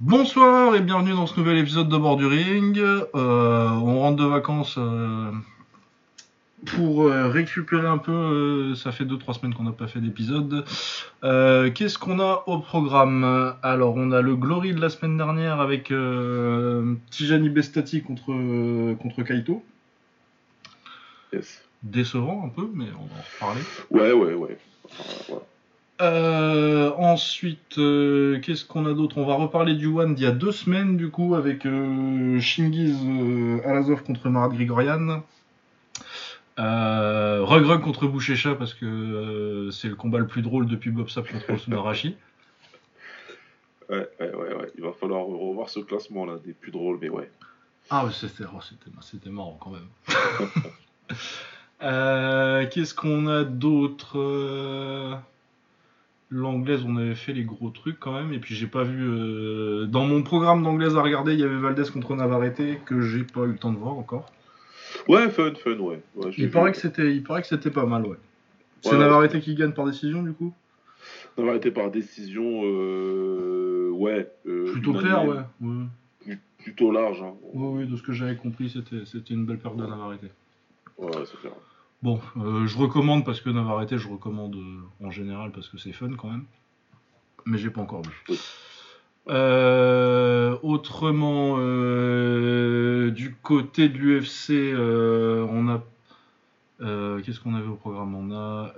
Bonsoir et bienvenue dans ce nouvel épisode de Bord du Ring. Euh, on rentre de vacances euh, pour euh, récupérer un peu. ça fait 2-3 semaines qu'on n'a pas fait d'épisode. Qu'est-ce qu'on a au programme? Alors, on a le Glory de la semaine dernière avec Tijani Bestati contre, contre Kaito. Yes. Décevant un peu, mais on va en reparler. Ouais, ouais, ouais. Voilà. Euh, ensuite, euh, qu'est-ce qu'on a d'autre? On va reparler du One d'il y a deux semaines, du coup, avec euh, Shingiz Alazov contre Marat Grigorian. Euh, Rug Rug contre Bouchecha parce que c'est le combat le plus drôle depuis Bob Sapp contre Osunarashi. Ouais, ouais, ouais, ouais. Il va falloir revoir ce classement là, des plus drôles, mais ouais. Ah, ouais, c'était oh, c'était- c'était marrant quand même. Qu'est-ce qu'on a d'autre? L'anglaise, on avait fait les gros trucs quand même, et puis j'ai pas vu. euh, Dans mon programme d'anglaise à regarder, il y avait Valdez contre Navarrete que j'ai pas eu le temps de voir encore. Ouais, fun, fun, ouais. Il paraît que c'était, il paraît que c'était pas mal, ouais. C'est Navarrete qui gagne par décision du coup? Ça va arrêter par décision, euh... ouais. euh, Plutôt clair, ouais. ouais. plu- Plutôt large, hein. Oui, oui, de ce que j'avais compris, c'était, c'était une belle perte de Navarrete. Ouais, c'est clair. Bon, euh, je recommande parce que Navarrete, je recommande euh, en général parce que c'est fun quand même. Mais j'ai pas encore vu. Oui. Euh, autrement, du côté de l'UFC, on a. Qu'est-ce qu'on avait au programme? On a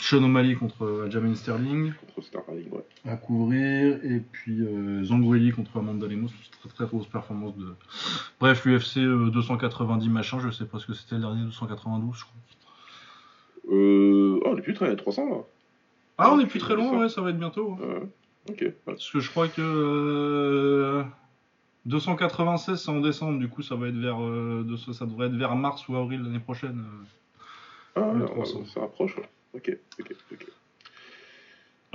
Sean O'Malley contre Aljamain Sterling Contre Sterling, ouais. à couvrir, et puis euh, Zangueli contre Amanda Lemos, très très grosse performance de. Bref, l'UFC euh, 290 machin, je sais pas ce que c'était le dernier, 292 je crois. Euh... Oh, on est plus très à 300 là. Ah, on est plus très loin, ouais, ça va être bientôt. Ouais. Ok. ouais. Parce que je crois que euh, 296 c'est en décembre, du coup ça va être vers, euh, de- ça devrait être vers mars ou avril l'année prochaine. euh. Ah, ouais, 300. ça approche, ouais. Ok, ok, ok.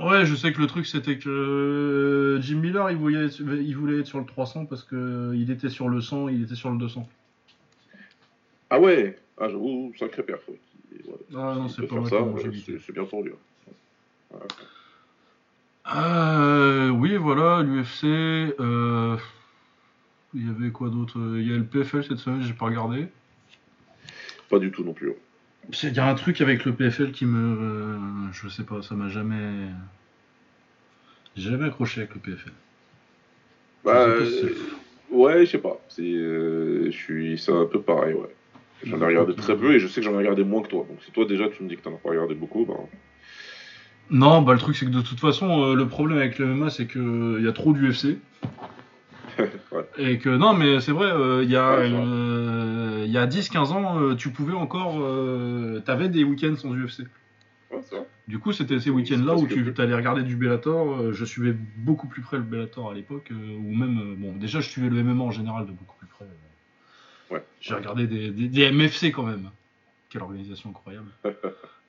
Ouais, je sais que le truc c'était que euh, Jim Miller il voulait, être, il voulait être sur le 300 parce que euh, il était sur le 100, il était sur le 200. Ah ouais? Ah, j'avoue, sacré perf. ouais. Ah non, c'est pas mal c'est bien lui. ouais. Euh, oui, voilà, l'UFC. euh, il y avait quoi d'autre? Il y a le PFL cette semaine, j'ai pas regardé. Pas du tout non plus. Il y a un truc avec le PFL qui me. euh, je sais pas, ça m'a jamais. J'ai jamais accroché avec le PFL. Bah, euh, ouais, je sais pas. C'est, euh, je suis, c'est un peu pareil, ouais. J'en ai regardé très peu et je sais que j'en ai regardé moins que toi. Donc si toi déjà tu me dis que t'en as pas regardé beaucoup, bah. Non, bah le truc c'est que de toute façon, euh, le problème avec le MMA c'est que euh, il y a trop d'UFC. ouais. Et que non, mais c'est vrai, il y a, Ouais, il y a 10-15 ans, euh, tu pouvais encore. euh, T'avais des week-ends sans UFC. Ouais. Du coup, c'était ces week-ends-là où tu allais regarder du Bellator. euh, Je suivais beaucoup plus près le Bellator à l'époque, ou même, bon, déjà je suivais le MMA en général de beaucoup plus près. Ouais. J'ai regardé des, des- des MFC quand même. Quelle organisation incroyable.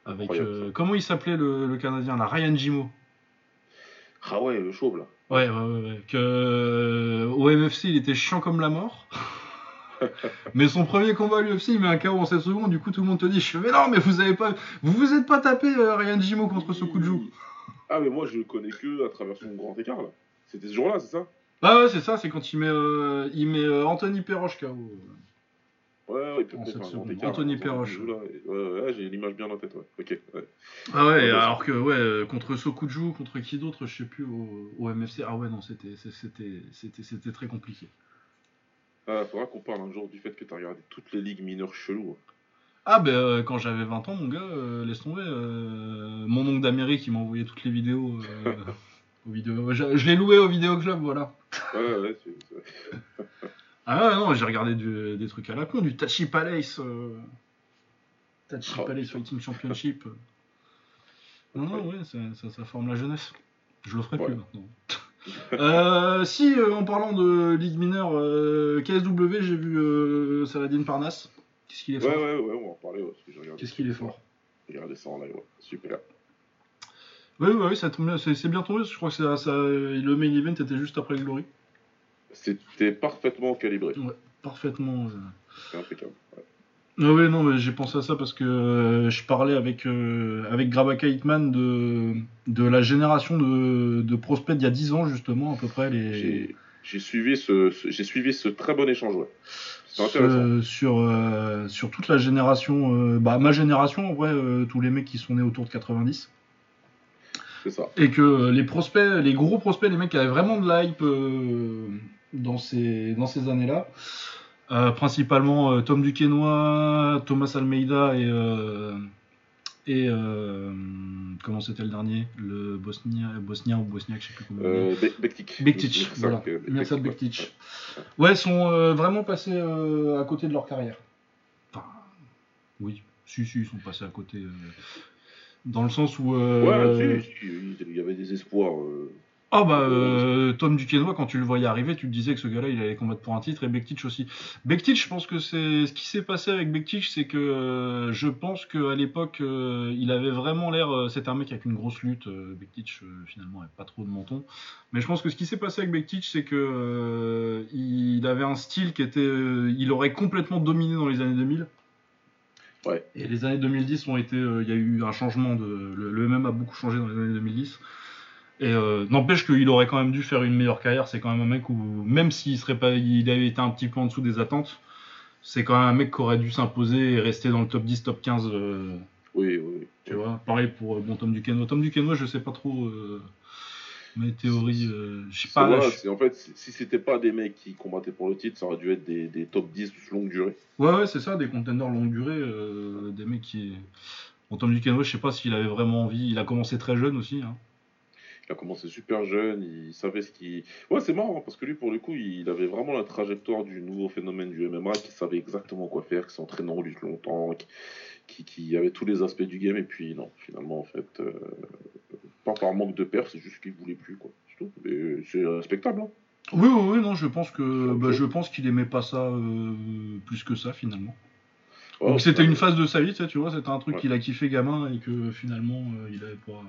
Avec Incroyable, euh, comment il s'appelait le, le Canadien là, Ryan Jimo. Ah ouais, le chauve là. Ouais, ouais, ouais. ouais. Que euh, au MFC il était chiant comme la mort. mais son premier combat à l'UFC il met un KO en 7 secondes. Du coup tout le monde te dit, mais non, mais vous avez pas, vous vous êtes pas tapé euh, Ryan Jimo contre Sokuju. Ah mais moi je le connais que à travers son grand écart là. C'était ce jour-là, c'est ça? Ah ouais, c'est ça, c'est quand il met, euh, il met euh, Anthony Perroche KO. Ouais, ouais, il peut En un grand écart. Anthony ce Perroche. Ouais, ouais, ouais, j'ai l'image bien en tête, ouais. Ok, ouais. Ah ouais, alors que ouais, euh, contre Sokuju, contre qui d'autre, je sais plus au, au MFC. Ah ouais, non, c'était très compliqué. Ah, faudra qu'on parle un jour du fait que t'as regardé toutes les ligues mineures cheloues. hein. Ah ben euh, quand j'avais 20 ans, mon gars, euh, laisse tomber. euh, mon oncle d'Amérique, il m'a envoyé toutes les vidéos. euh, aux vidéos. Je, je l'ai loué au vidéo club, voilà. Ouais, ouais, c'est. Ah ouais, non, j'ai regardé du- des trucs à la con, du Tachi Palace. euh, Tachi Oh, Palace. Fighting Championship. Non, non, ouais, ça, ça- ça forme la jeunesse. Je le ferai Ouais. plus maintenant. Euh, si, euh, en parlant de Ligue mineure, euh, KSW, j'ai vu Saladin Parnasse. Qu'est-ce qu'il est Ouais, fort ouais, ouais, on va en parler. Ouais, Qu'est-ce qu'il est fort J'ai regardé ça en live, ouais. Super. Oui, oui, oui, ça c'est bien tombé. Je crois que ça, ça- le main event était juste après Glory. C'était parfaitement calibré. Ouais, parfaitement. impeccable. ouais. Ah oui, non, mais j'ai pensé à ça parce que euh, je parlais avec, euh, avec Grabaka Hitman de, de la génération de, de prospects d'il y a 10 ans, justement, à peu près. Les... J'ai j'ai suivi ce, ce- j'ai suivi ce très bon échange. Ouais. Sur, euh, sur toute la génération, euh, bah, ma génération, en vrai, euh, tous les mecs qui sont nés autour de 90. C'est ça. Et que les prospects, les gros prospects, les mecs qui avaient vraiment de la hype euh, dans ces, dans ces années-là, euh, principalement euh, Tom Duquesnoy, Thomas Almeida et. euh, et comment c'était le dernier? Le Bosnien, Bosnien ou Bosniaque, je sais plus comment. Euh, Be- Bektic. Bektic, voilà. Mirsad. Bektic. Ouais, ils sont vraiment passés à côté de leur carrière. Enfin, oui, si, si, ils sont passés à côté. dans le sens où. Ouais, il y avait des espoirs. Ah bah euh, Tom Duquesnoy quand tu le voyais arriver tu te disais que ce gars-là il allait combattre pour un titre et Bektic aussi. Bektic je pense que c'est ce qui s'est passé avec Bektic c'est que euh, je pense qu'à l'époque euh, il avait vraiment l'air c'était un mec avec une grosse lutte Bektic euh, finalement avait pas trop de menton mais je pense que ce qui s'est passé avec Bektic c'est que il avait un style qui était il aurait complètement dominé dans les années 2000 Ouais. et les années 2010 ont été il y a eu un changement de le, le MMA a beaucoup changé dans les années 2010 et euh, n'empêche qu'il aurait quand même dû faire une meilleure carrière. C'est quand même un mec où, même s'il serait pas, il avait été un petit peu en dessous des attentes, c'est quand même un mec qui aurait dû s'imposer et rester dans le top 10, top 15. euh, Oui, oui. tu vois. Pareil pour euh, bon Tom Duquesnoy. Tom Duquesnoy, je sais pas trop euh, mes théories. je sais pas. voilà, je- en fait, si c'était pas des mecs qui combattaient pour le titre, ça aurait dû être des, des top 10 longue durée. Ouais, ouais, c'est ça, des contenders longue durée, des mecs qui. Bon, Tom Duquesnoy, je sais pas s'il avait vraiment envie. Il a commencé très jeune aussi. Hein. Il a commencé super jeune, il savait ce qu'il. Ouais, c'est marrant, parce que lui, pour le coup, il avait vraiment la trajectoire du nouveau phénomène du MMA, qui savait exactement quoi faire, qui s'entraînait en lutte longtemps, qui, qui, qui avait tous les aspects du game, et puis non, finalement, en fait, euh, pas par manque de perte, c'est juste qu'il voulait plus, quoi. C'est tout. Et c'est respectable, hein. Oui, oui, oui, non, je pense que, bah, je pense qu'il aimait pas ça euh, plus que ça finalement. Ouais, Donc c'était ouais. une phase de sa vie, tu sais, tu vois, c'était un truc Ouais. qu'il a kiffé gamin et que finalement euh, il avait pas.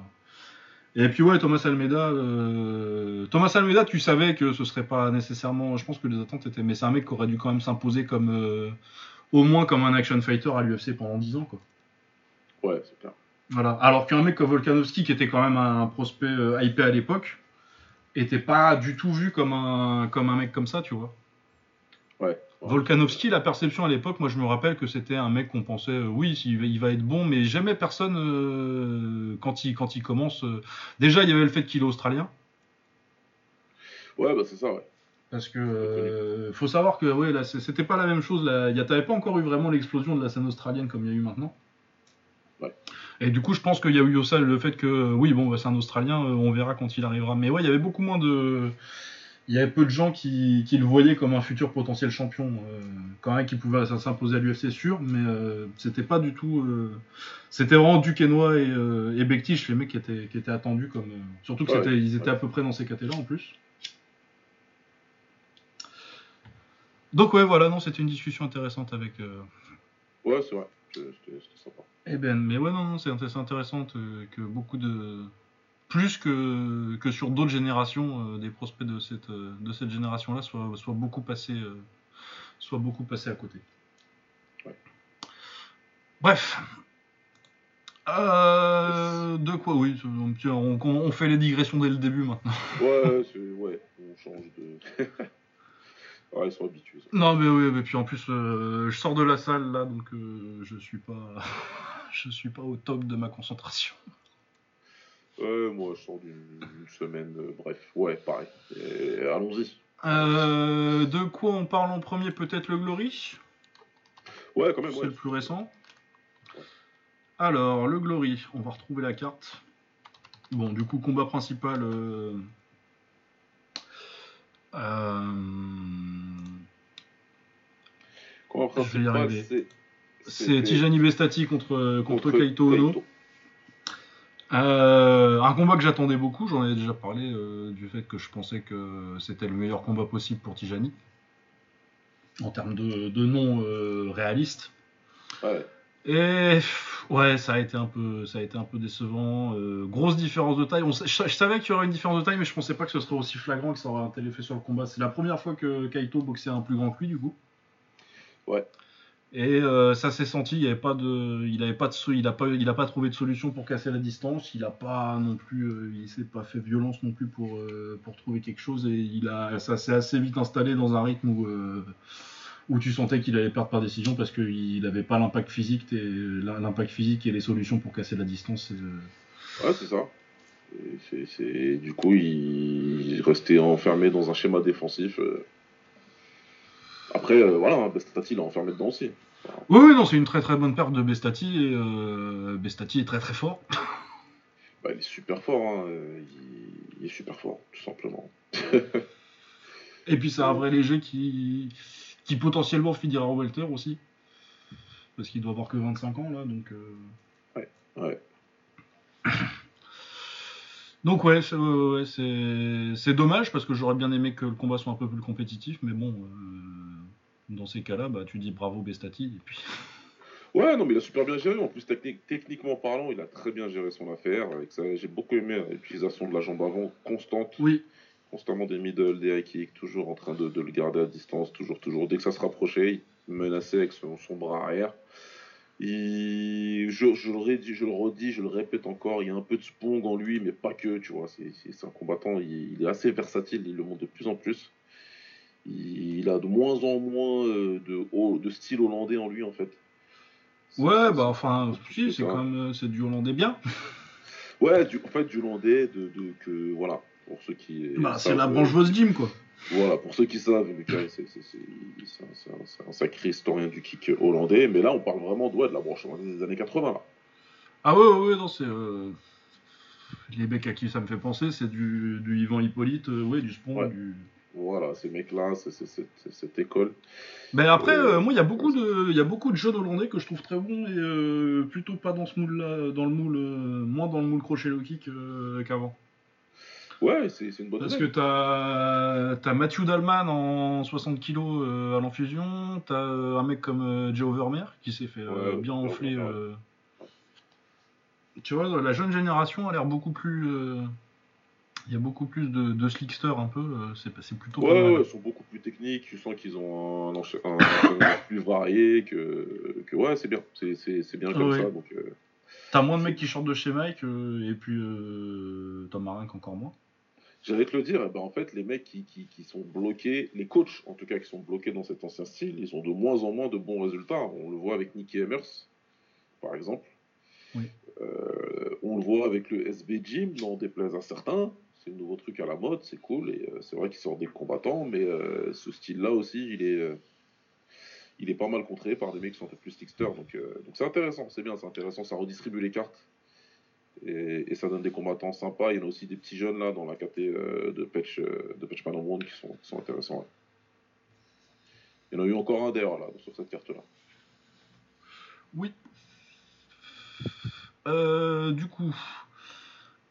Et puis ouais, Thomas Almeida, euh, Thomas Almeida, tu savais que ce serait pas nécessairement. Je pense que les attentes étaient, mais c'est un mec qui aurait dû quand même s'imposer comme euh, au moins comme un action fighter à l'UFC pendant 10 ans, quoi. Ouais, c'est clair. Voilà. Alors qu'un mec comme Volkanovski, qui était quand même un prospect euh, hypé à l'époque, était pas du tout vu comme un comme un mec comme ça, tu vois. Ouais. Volkanovski, la perception à l'époque, moi je me rappelle que c'était un mec qu'on pensait, euh, oui, il va, il va être bon, mais jamais personne, euh, quand, il, quand il commence. euh, Déjà, il y avait le fait qu'il est australien, Ouais, bah c'est ça, ouais. parce que faut savoir que ouais, là, c'était pas la même chose. Là, il y a- t'avais pas encore eu vraiment l'explosion de la scène australienne comme il y a eu maintenant. Ouais. Et du coup, je pense qu'il y a eu aussi le fait que, oui, bon, bah, c'est un Australien, on verra quand il arrivera. Mais ouais, il y avait beaucoup moins de. Il y avait peu de gens qui, qui le voyaient comme un futur potentiel champion. euh, quand même, qui pouvait s'imposer à l'UFC, sûr, mais euh, c'était pas du tout. euh, C'était vraiment Duquesnoy et, euh, et Bektic, les mecs qui étaient, qui étaient attendus comme. euh, Surtout que Ouais, c'était, ils étaient à peu près dans ces catégories là en plus. Donc, ouais, voilà, non, c'était une discussion intéressante avec. euh, Ouais, c'est vrai. C'était sympa. eh ben, mais ouais, non, non, c'est intéressant euh, que beaucoup de. Plus que, que sur d'autres générations, euh, des prospects de cette, euh, de cette génération-là soient, soient, beaucoup passés, euh, soient beaucoup passés à côté. Ouais. Bref. Euh, de quoi, oui, on, fait les digressions dès le début maintenant. Ouais, ouais, on change de. ouais, ils sont habitués. ça. Non, mais oui, mais puis en plus, euh, je sors de la salle là, donc euh, je suis pas, je suis pas au top de ma concentration. Ouais, moi, je sors d'une semaine, euh, bref, ouais, pareil. Allons-y. Euh, de quoi on parle en premier Peut-être le Glory? Ouais, quand même, C'est ouais. le plus récent. Alors, le Glory, on va retrouver la carte. Bon, du coup, combat principal. euh, euh, y principal, c'est. Tijani Bestati contre, contre, contre Kaito Ono. Euh, un combat que j'attendais beaucoup, j'en avais déjà parlé euh, du fait que je pensais que c'était le meilleur combat possible pour Tijani. En termes de, de nom euh, réaliste. Ouais, Et ouais, ça a été un peu, ça a été un peu décevant. Grosse différence de taille. On je, je savais qu'il y aurait une différence de taille, mais je pensais pas que ce serait aussi flagrant que ça aurait un tel effet sur le combat. C'est la première fois que Kaito boxait un plus grand que lui, du coup. Ouais. Et euh, ça s'est senti, il n'avait pas de, il pas pas, pas trouvé de solution pour casser la distance. Il a pas non plus, euh, il s'est pas fait violence non plus pour euh, pour trouver quelque chose. Et il a, ça s'est assez vite installé dans un rythme où où tu sentais qu'il allait perdre par décision parce qu'il n'avait pas l'impact physique l'impact physique et les solutions pour casser la distance. Ouais, c'est ça. C'est, du coup, il restait enfermé dans un schéma défensif. Après, voilà, hein, Bestati l'a enfermé dedans aussi. Oui, oui, non, c'est une très très bonne perte de Bestati et euh, Bestati est très très fort. bah, il est super fort, hein. il, est super fort, tout simplement. et puis c'est un vrai léger qui, qui potentiellement finira en welter aussi. Parce qu'il doit avoir que 25 ans là, donc. Euh... Ouais, ouais. Donc ouais, c'est dommage parce que j'aurais bien aimé que le combat soit un peu plus compétitif, mais bon, euh, dans ces cas-là, bah, tu dis bravo Bestati et puis. Ouais, non, mais il a super bien géré. En plus, techniquement parlant, il a très bien géré son affaire. J'ai beaucoup aimé l'utilisation de la jambe avant constante. Oui. Constamment des middle, des high kicks, toujours en train de, le garder à distance, toujours, toujours. Dès que ça se rapprochait, il menaçait avec son, bras arrière. je, je, le redis, je le redis, je le répète encore, il y a un peu de spong en lui, mais pas que, tu vois. C'est un combattant, il, il, est assez versatile, il le montre de plus en plus il a de moins en moins euh, de, de style hollandais en lui en fait. Ouais, bah enfin, si, c'est comme c'est du hollandais bien. ouais, du, en fait, du hollandais de, de, que voilà, pour ceux qui. Bah, c'est la branche Vosdim quoi. Voilà, pour ceux qui savent, c'est un, sacré historien du kick hollandais, mais là on parle vraiment de, de la branche des années 80 là. Ah ouais, ouais, non, c'est. Euh, les mecs à qui ça me fait penser, c'est du, du Ivan Hippolyte, euh, ouais, du Spawn, du. Voilà, ces mecs-là, cette école. Mais après, euh, moi, il y a beaucoup de, il y a beaucoup de jeunes hollandais que je trouve très bons et euh, plutôt pas dans ce moule-là, dans le moule, euh, moins dans le moule crochet low kick qu'avant. Ouais, c'est une bonne. Parce que t'as as Matthew Dalman en 60 kg à l'enfusion, t'as un mec comme Joe Vermeer qui s'est fait bien enfler. Tu vois, la jeune génération a l'air beaucoup plus il y a beaucoup plus de, de slickster un peu, euh, c'est plutôt. Ouais, ouais, ils sont beaucoup plus techniques, tu sens qu'ils ont un, enchaînement plus varié, que, que ouais, c'est bien, c'est bien comme ça. Donc, euh, T'as moins de mecs qui chantent de chez Mike, euh, et puis euh, Tom Marin encore moins. J'allais te le dire, eh ben, en fait, les mecs qui, qui, qui, sont bloqués, les coachs en tout cas qui sont bloqués dans cet ancien style, ils ont de moins en moins de bons résultats. On le voit avec Nicky Emers, par exemple. Oui. on le voit avec le SB Gym, n'en déplaise à certains c'est un nouveau truc à la mode, c'est cool, et euh, c'est vrai qu'il sort des combattants, mais euh, ce style-là aussi, il est, euh, il est pas mal contré par des mecs qui sont un peu plus sticksters, donc donc c'est intéressant, c'est bien, c'est intéressant, ça redistribue les cartes, et, ça donne des combattants sympas, il y en a aussi des petits jeunes là dans la KT de Patch, de Patch Man qui sont, qui sont intéressants. Il y en a eu encore un d'ailleurs là, sur cette carte-là. Oui. du coup,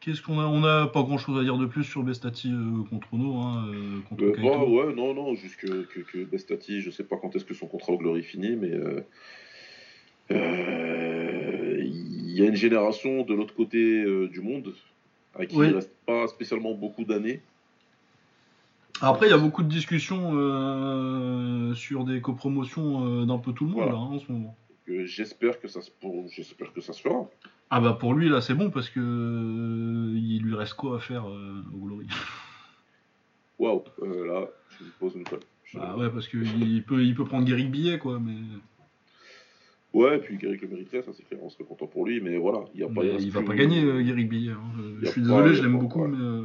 Qu'est-ce qu'on a On n'a pas grand chose à dire de plus sur Bestati euh, contre nous. Hein, euh, contre euh, bah, ouais, non, non, juste que, que, Bestati, je sais pas quand est-ce que son contrat au Glory finit, mais il y a une génération de l'autre côté du monde à qui il ne reste pas spécialement beaucoup d'années. Après, il y a beaucoup de discussions sur des copromotions d'un peu tout le monde hein, en ce moment. J'espère que ça se j'espère que ça se fera. Ah bah pour lui là c'est bon parce que euh, il lui reste quoi à faire euh, au Glory? Waouh, euh, là je me pose une colle. Ah ouais parce qu'il peut il peut prendre Guéric Billet quoi mais. Ouais, puis Guéric le mériterait, ça c'est clair, on serait content pour lui, mais voilà, il y a pas. il va pas gagner Guéric Billet. Hein. Je, suis désolé, je l'aime beaucoup, mais.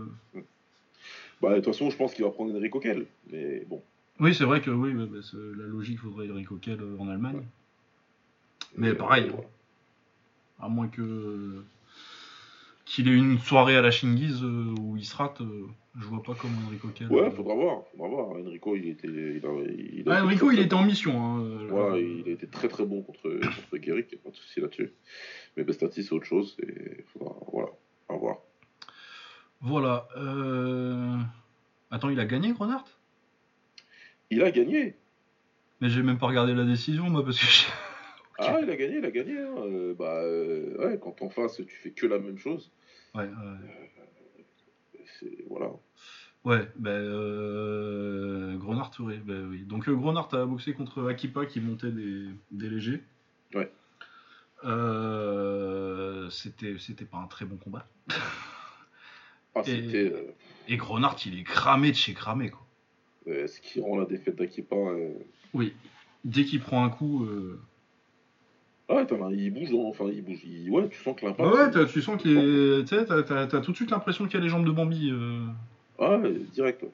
Bah de toute façon, je pense qu'il va prendre Enrico Kell, mais bon. Oui, c'est vrai que oui, bah, la logique faudrait Enrico Kell en Allemagne. Mais pareil. Hein. À moins que qu'il ait une soirée à la Chingiz euh, où il se rate, euh, je vois pas comment Enrico Kell. Ouais, euh, faudra voir, faudra voir. Enrico, il était. Il il ah, Enrico, il était en mission. Hein, ouais, il a été très très bon contre, contre Guéric, il a pas de souci là-dessus. Mais Bestati, c'est autre chose, et faudra. Voilà, à voir. Voilà. Attends, il a gagné, Grenard Il a gagné Mais j'ai même pas regardé la décision, moi, parce que. Ah, il a gagné, il a gagné. Hein. Euh, bah, euh, ouais, quand en face, tu fais que la même chose. Ouais, euh, c'est, voilà. Ouais, ben euh, Grenard, oui, ben oui. Donc euh, Grenard a boxé contre Akipa qui montait des, des légers. Ouais. Euh, c'était, c'était pas un très bon combat. Ah, c'était. euh, Et Grenard, il est cramé de chez cramé, quoi. euh, ce qui rend la défaite d'Akipa. euh, Oui. Dès qu'il prend un coup. Ah ouais, il bouge, hein, enfin il bouge. il- Ouais, tu sens que l'impact. Ouais, tu sens qu'il est. Tu sais, t'as, t'as- t'as tout de suite l'impression qu'il y a les jambes de Bambi. euh. Ah, ouais, direct. Ouais,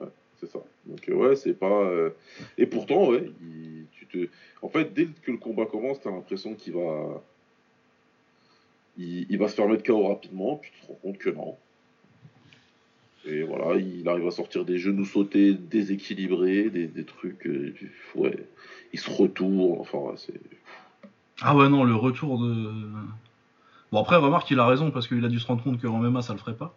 Ouais, c'est ça. Donc, euh, ouais, c'est pas. euh, Et pourtant, ouais, il- tu te. En fait, dès que le combat commence, t'as l'impression qu'il va. Il... il va se faire mettre KO rapidement, puis tu te rends compte que non. Et voilà, il arrive à sortir des genoux sautés déséquilibrés, des, des trucs. ouais, il se retourne, enfin, ouais, c'est. Ah ouais, non, le retour de. Bon, après, remarque, il a raison parce qu'il a dû se rendre compte que en MMA ça le ferait pas.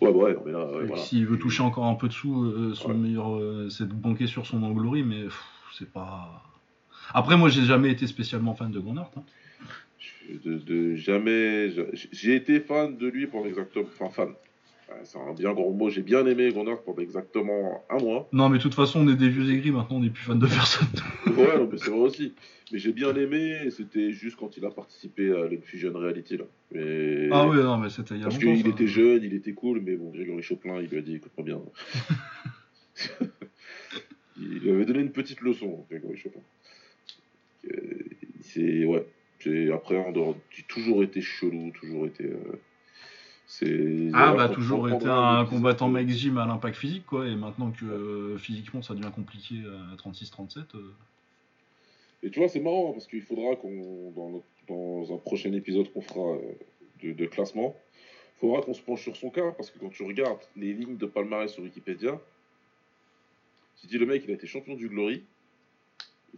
Ouais, ouais, non, mais là, ouais, voilà. S'il veut toucher encore un peu de sous, euh, son Ouais. meilleur, euh, c'est de banquer sur son anglerie, mais pff, c'est pas. Après, moi, j'ai jamais été spécialement fan de Gonard. Hein. de, de jamais. j'ai- été fan de lui pendant exactement. Enfin, fan. Ouais, C'est un bien gros mot. J'ai bien aimé Gonard pendant exactement un mois. Non, mais de toute façon, on est des vieux aigris maintenant, on n'est plus fan de personne. Ouais, non, mais c'est vrai aussi. Mais j'ai bien aimé. C'était juste quand il a participé à l'Infusion Reality. Là. Mais... ah ouais, non, mais c'était il y a Parce qu'il était jeune, il était cool, mais bon, Grégory Chopin, il lui a dit écoute-moi bien. il lui avait donné une petite leçon, Grégory Chopin. Euh, C'est. Ouais. J'ai- Après, en dehors, j'ai toujours été chelou, toujours été. euh. Ah, bah, toujours été un combattant max gym à l'impact physique, quoi, et maintenant que euh, physiquement ça devient compliqué à 36-37. euh, Et tu vois, c'est marrant hein, parce qu'il faudra qu'on, dans, un prochain épisode qu'on fera euh, de, de classement, il faudra qu'on se penche sur son cas parce que quand tu regardes les lignes de palmarès sur Wikipédia, tu dis le mec, il a été champion du Glory,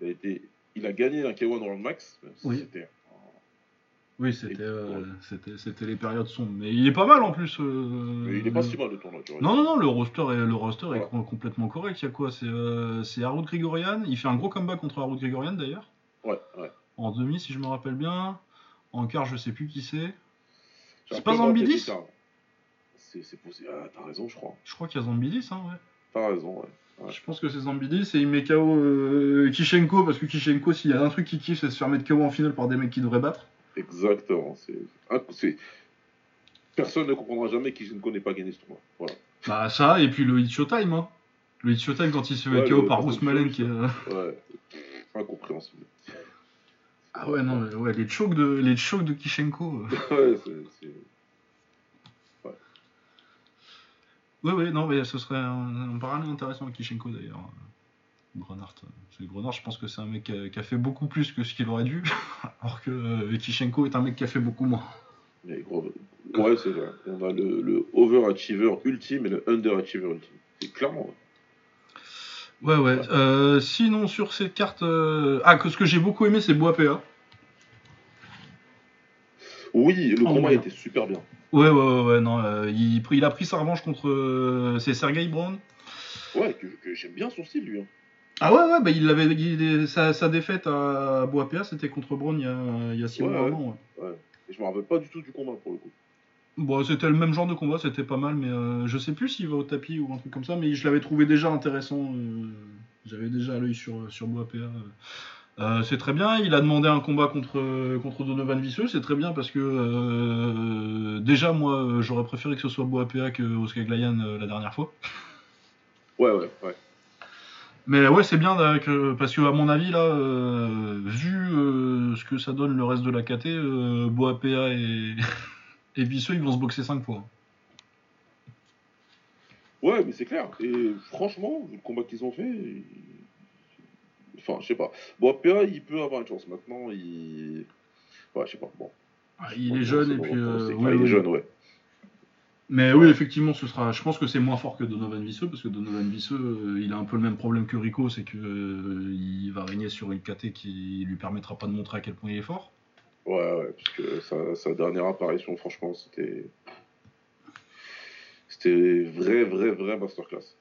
il a été, il a gagné un K1 World Max, même si Oui. c'était Oui, c'était euh, c'était les périodes sombres. Mais il est pas mal en plus. euh, Mais il est pas le- si mal le tournoi, tu vois. Non, non, non, le roster est, le roster est Voilà. complètement correct. Il y a quoi C'est euh, Harold Grigorian. Il fait un gros comeback contre Harold Grigorian d'ailleurs. Ouais, ouais. En demi, si je me rappelle bien. En quart, je sais plus qui c'est. C'est pas Zambidis d'écart. C'est c'est possible. Ah, t'as raison, je crois. Je crois qu'il y a Zambidis, hein, ouais. T'as raison, ouais. Ouais. Je pense que c'est Zambidis et il met KO euh, Kishenko parce que Kishenko, s'il y a un truc qui kiffe, c'est se faire mettre KO en finale par des mecs qui devraient battre. Exactement. C'est, Personne ne comprendra jamais qui je ne connais pas gagné ce tournoi. Voilà. Bah, ça, et puis le Hit Showtime, hein. Le Hit Showtime quand il se fait Ouais, KO par Bruce Malen qui est. euh, Ouais, incompréhensible. Ah ouais, non, mais ouais, les chokes de, les chokes de Kishenko. euh. Ouais, c'est- c'est- Oui, oui, non, mais ce serait un, un parallèle intéressant avec Kishenko d'ailleurs. Grenard. euh, C'est Grenard, je pense que c'est un mec qui a, qui a fait beaucoup plus que ce qu'il aurait dû, alors que euh, Kishenko est un mec qui a fait beaucoup moins. mais gros- Ouais, c'est vrai. On a le, le overachiever ultime et le underachiever ultime. C'est clairement. Ouais, ouais. Euh, sinon, sur cette carte. euh, Ah, que ce que j'ai beaucoup aimé, c'est Boapea. Oui, le Oh, combat ouais. était super bien. Ouais, ouais, ouais, ouais, non. euh, il, il a pris sa revanche contre. c'est Sergei Brown. Ouais, que, que j'aime bien son style, lui. hein. Ah ouais, ouais, bah il avait. il- sa, sa défaite à Boapea, c'était contre Brown il y a, il y a six Ouais, mois avant. ouais. Ouais. Et je me rappelle pas du tout du combat, pour le coup. Bon, c'était le même genre de combat, c'était pas mal, mais euh, je sais plus s'il va au tapis ou un truc comme ça, mais je l'avais trouvé déjà intéressant. euh, J'avais déjà l'œil sur, sur Boapea. euh. Euh, c'est très bien, il a demandé un combat contre, contre Donovan Visseux, c'est très bien parce que euh, déjà, moi, j'aurais préféré que ce soit Boapea que Oscar Glayan la dernière fois. Ouais, ouais, ouais. Mais ouais, c'est bien euh, que, parce que, à mon avis, là, euh, vu euh, ce que ça donne le reste de la KT, euh, Boapea et, et Visseux, ils vont se boxer 5 fois. Ouais, mais c'est clair. Et franchement, vu le combat qu'ils ont fait. il- Enfin, je sais pas. Bon, PA, il peut avoir une chance. Maintenant, il. Ouais, je sais pas. Bon. Ah, il est jeune et puis. euh, ouais, clair, il est jeune, ouais. Mais oui, effectivement, ce sera. Je pense que c'est moins fort que Donovan Visseux parce que Donovan Visseux, euh, il a un peu le même problème que Rico, c'est que euh, il va régner sur une KT qui lui permettra pas de montrer à quel point il est fort. Ouais, ouais, parce que sa, sa dernière apparition, franchement, c'était. C'était vrai, vrai, vrai masterclass.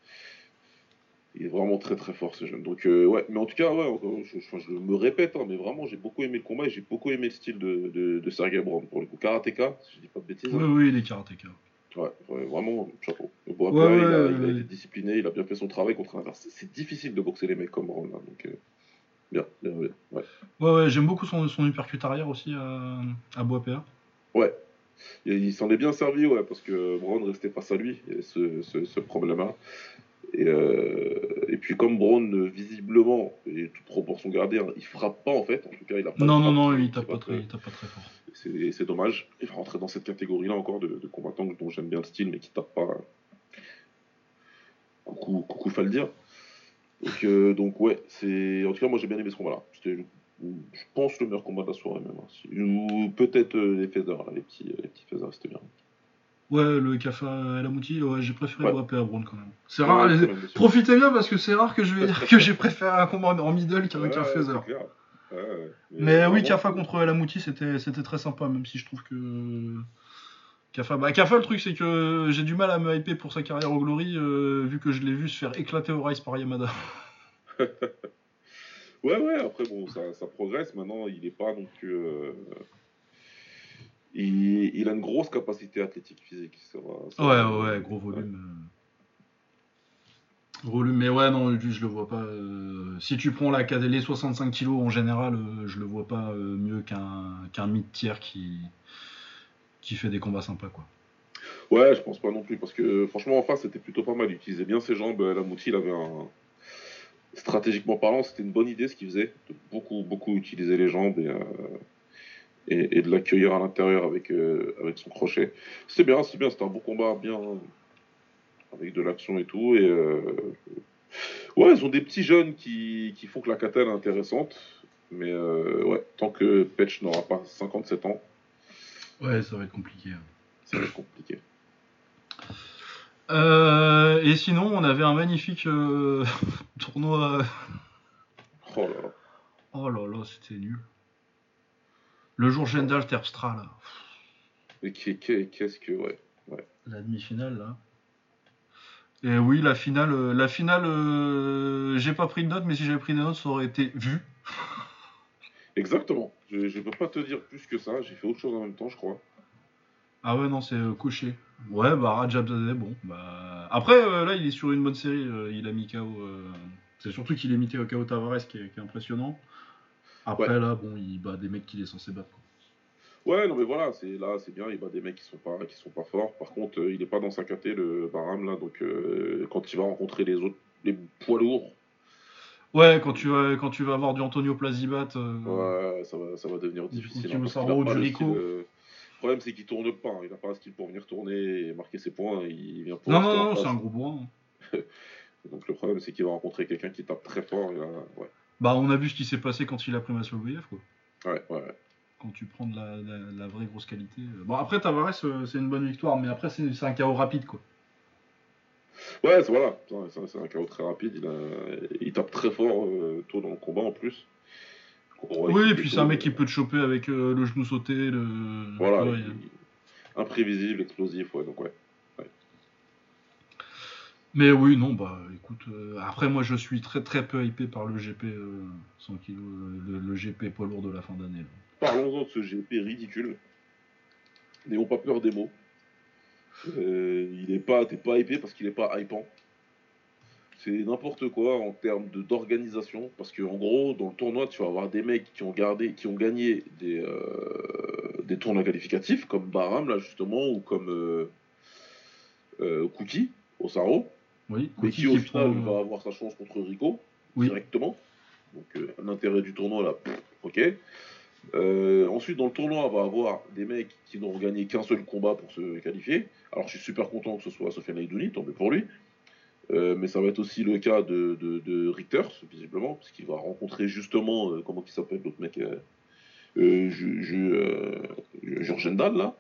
Il est vraiment très, très fort, ce jeune. Donc, euh, ouais, mais en tout cas, ouais, je, je- je me répète, hein, mais vraiment, j'ai beaucoup aimé le combat et j'ai beaucoup aimé le style de, de, de Sergei Brown, pour le coup. Karateka, si je dis pas de bêtises. Oui, hein. oui, il est karatéka. Ouais, ouais, vraiment, chapeau. Donc Ouais, il, a, il a ouais. été discipliné, il a bien fait son travail contre un. C'est difficile de boxer les mecs comme Brown là. Donc euh, bien, bien, bien. Ouais. Ouais, j'aime beaucoup son, son uppercut arrière aussi à, à Boapea. Ouais. Et il s'en est bien servi, ouais, parce que Brown restait face à lui, il y avait ce, ce, ce problème-là. Et, euh, et puis comme Brown, euh, visiblement, et toute proportion gardée, hein, il frappe pas en fait, en tout cas il a pas Non, non, non, il tape pas très, il tape pas très fort. C'est dommage. Il va rentrer dans cette catégorie-là encore de, de combattants dont j'aime bien le style, mais qui tape pas. Coucou, coucou, faut le dire. Donc, euh, donc ouais, c'est. En tout cas, moi j'ai bien aimé ce combat-là. C'était, je pense, le meilleur combat de la soirée même. hein. Ou peut-être euh, les feathers, là, les petits, les petits c'était bien. Ouais, le Kafa El Amouti, ouais, j'ai préféré Ouais. À Brown quand même. C'est rare, Ouais, les- bien profitez bien parce que c'est rare que je vais dire que j'ai préféré un combat en middle qu'un Ouais, feather. Mais oui, Kafa contre El Amouti, c'était c'était très sympa, même si je trouve que. Kafa, bah, Kafa, le truc, c'est que j'ai du mal à me hyper pour sa carrière au Glory, euh, vu que je l'ai vu se faire éclater au Rise par Yamada. Ouais, ouais, après, bon, ça, ça progresse. Maintenant, il est pas donc. euh, Il, il a une grosse capacité athlétique physique. Ça va, ça Ouais, va- ouais, ouais, gros volume. euh. Volume, mais ouais, non, lui, je le vois pas. euh, Si tu prends la, les 65 kilos en général, euh, je le vois pas euh, mieux qu'un qu'un mid-tier qui, qui fait des combats sympas, quoi. Ouais, je pense pas non plus, parce que franchement, en face, c'était plutôt pas mal. Il utilisait bien ses jambes. La Mouti, il avait un. Stratégiquement parlant, c'était une bonne idée ce qu'il faisait. De beaucoup, beaucoup utiliser les jambes et, et, et de l'accueillir à l'intérieur avec, euh, avec son crochet. C'était bien, c'était bien, c'était un bon combat, bien. Avec de l'action et tout. Et. euh, Ouais, ils ont des petits jeunes qui, qui font que la kata elle est intéressante. Mais euh, ouais, tant que Petch n'aura pas 57 ans, Ouais, ça va être compliqué. ça va être compliqué. Euh, et sinon, on avait un magnifique euh, tournoi. Oh là là. Oh là là, c'était nul. Le jour Gendal Terpstra, là. Qu'est-ce que. Ouais. La demi-finale, là. Et oui, la finale, euh, la finale, euh, j'ai pas pris de notes, mais si j'avais pris des notes, ça aurait été vu. Exactement. Je ne peux pas te dire plus que ça. J'ai fait autre chose en même temps, je crois. Ah ouais, non, c'est euh, coché. Ouais, bah Rajabzadeh, bon. Bah... Après, euh, là, il est sur une bonne série. euh, il a mis KO. euh, C'est surtout qu'il est mis KO Tavares qui est, qui est impressionnant. Après, Ouais. là, bon, il bat des mecs qu'il est censé battre. quoi. Ouais, non, mais voilà, c'est là, c'est bien. Il bat des mecs qui sont pas, qui sont pas forts. Par contre, euh, il est pas dans sa caté, le Baram, là. Donc, euh, quand il va rencontrer les autres, les poids lourds, Ouais, quand tu vas, quand tu vas avoir du Antonio Plazibat. euh, ouais, ça va, ça va devenir Du difficile. Kuki hein, pas du Rico. style, Le problème, c'est qu'il tourne pas. hein. Il n'a pas un skill pour venir tourner et marquer ses points. Il vient pour Non, non, non, c'est un gros bourrin. hein. Donc, le problème, c'est qu'il va rencontrer quelqu'un qui tape très fort. Et là, ouais, Bah, on a vu ce qui s'est passé quand il a pris Maslogoyev, quoi. ouais, ouais. ouais. Quand tu prends de la, la- la vraie grosse qualité. euh. Bon, après, Tavares, euh, c'est une bonne victoire, mais après, c'est un KO rapide, quoi. Ouais, c'est voilà, C'est un- KO très rapide. Il, a- il tape très fort euh, tôt dans le combat en plus. Oui, et puis est c'est un mec qui peut te choper avec euh, le genou sauté, le. Voilà, Ouais, il- imprévisible, explosif, ouais, donc ouais. Mais oui, non, bah écoute, euh, après moi je suis très très peu hypé par le GP euh, 100 kg, euh, le, GP poids lourd de la fin d'année. Parlons-en de ce GP ridicule. N'ayons pas peur des mots. Euh, il est pas, t'es pas hypé parce qu'il est pas hypant. C'est n'importe quoi en termes d'organisation, parce que en gros, dans le tournoi, tu vas avoir des mecs qui ont gardé, qui ont gagné des, euh, des tournois qualificatifs, comme Baram là justement, ou comme Cookie, Osaro, Oui, mais qui au final prend, va avoir sa chance contre Rico Oui. directement. Donc euh, l'intérêt du tournoi là, pff, ok. Euh, ensuite dans le tournoi, on va avoir des mecs qui n'ont gagné qu'un seul combat pour se qualifier. Alors je suis super content que ce soit Sofiane Aïdouni, tant mieux pour lui. Euh, mais ça va être aussi le cas de, de, de Richter, visiblement, parce qu'il va rencontrer justement, euh, comment il s'appelle l'autre mec, euh, Jurgendal, là.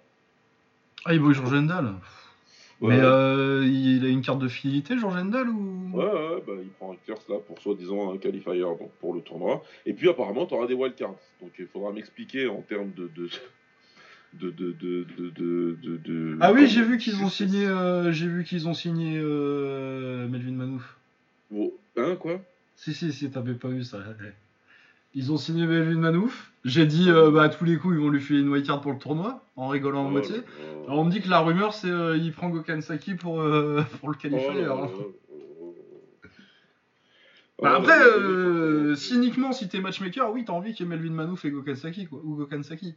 Ah, il vaut Jurgendal. Ouais. Mais euh, il a une carte de fidélité, Jurgendal ou? Ouais, ouais, bah, il prend Richters là pour soi-disant un qualifier donc pour le tournoi. Et puis apparemment, tu auras des wildcards. Donc il faudra m'expliquer en termes de. de de, de, de, de, de, de- de- Ah oui, comment- j'ai vu qu'ils ont signé, euh, j'ai vu qu'ils ont signé euh, Melvin Manouf. Bon, Hein, quoi? Si si si, t'avais pas vu ça. Ils ont signé Melvin Manouf. J'ai dit, euh, bah, à tous les coups, ils vont lui filer une white card pour le tournoi, en rigolant à Oh moitié. Alors, on me dit que la rumeur, c'est euh, il prend Gokhan Saki pour, euh, pour le Oh qualifier. Oh. Bah, Ah, après, euh, cyniquement, si t'es matchmaker, oui, t'as envie qu'il y ait Melvin Manouf et Gokhan Saki, quoi. Ou Gokhan Saki.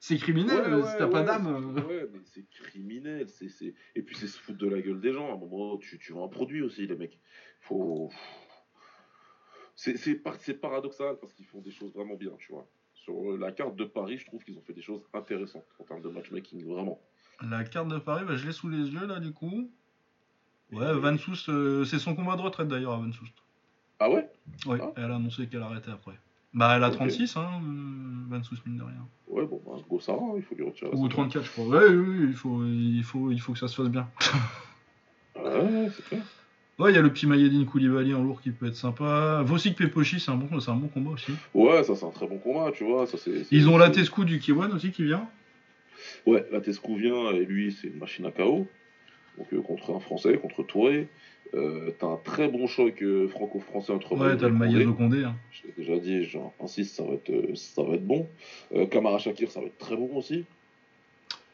C'est criminel, Ouais, ouais, si t'as pas d'âme. c'est-. Ouais, mais c'est criminel. c'est Et puis c'est se foutre de la gueule des gens. À un moment, tu, tu vends un produit aussi, les mecs. Faut. C'est par- paradoxal parce qu'ils font des choses vraiment bien, tu vois. Sur la carte de Paris, je trouve qu'ils ont fait des choses intéressantes en termes de matchmaking, vraiment. La carte de Paris, bah, je l'ai sous les yeux, là, du coup. Ouais, Van Soust, euh, c'est son combat de retraite, d'ailleurs, à Van Soust. Ah ouais? Ouais, Ah. elle a annoncé qu'elle arrêtait après. Bah, elle a Ok. 36, hein, euh, Van Soust, mine de rien. Ouais, bon, bah, go Sarah, il faut lui retirer. Ou ça. 34, je crois. Ouais, oui, oui, il faut, il faut, il faut que ça se fasse bien. Ouais, c'est clair. Ouais, il y a le petit Mayedine Koulibaly en lourd qui peut être sympa. Vosik Pepochi, c'est un, bon, c'est un bon combat aussi. Ouais, ça c'est un très bon combat, tu vois. Ça, Ils ont la Tescu du Kiwan aussi qui vient? Ouais, la Tescu vient et lui, c'est une machine à KO. Donc euh, contre un Français, contre Touré. Euh, t'as un très bon choc euh, franco-français entre Ouais, t'as le Condé. Mayezo Condé. hein. Je l'ai déjà dit, genre, insiste, ça va être, ça va être bon. Kamara Shakir, ça va être très bon aussi.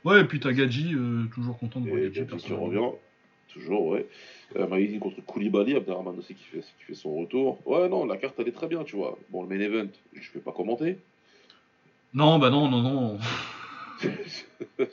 Ouais, et puis t'as Gadji, toujours content de voir Et Gadji. Qui revient. Toujours, ouais. Euh, Maïdine contre Koulibaly, Abderrahman aussi qui fait, qui fait son retour. Ouais, non, la carte elle est très bien, tu vois. Bon, le main event, je vais pas commenter. Non, bah non, non, non.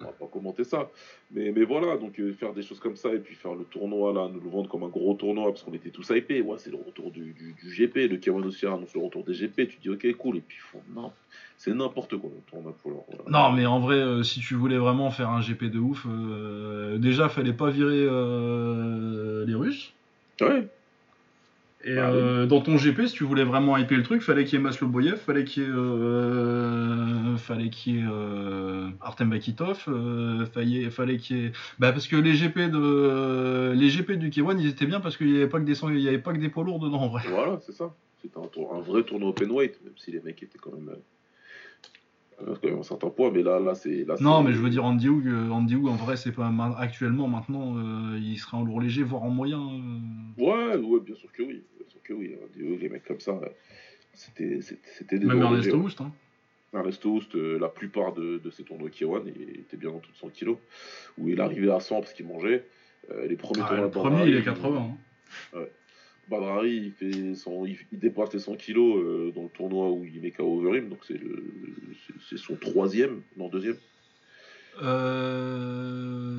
On va pas commenter ça. Mais, mais voilà, donc euh, faire des choses comme ça et puis faire le tournoi là, nous le vendre comme un gros tournoi parce qu'on était tous hypés. Ouais, c'est le retour du, du, du GP. Le Kawan aussi annonce le retour des GP. Tu dis ok, cool. Et puis font non. C'est n'importe quoi le tournoi pour leur. voilà. Non, mais en vrai, euh, si tu voulais vraiment faire un GP de ouf, euh, déjà, fallait pas virer les Russes. Ouais, Et euh, dans ton GP, si tu voulais vraiment hyper le truc, fallait qu'il y ait Masloboyev, fallait qu'il y ait, euh, fallait qu'il y ait euh, Artem Bakitov, euh, fallait, fallait qu'il y ait, bah parce que les GP de, les GP du K1, ils étaient bien parce qu'il y avait pas que des, sang- il y avait pas que des poids lourds dedans en vrai. voilà, c'est ça. C'était un, un vrai tournoi open weight, même si les mecs étaient quand même. Quand même un certain poids, mais là, là c'est. Non, mais je veux dire Andy Hoog, euh, Andy Hoog, en vrai, c'est pas actuellement maintenant, euh, il serait en lourd léger, voire en moyen. euh. Ouais, ouais, bien sûr que oui. Bien sûr que oui. hein. Des- Les mecs comme ça, c'était des. Même légers. Houst, hein. Ernesto Houst, euh, la plupart de, de ses tournois K1, il était bien en tout de 100 kilos, où il arrivait à 100 parce qu'il mangeait. Les premiers Ah, tournois le premier, il est 80. hein. Badrari, il, fait son, il, il dépasse les 100 kilos euh, dans le tournoi où il met KO Overeem, donc c'est le- c'est- c'est son troisième, non deuxième. Euh...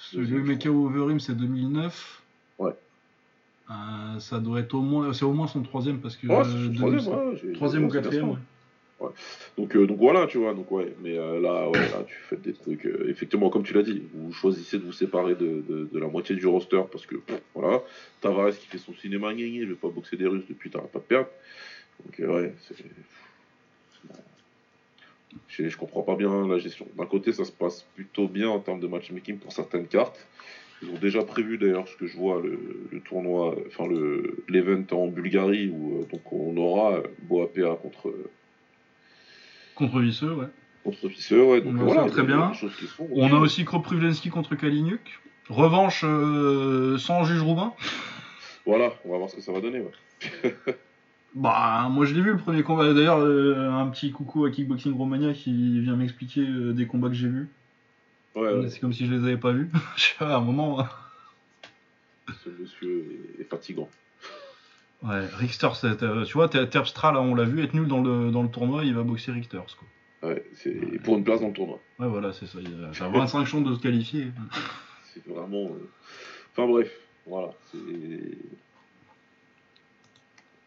Celui Deuxième, je Mekao Overeem, c'est 2009. Ouais. Euh, ça doit être au moins, c'est au moins son troisième parce que. Ouais, c'est euh, son 2000, troisième, ouais, troisième ou quatrième. c'est Donc, euh, donc voilà, tu vois, donc ouais, mais euh, là, ouais, tu fais des trucs, euh, effectivement, comme tu l'as dit, vous choisissez de vous séparer de, de- la moitié du roster parce que, pff, voilà, Tavares qui fait son cinéma, gna, je vais pas boxer des Russes depuis, t'arrêtes pas de perdre. Donc, ouais, c'est. Je, je comprends pas bien la gestion. D'un côté, ça se passe plutôt bien en termes de matchmaking pour certaines cartes. Ils ont déjà prévu d'ailleurs ce que je vois le, tournoi, enfin le l'event en Bulgarie où donc on aura euh, Boapea contre Contre Visseux, ouais. contre ouais. Donc voilà, très bien. On a aussi Kroprivlensky contre Kalinuk. Revanche euh, sans juge Roubain. Voilà, on va voir ce que ça va donner. Ouais. Bah, moi je l'ai vu le premier combat. D'ailleurs, euh, un petit coucou à Kickboxing Romania qui vient m'expliquer euh, des combats que j'ai vus. Ouais, ouais, C'est comme si je les avais pas vus. Je sais pas, à un moment. ce monsieur est, est fatigant. Ouais, Richter, tu vois, Ter- Terpstra, là, on l'a vu être nul dans le, dans le tournoi, il va boxer Richter. Quoi. Ouais, c'est pour une place dans le tournoi. Ouais, voilà, c'est ça. Il a, t'as 25 chances de se qualifier. C'est vraiment. euh, Enfin bref, voilà, c'est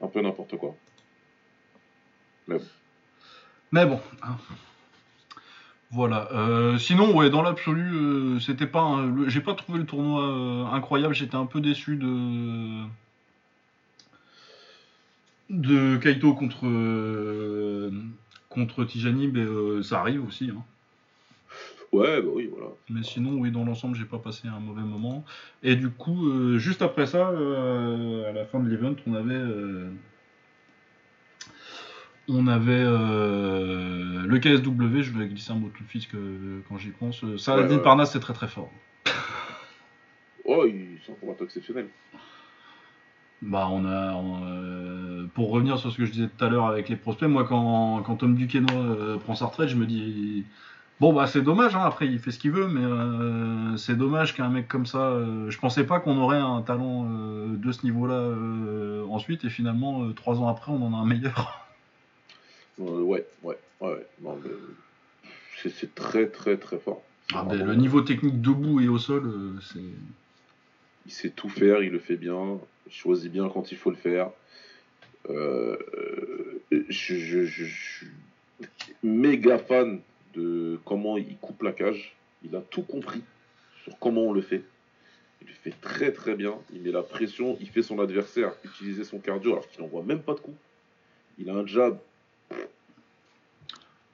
un peu n'importe quoi. Mais bon. hein. Voilà. Euh, sinon, ouais, dans l'absolu, euh, c'était pas. un- j'ai pas trouvé le tournoi incroyable. J'étais un peu déçu de. De Kaito contre. euh, contre Tijani, mais euh, ça arrive aussi. hein. Ouais, bah oui, voilà. Mais sinon, oui, dans l'ensemble, j'ai pas passé un mauvais moment. Et du coup, euh, juste après ça, euh, à la fin de l'event, on avait. on avait le KSW, je vais glisser un mot tout de suite que, quand j'y pense. Saladin Ouais. Parnasse, c'est très très fort. Oh, il- c'est un combattant exceptionnel. Bah, on a. on, pour revenir sur ce que je disais tout à l'heure avec les prospects, moi, quand, quand Tom Duquesnoy euh, prend sa retraite, je me dis. Bon, bah, c'est dommage, hein, après, il fait ce qu'il veut, mais euh, c'est dommage qu'un mec comme ça. euh, je pensais pas qu'on aurait un talent de ce niveau-là ensuite, et finalement, trois ans après, on en a un meilleur. Ouais, ouais, ouais. ouais. Non, mais c'est- très, très, très fort. Ah, ben, le niveau technique debout et au sol, euh, c'est. Il sait tout faire, il le fait bien, il choisit bien quand il faut le faire. Euh, euh, je, je- je- je suis méga fan de comment il coupe la cage. Il a tout compris sur comment on le fait. Il le fait très très bien. Il met la pression, il fait son adversaire utiliser son cardio alors qu'il n'envoie même pas de coup. Il a un jab,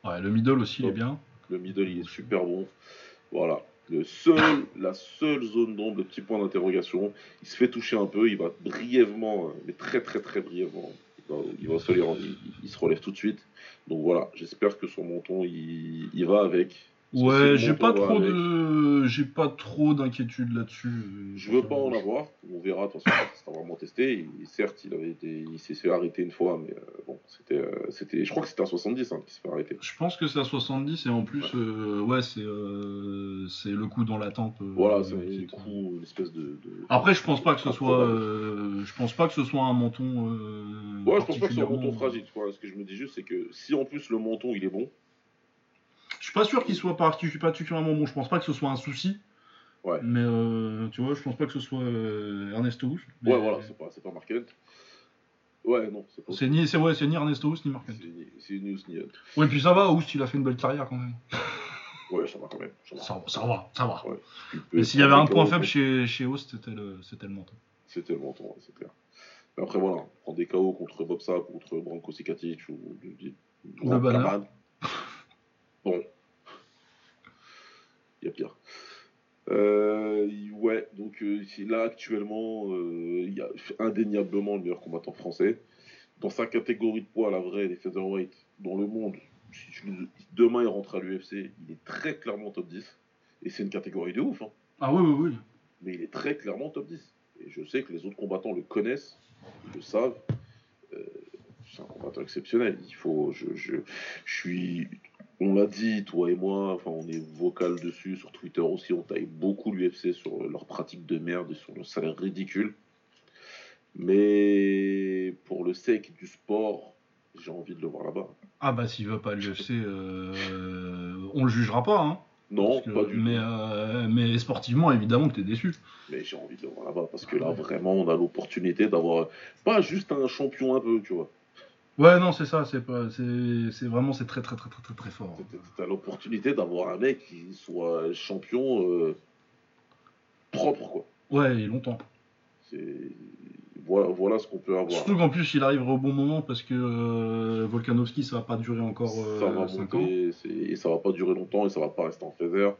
Ouais, le middle aussi, il est bien. le middle il est super bon. Voilà. Le seul, la seule zone d'ombre, le petit point d'interrogation, il se fait toucher un peu, il va brièvement, euh, mais très très très brièvement, il va, se, il, il se relève tout de suite. Donc voilà, j'espère que son menton il, il va avec. Ouais, j'ai pas trop avec, de, j'ai pas trop d'inquiétude là-dessus. euh, Je veux pas en avoir, on verra de toute façon, c'est vraiment testé. Il- certes, il avait été, il s'est fait arrêter une fois, mais euh, bon, c'était, euh, c'était, je crois que c'était à 70 hein, qu'il s'est fait arrêter. Je pense que c'est à 70 et en plus, euh, ouais, c'est, euh, c'est le coup dans l'attente. euh, Voilà, c'est qui est- coup une espèce de. de- Après, je pense pas que ce soit, euh, je pense pas que ce soit un menton. euh, Ouais, je pense pas que c'est un menton fragile. Ce que je me dis juste, c'est que si en plus le menton il est bon, suis pas sûr qu'il soit partic- particulièrement bon. Je pense pas que ce soit un souci. Ouais. Mais euh, tu vois, je pense pas que ce soit euh, Ernesto Hoos. mais- ouais, voilà, c'est pas, pas Mark Hunt. Ouais, non, c'est pas. C'est ni, c'est ouais, c'est ni Ernesto Hoos ni Mark Hunt. C'est ni- c'est ni Hunt. Ouais, puis ça va. Hoos, il a fait une belle carrière quand même. Ouais, ça va quand même. Ça va. Ça, va, ça va, ça Mais s'il y avait un point faible chez, chez c'était le, c'était le menton. C'était le menton, ouais, c'est clair. Mais après, voilà, prendre des KO contre Bob Sapp, contre Branko Sikatic ou. Ou le Banner. Bon. Il y a pire. Euh, ouais, donc euh, là actuellement, euh, il y a indéniablement le meilleur combattant français. Dans sa catégorie de poids, la vraie, les featherweight, dans le monde, si tu demain il rentre à l'UFC, il est très clairement top 10. Et c'est une catégorie de ouf, hein. Ah oui, oui, oui. mais il est très clairement top 10. Et je sais que les autres combattants le connaissent, ils le savent. C'est un combattant exceptionnel. Il faut, je, je, je suis, on l'a dit, toi et moi, enfin, on est vocal dessus sur Twitter aussi. On taille beaucoup l'UFC sur leur pratique de merde et sur le salaire ridicule. Mais pour le sake du sport, j'ai envie de le voir là-bas. Ah bah s'il veut pas à l'UFC, euh, on le jugera pas. Hein, Non, que- pas du mais, tout. euh, mais sportivement, évidemment que t'es déçu. Mais j'ai envie de le voir là-bas parce que là, vraiment, on a l'opportunité d'avoir pas juste un champion un peu, tu vois. Ouais, non, c'est ça. C'est pas, c'est, c'est vraiment, c'est très, très, très, très, très, très fort. Tu as l'opportunité d'avoir un mec qui soit champion euh, propre, quoi. Ouais, et longtemps. C'est voilà, voilà ce qu'on peut avoir. Surtout qu'en plus, il arriverait au bon moment parce que euh, Volkanovski, ça va pas durer encore ça va 5 ans. c'est- et ça va pas durer longtemps et ça va pas rester en feather.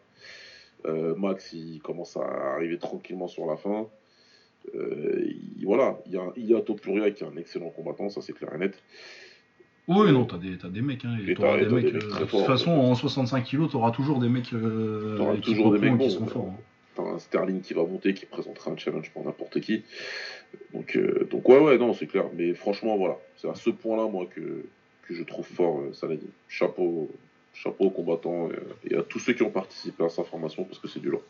Euh, Max, il commence à arriver tranquillement sur la fin. Euh, il- voilà, il y a, y a Topuria qui est un excellent combattant, ça c'est clair et net. Oui, non, t'as des, t'as des mecs. Hein, et t'auras des t'as mecs. des mecs euh, de toute façon, en 65 kilos, t'auras toujours des mecs. Euh, T'auras toujours des mecs qui sont ouais. forts. hein. T'as un Sterling qui va monter, qui présentera un challenge pour n'importe qui. Donc, euh, donc ouais, ouais, non, c'est clair. Mais franchement, voilà, c'est à ce point-là, moi, que, que je trouve fort Saladin. Chapeau, chapeau aux combattants et, et à tous ceux qui ont participé à sa formation, parce que c'est du lourd.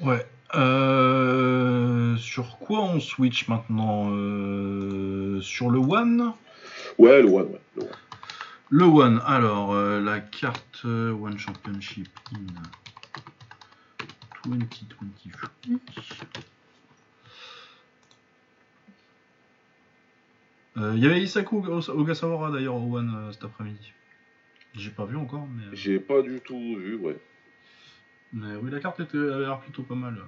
Ouais. Euh, sur quoi on switch maintenant Euh, Sur le One? Ouais, le One, ouais. Le one. Le One, alors, euh, la carte One Championship in 2023. Euh, Il y avait Isaku Ogas- Ogasawara d'ailleurs au One cet après-midi. J'ai pas vu encore, mais, J'ai pas du tout vu, ouais. Mais oui, la carte était, avait l'air plutôt pas mal.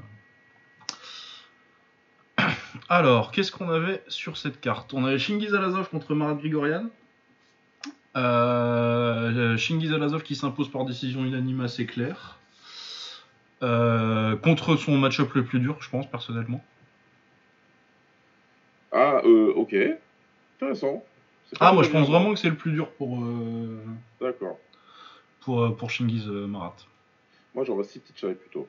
Alors, qu'est-ce qu'on avait sur cette carte? On avait Shingiz Alazov contre Marat Grigorian. Euh, Shingiz Alazov qui s'impose par décision unanime assez claire. Euh, contre son match-up le plus dur, je pense, personnellement. Ah, euh, ok. Intéressant. Ah, moi je pense bien. vraiment que c'est le plus dur pour, euh, D'accord. pour, pour Shingiz Marat. Moi, j'en vois City Chai plutôt.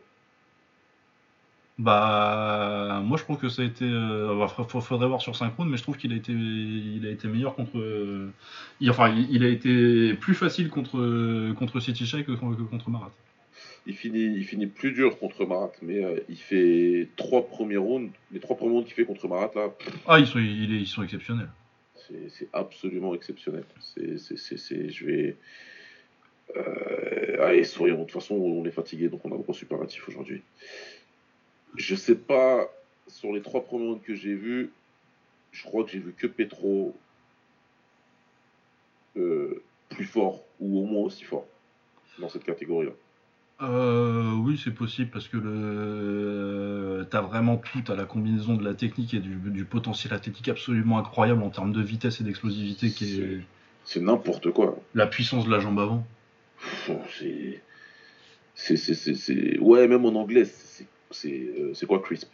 Bah, moi je trouve que ça a été. Euh, bah, faudrait voir sur 5 rounds, mais je trouve qu'il a été, il a été meilleur contre. Euh, enfin, il, a été plus facile contre contre City Shy que, contre Marat. Il finit, il finit plus dur contre Marat, mais euh, il fait trois premiers rounds. Les trois premiers rounds qu'il fait contre Marat là. Ah, ils sont, ils sont exceptionnels. C'est absolument exceptionnel. C'est, je vais. Allez, soyons. De toute façon, on est fatigué, donc on a un gros superlatif aujourd'hui. Je sais pas, sur les trois premiers rounds que j'ai vus, je crois que j'ai vu que Petro euh, plus fort, ou au moins aussi fort, dans cette catégorie-là. Euh, oui, c'est possible parce que le... tu as vraiment tout, à la combinaison de la technique et du, potentiel athlétique absolument incroyable en termes de vitesse et d'explosivité est. C'est n'importe quoi. La puissance de la jambe avant. C'est. C'est. Ouais, même en anglais, c'est euh, c'est quoi crisp?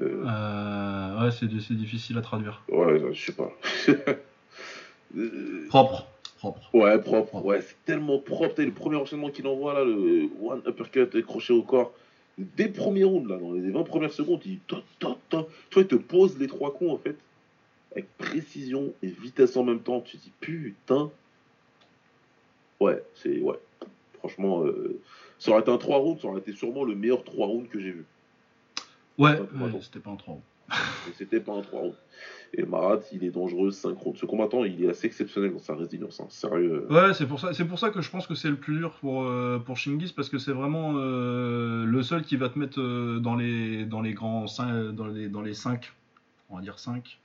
Euh, euh... Ouais, c'est difficile à traduire. Ouais, je sais pas. propre. Propre. Ouais, propre. Ouais, c'est tellement propre. le premier enchaînement qu'il envoie là, le one uppercut crochet au corps, dès le premier round, là, dans les 20 premières secondes, il, toi, il te pose les trois coups en fait, avec précision et vitesse en même temps. Tu te dis putain. Ouais, c'est. Ouais. Franchement, euh, ça aurait été un 3 rounds, ça aurait été sûrement le meilleur 3 rounds que j'ai vu. Ouais, c'était pas un 3 rounds. c'était pas un 3 rounds. Et Marat, il est dangereux 5 rounds. Ce combattant, il est assez exceptionnel dans sa résilience. Hein. Sérieux. Ouais, c'est pour, ça, c'est pour ça que je pense que c'est le plus dur pour, euh, pour Shingis, parce que c'est vraiment euh, le seul qui va te mettre euh, dans, les, dans les grands 5, dans les, dans les 5, on va dire 5.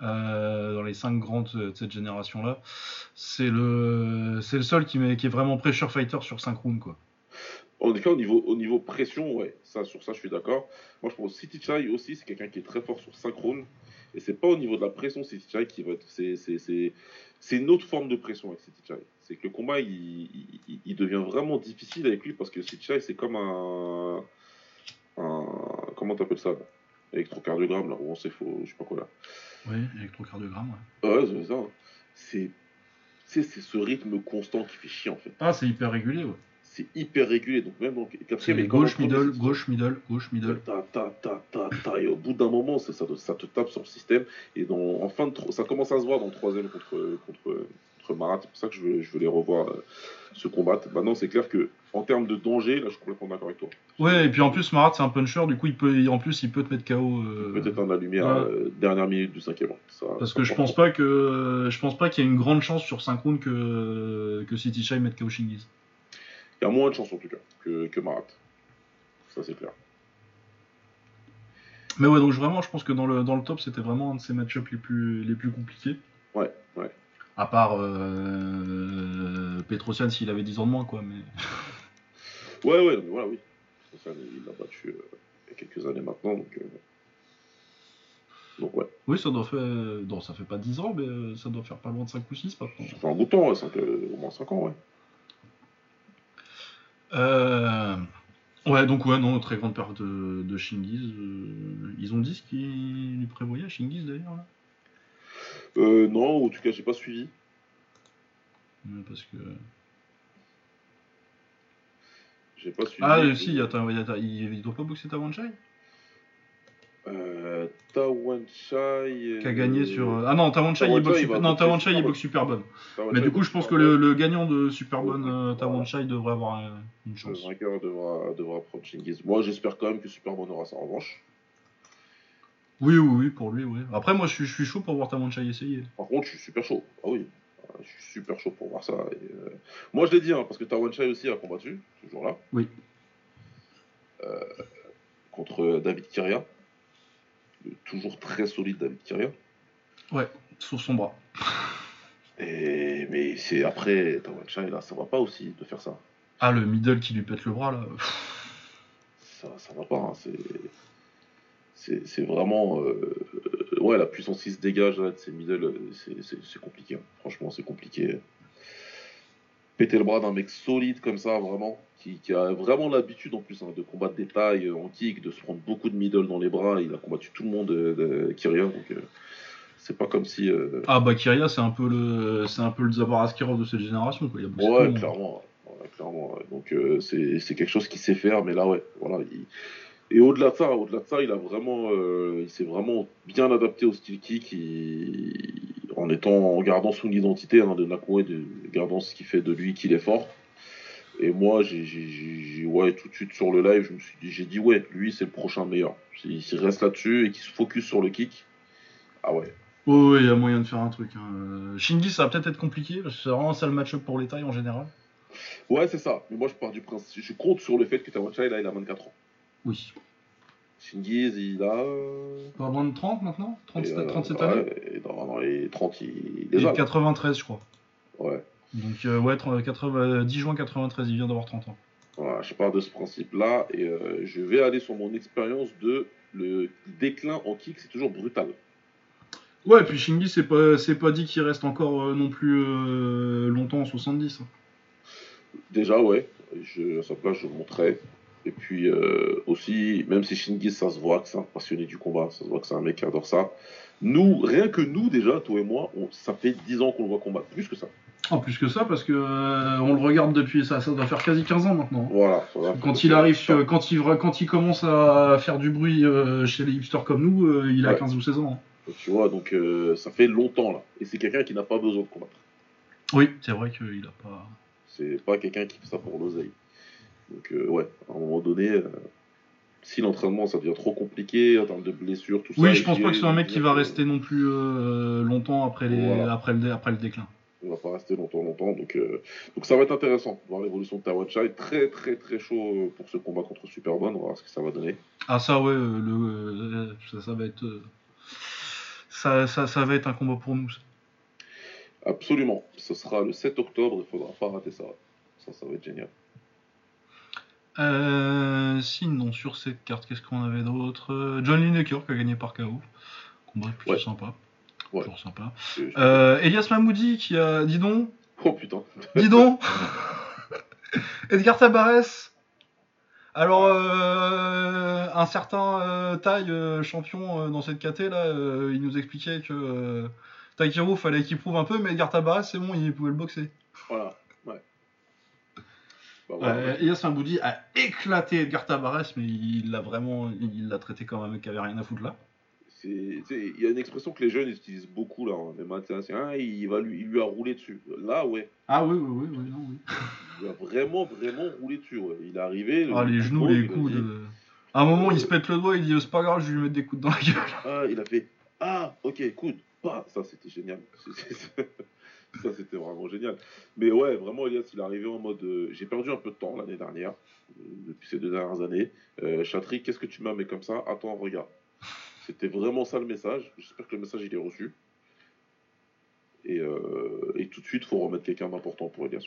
Dans les 5 grandes de cette génération-là, c'est le, c'est le seul qui, met, qui est vraiment pressure fighter sur 5 rounds. Quoi. En tout cas, au niveau, au niveau pression, ouais, ça, sur ça, je suis d'accord. Moi, je pense que City Chai aussi, c'est quelqu'un qui est très fort sur synchrone. Et c'est pas au niveau de la pression City Chai qui va être. C'est une autre forme de pression avec City Chai. C'est que le combat, il, devient vraiment difficile avec lui parce que City Chai, c'est comme un. un comment t'appelles ça Électrocardiogramme, là, où on sait, faut, je sais pas quoi là. Oui, électrocardiogramme, ouais. Ouais, c'est ça. C'est. C'est ce rythme constant qui fait chier en fait. Ah, c'est hyper régulier, ouais c'est hyper régulé. Donc même donc quatrième gauche, middle, gauche, middle, gauche, middle. Ta, ta, ta, ta, ta, et au bout d'un moment, ça, ça, te tape sur le système. Et dans, en fin de, ça commence à se voir dans le troisième contre, contre, contre Marat. C'est pour ça que je veux, je veux les revoir euh, se combattre. Maintenant, c'est clair que en termes de danger, là, je suis complètement d'accord avec toi. Ouais, et puis en plus, Marat, c'est un puncher. Du coup, il peut, en plus, il peut te mettre KO. Euh... Peut-être la lumière euh, dernière minute du cinquième. Parce que je pense pas que je pense pas qu'il y ait une grande chance sur 5 rounds que que City Shy mette KO Shingiz. Il y a moins de chances en tout cas que, que Marat. Ça c'est clair. Mais ouais, donc vraiment, je pense que dans le, dans le top, c'était vraiment un de ces match-ups les plus, les plus compliqués. À part euh, Petrosian s'il avait 10 ans de moins, quoi. Mais... ouais, ouais, mais voilà, oui. Petrosian, il l'a battu euh, il y a quelques années maintenant, donc. Euh... Donc, ouais. Oui, ça doit faire. Non, ça fait pas 10 ans, mais euh, ça doit faire pas loin de 5 ou 6 maintenant. Ça fait un bout de temps, ouais, 5, au moins 5 ans, ouais. Euh, ouais, donc ouais, non, très grande perte de, de Shingiz. Ils ont dit ce qu'ils lui prévoyaient à Shingiz d'ailleurs euh, Non, en tout cas, j'ai pas suivi. parce que. J'ai pas suivi. Ah, si, y a, y a, il doit pas boxer Tawanchai euh, Tawanchai. Qui a gagné sur. Euh, ah non, Tawanchai, il, boxe super... non, Tawanchai, il boxe super bonne. Mais du coup, je pense que le, le, gagnant de super bonne euh, Tawanchai devrait avoir euh, une chance. Le vainqueur devra, devra prendre. Moi, j'espère quand même que super bonne aura sa revanche. Oui, oui, oui, pour lui, oui. Après, moi, je suis, je suis chaud pour voir Tawanchai essayer. Par contre, je suis super chaud. Ah oui. Je suis super chaud pour voir ça. Et, euh... Moi, je l'ai dit, hein, parce que Tawanchai aussi a combattu, ce jour-là. Oui. Euh, contre David Kiria toujours très solide David Kyria. Ouais, sur son bras. Et, mais c'est après, Tawanchai, là, ça va pas aussi de faire ça. Ah, le middle qui lui pète le bras, là. Ça, ça va pas, hein, c'est. C'est vraiment. Euh, ouais, la puissance qui se dégage là, de ces middle, c'est compliqué. Hein. Franchement, c'est compliqué. Péter le bras d'un mec solide comme ça, vraiment qui, a vraiment l'habitude en plus hein, de combattre des tailles euh, en kick, de se prendre beaucoup de middle dans les bras. Il a combattu tout le monde, de, de Kyria, donc euh, c'est pas comme si. Euh, ah bah Kyria, c'est un peu le, c'est un peu le Askarov de cette génération. Quoi. Il y a ouais, clairement. clairement. Donc c'est quelque chose qu'il sait faire, mais là ouais, voilà, Et au-delà de ça, au-delà de ça, il a vraiment, euh, il s'est vraiment bien adapté au style kick, en étant, en gardant son identité hein, de Nakamura, de gardant ce qui fait de lui qu'il est fort. Et moi, j'ai, ouais, tout de suite sur le live, je me suis dit, j'ai dit ouais, lui c'est le prochain meilleur. S'il reste là-dessus et qu'il se focus sur le kick, ah ouais. Oui, il y a moyen de faire un truc. Hein. Shingi, ça va peut-être être compliqué parce que c'est vraiment ça le match-up pour les tailles en général. Ouais, c'est ça. Mais moi, je pars du principe, je compte sur le fait que Tawachai, là, il a 24 ans. Oui. Shingiz, il a. Pas moins de 30 maintenant? 30, euh, 37 années dans, les 30, il, il est 93, je crois. Ouais. Donc, euh, ouais, 80, 10 juin 93, il vient d'avoir 30 ans. Voilà, je pars de ce principe-là et euh, je vais aller sur mon expérience de le déclin en kick, c'est toujours brutal. Ouais, et puis Shingi, c'est pas, c'est pas dit qu'il reste encore non plus longtemps en 70. Hein. Déjà, ouais, je, à sa place, je montrais. Et puis euh, aussi, même si Shingi, ça se voit que c'est un passionné du combat, ça se voit que c'est un mec qui adore ça. Nous, rien que nous, déjà, toi et moi, ça fait 10 ans qu'on le voit combattre, plus que ça. Ah, plus que ça, parce que euh, on le regarde depuis ça, ça doit faire quasi 15 ans maintenant. Voilà. quand il arrive, quand il, quand il commence à faire du bruit euh, chez les hipsters comme nous, il a 15 ou 16 ans. Tu vois, donc ça fait longtemps là. Et c'est quelqu'un qui n'a pas besoin de combattre. Oui, c'est vrai qu'il n'a pas. C'est pas quelqu'un qui fait ça pour l'oseille. Donc, euh, ouais, à un moment donné, euh, si l'entraînement ça devient trop compliqué en termes de blessures, tout ça. Oui, je pense pas que c'est un mec qui va rester non plus euh, longtemps après, les, après, le, après le déclin. Il va pas rester longtemps, longtemps. Donc, donc ça va être intéressant de voir l'évolution de Tawachai. Très, très, très chaud pour ce combat contre Superman. On va voir ce que ça va donner. Ah, ça, ouais, le, ça, ça, va être. Ça, ça, ça, va être un combat pour nous. Absolument. Ce sera le 7 octobre, il faudra pas rater ça. Ça, ça va être génial. Euh, sinon, sur cette carte, qu'est-ce qu'on avait d'autre? John Lineker qui a gagné par KO. Combat plutôt sympa. Ouais. Toujours sympa. Euh, Elias Mamoudi qui a. Dis donc. Oh putain. Dis donc. Edgar Tabares. Alors, euh, un certain taille champion dans cette KT là, il nous expliquait que Takeru, fallait qu'il prouve un peu, mais Edgar Tabares, c'est bon, il pouvait le boxer. Voilà, ouais. Bah, ouais, a éclaté Edgar Tabares, mais il l'a vraiment, il l'a traité comme un mec qui avait rien à foutre là. Il y a une expression que les jeunes utilisent beaucoup là, les matins, c'est ah, il, va lui, il lui a roulé dessus. Là, ouais. Ah oui, oui, oui, oui, non, oui. Il a vraiment, vraiment roulé dessus. Ouais. Il est arrivé. Ah, les genoux, les coudes. Euh. À un moment, il se pète le doigt, il dit c'est pas grave, je vais lui mettre des coudes dans la gueule. Ah, il a fait ah, ok, coude. Ah, ça c'était génial. Ça c'était vraiment génial. Mais ouais, vraiment, Elias, il est arrivé en mode. Euh, j'ai perdu un peu de temps l'année dernière, euh, depuis ces deux dernières années. Euh, Chatry, qu'est-ce que tu m'as mis comme ça Attends, regarde. C'était vraiment ça le message. J'espère que le message il est reçu. Et, et tout de suite, faut remettre quelqu'un d'important pour Elias.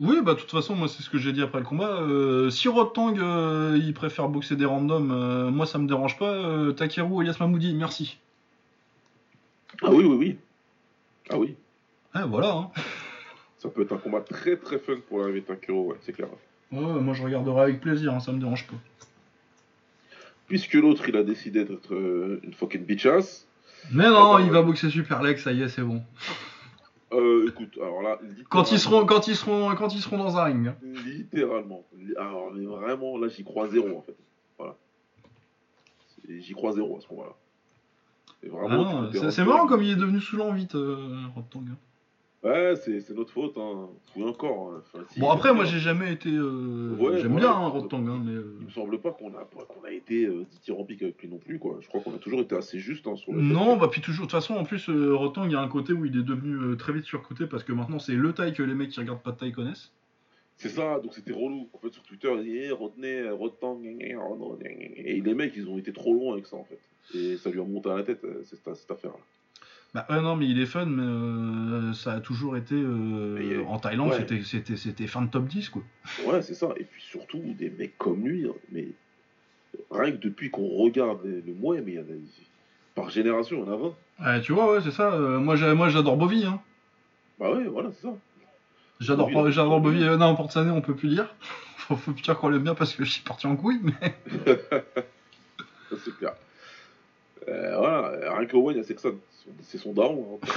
Oui, bah de toute façon, moi c'est ce que j'ai dit après le combat. si Rotang il préfère boxer des randoms, moi ça me dérange pas. Takeru, Elias Mamoudi, merci. Ah oui, oui, oui. Ah oui. Ah voilà. Hein. Ça peut être un combat très très fun pour l'arrivée de Takuro, ouais, c'est clair. Ouais, moi je regarderai avec plaisir, hein, ça me dérange pas. Puisque l'autre il a décidé d'être euh, une fucking bitchass. Mais non, il va boxer Super Lex, ça y est, c'est bon. Euh, écoute, alors là. Quand ils seront, quand ils seront, quand ils seront dans un ring. Hein. Littéralement. Alors mais vraiment, là j'y crois zéro en fait. Voilà. J'y crois zéro à ce moment-là. Ah c'est marrant comme il est devenu saoulant vite, euh, Rotang. Ouais, c'est notre faute, hein. Oui, encore. Hein. bon, après, moi, j'ai jamais été. Euh... J'aime bien hein, Rotang, hein, mais. Euh... Il me semble pas qu'on a, qu'on a été euh, dithyrambique avec lui non plus, quoi. Je crois qu'on a toujours été assez juste hein, sur le. Non, bah, puis toujours. De toute façon, en plus, euh, Rotang, il y a un côté où il est devenu euh, très vite surcoté parce que maintenant, c'est le taille que les mecs qui regardent pas de taille connaissent. C'est ça, donc c'était relou. En fait, sur Twitter, il dit, retenez, Rotang, et les mecs, ils ont été trop loin avec ça, en fait. Et ça lui a monté à la tête, euh, cette, cette affaire-là. Bah ouais, non, mais il est fun, mais euh, ça a toujours été. Euh, en Thaïlande, c'était, c'était, c'était fin de top 10, quoi. Ouais, c'est ça. Et puis surtout, des mecs comme lui, hein, mais rien que depuis qu'on regarde le mois, mais il y en a. Par génération, il y en a 20. Ouais, tu vois, ouais, c'est ça. moi, moi, j'adore Bovie, hein. Bah ouais, voilà, c'est ça. J'adore, Bovie, j'adore Bovie. non, pour cette année, on peut plus dire. faut, faut dire qu'on l'aime bien parce que je suis parti en couille, mais. ça, c'est clair. Euh, voilà, rien que Owen, il y a Sexton. C'est son daron. Hein.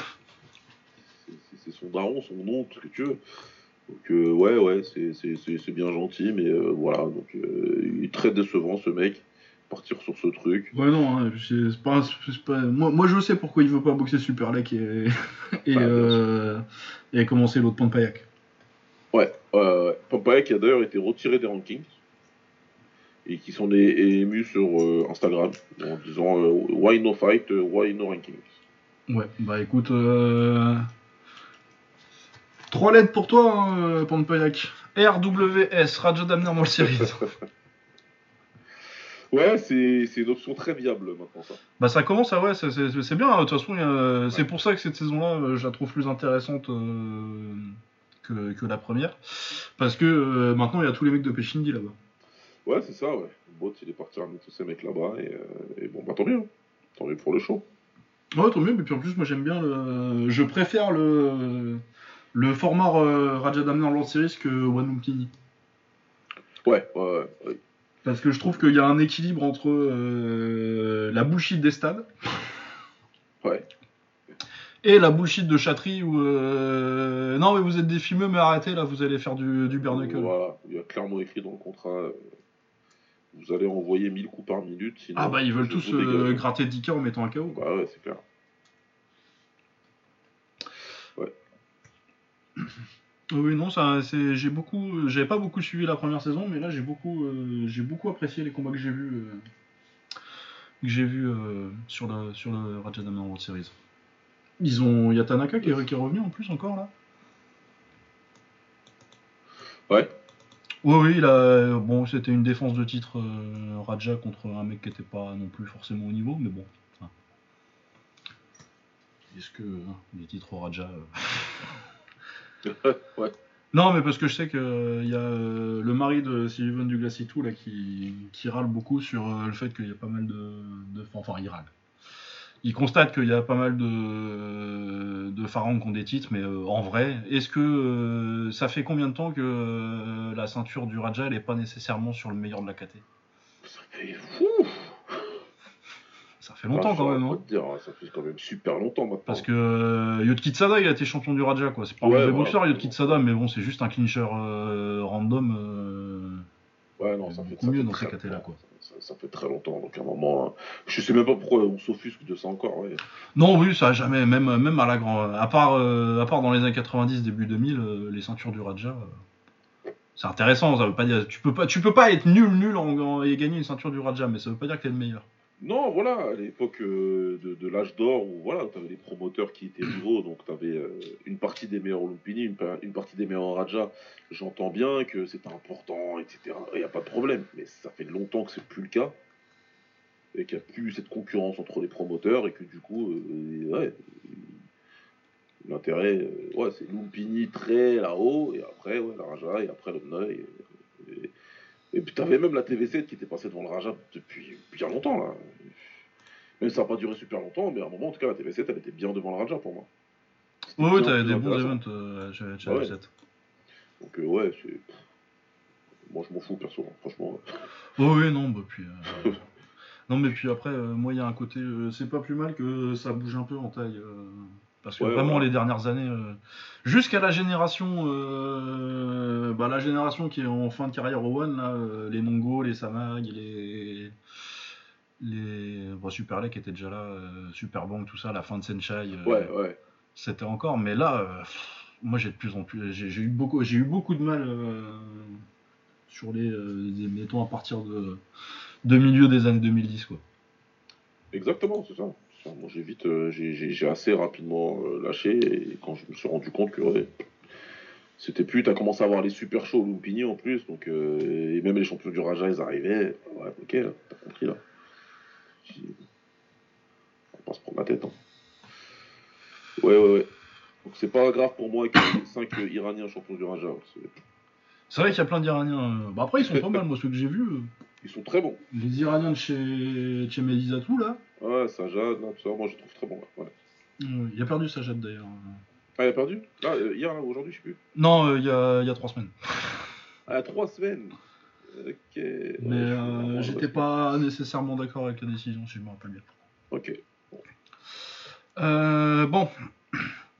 C'est son daron, son nom, tout ce que tu veux. Donc, euh, ouais, ouais, c'est bien gentil, mais euh, voilà. Donc, il est très décevant, ce mec. partir sur ce truc. Ouais, non, hein, c'est c'est pas, c'est pas- Moi, moi, je sais pourquoi il veut pas boxer Super Lake et, et, et commencer l'autre Pampayak. Ouais, ouais, ouais. Pampaye qui a d'ailleurs été retiré des rankings et qui sont émus sur euh, Instagram en disant euh, Why no fight, euh, why no rankings Ouais, bah écoute. Trois lettres pour toi, hein. RWS, Raja Damner World Series. Ouais, c'est une option très viable maintenant, ça. Bah ça commence à ouais, c'est- bien. hein, De toute façon, c'est pour ça que cette saison-là, je la trouve plus intéressante euh, que, que la première, parce que euh, maintenant il y a tous les mecs de Pechindi là-bas. Ouais, c'est ça, ouais. Bot, il est parti ramener tous ces mecs là-bas et, euh, et bon, bah tant mieux. hein. Tant mieux pour le show. Ouais, tant mieux. Mais puis en plus, moi j'aime bien le, je préfère le le format euh, Raja Damner World Series que One Lumpini. Ouais, ouais, ouais. ouais. Parce que je trouve qu'il y a un équilibre entre euh, la bullshit des stades Ouais. et la bullshit de Chatry où euh, non mais vous êtes des fumeux mais arrêtez là vous allez faire du, du bare knuckle. Voilà, il y a clairement écrit dans le contrat euh, vous allez envoyer 1000 coups par minute. Sinon, Ah bah ils veulent tous euh, gratter 10k en mettant un KO. quoi. Bah ouais, c'est clair. Oui non ça c'est j'ai beaucoup j'avais pas beaucoup suivi la première saison mais là j'ai beaucoup euh, j'ai beaucoup apprécié les combats que j'ai vus euh, que j'ai vus euh, sur le sur le World Series. Ils ont il y a Tanaka qui est, qui est revenu en plus encore là. Ouais. Oui, oui, a- bon, c'était une défense de titre euh, Raja contre un mec qui était pas non plus forcément au niveau, mais bon. Est-ce que hein, les titres Raja. euh, ouais. Non, mais parce que je sais qu'il y a euh, le mari de Sylvain Duglacitou là qui, qui râle beaucoup sur euh, le fait qu'il y a pas mal de, de. Enfin, il râle. Il constate qu'il y a pas mal de, de pharaons qui ont des titres, mais euh, en vrai, est-ce que euh, ça fait combien de temps que euh, la ceinture du Raja elle est pas nécessairement sur le meilleur de la KT Ça fait fou Ça fait longtemps quand même, hein. hein. dire, ça fait quand même super longtemps maintenant. Parce que Yotkitsada il a été champion du Raja quoi. C'est pas un mauvais boxeur Yotkitsada, mais bon c'est juste un clincher random. Ouais, non, ça fait, mieux dans ces KT-là, quoi. Ça, ça fait très longtemps, donc à un moment, hein, je sais même pas pourquoi on s'offusque de ça encore. Non, oui, ça a jamais, même, à la grande. À part, euh, à part dans les années 90, début 2000, euh, les ceintures du Raja. euh, c'est intéressant, ça veut pas dire. Tu peux pas, peux pas être nul, nul et gagner une ceinture du Raja, mais ça veut pas dire que t'es le meilleur. Non, voilà, à l'époque euh, de, l'âge d'or où voilà, tu avais des promoteurs qui étaient nouveaux, donc tu avais une partie des meilleurs Lumpini, une, pa- une partie des meilleurs Raja. J'entends bien que c'est important, etc. Il n'y a pas de problème, mais ça fait longtemps que c'est plus le cas. Et qu'il n'y a plus cette concurrence entre les promoteurs et que du coup, euh, ouais, l'intérêt, euh, ouais, c'est Lumpini très là-haut, et après, ouais, la Raja, et après l'Omna. Et, puis t'avais même la TV7 qui était passée devant le Raja depuis bien longtemps là. Même ça n'a pas duré super longtemps, mais à un moment en tout cas la TV7 elle était bien devant le Raja pour moi. Oui, oui, t'avais des bons events euh, chez, chez Ouais. F7. Donc euh, ouais, c'est. Moi je m'en fous perso, hein, franchement. Oh, oui, non, bah puis. euh, non, mais puis après, euh, moi, il y a un côté. euh, c'est pas plus mal que ça bouge un peu en taille. Parce que Ouais, vraiment, les dernières années, euh, jusqu'à la génération. euh, bah, la génération qui est en fin de carrière au One, là, euh, les Mongo, les Samag, les. Les. Bon, Super Lake était déjà là, Super Bang, tout ça, la fin de Senchai. Ouais, ouais. c'était encore mais là pff, moi j'ai de plus en plus j'ai eu beaucoup j'ai eu beaucoup de mal sur les, des- mettons à partir de de milieu des années 2010 quoi Exactement, c'est ça. Moi j'ai vite, euh, j'ai- assez rapidement euh, lâché et quand je me suis rendu compte que ouais, c'était plus, t'as commencé à avoir les super shows au Lumpini en plus, donc euh, et même les champions du Raja ils arrivaient. Ouais, ok, t'as compris là. On va pas se prendre la tête. Hein. Ouais, ouais, ouais. Donc c'est pas grave pour moi qu'il y ait 5 Iraniens champions du Raja. C'est- c'est vrai qu'il y a plein d'Iraniens bah après ils sont pas mal moi ceux que j'ai vus Ils sont très bons. les Iraniens de chez chez Medizatou là Ouais, là, tout ça, moi je trouve très bon. euh, il a perdu Sajad d'ailleurs Ah, il a perdu? Là, euh, hier, là, aujourd'hui, je sais plus. non euh, il y a il y a trois semaines Ah, trois semaines. Ok. mais Ouais, j'étais pas nécessairement d'accord avec la décision si je me rappelle bien Ok. Bon,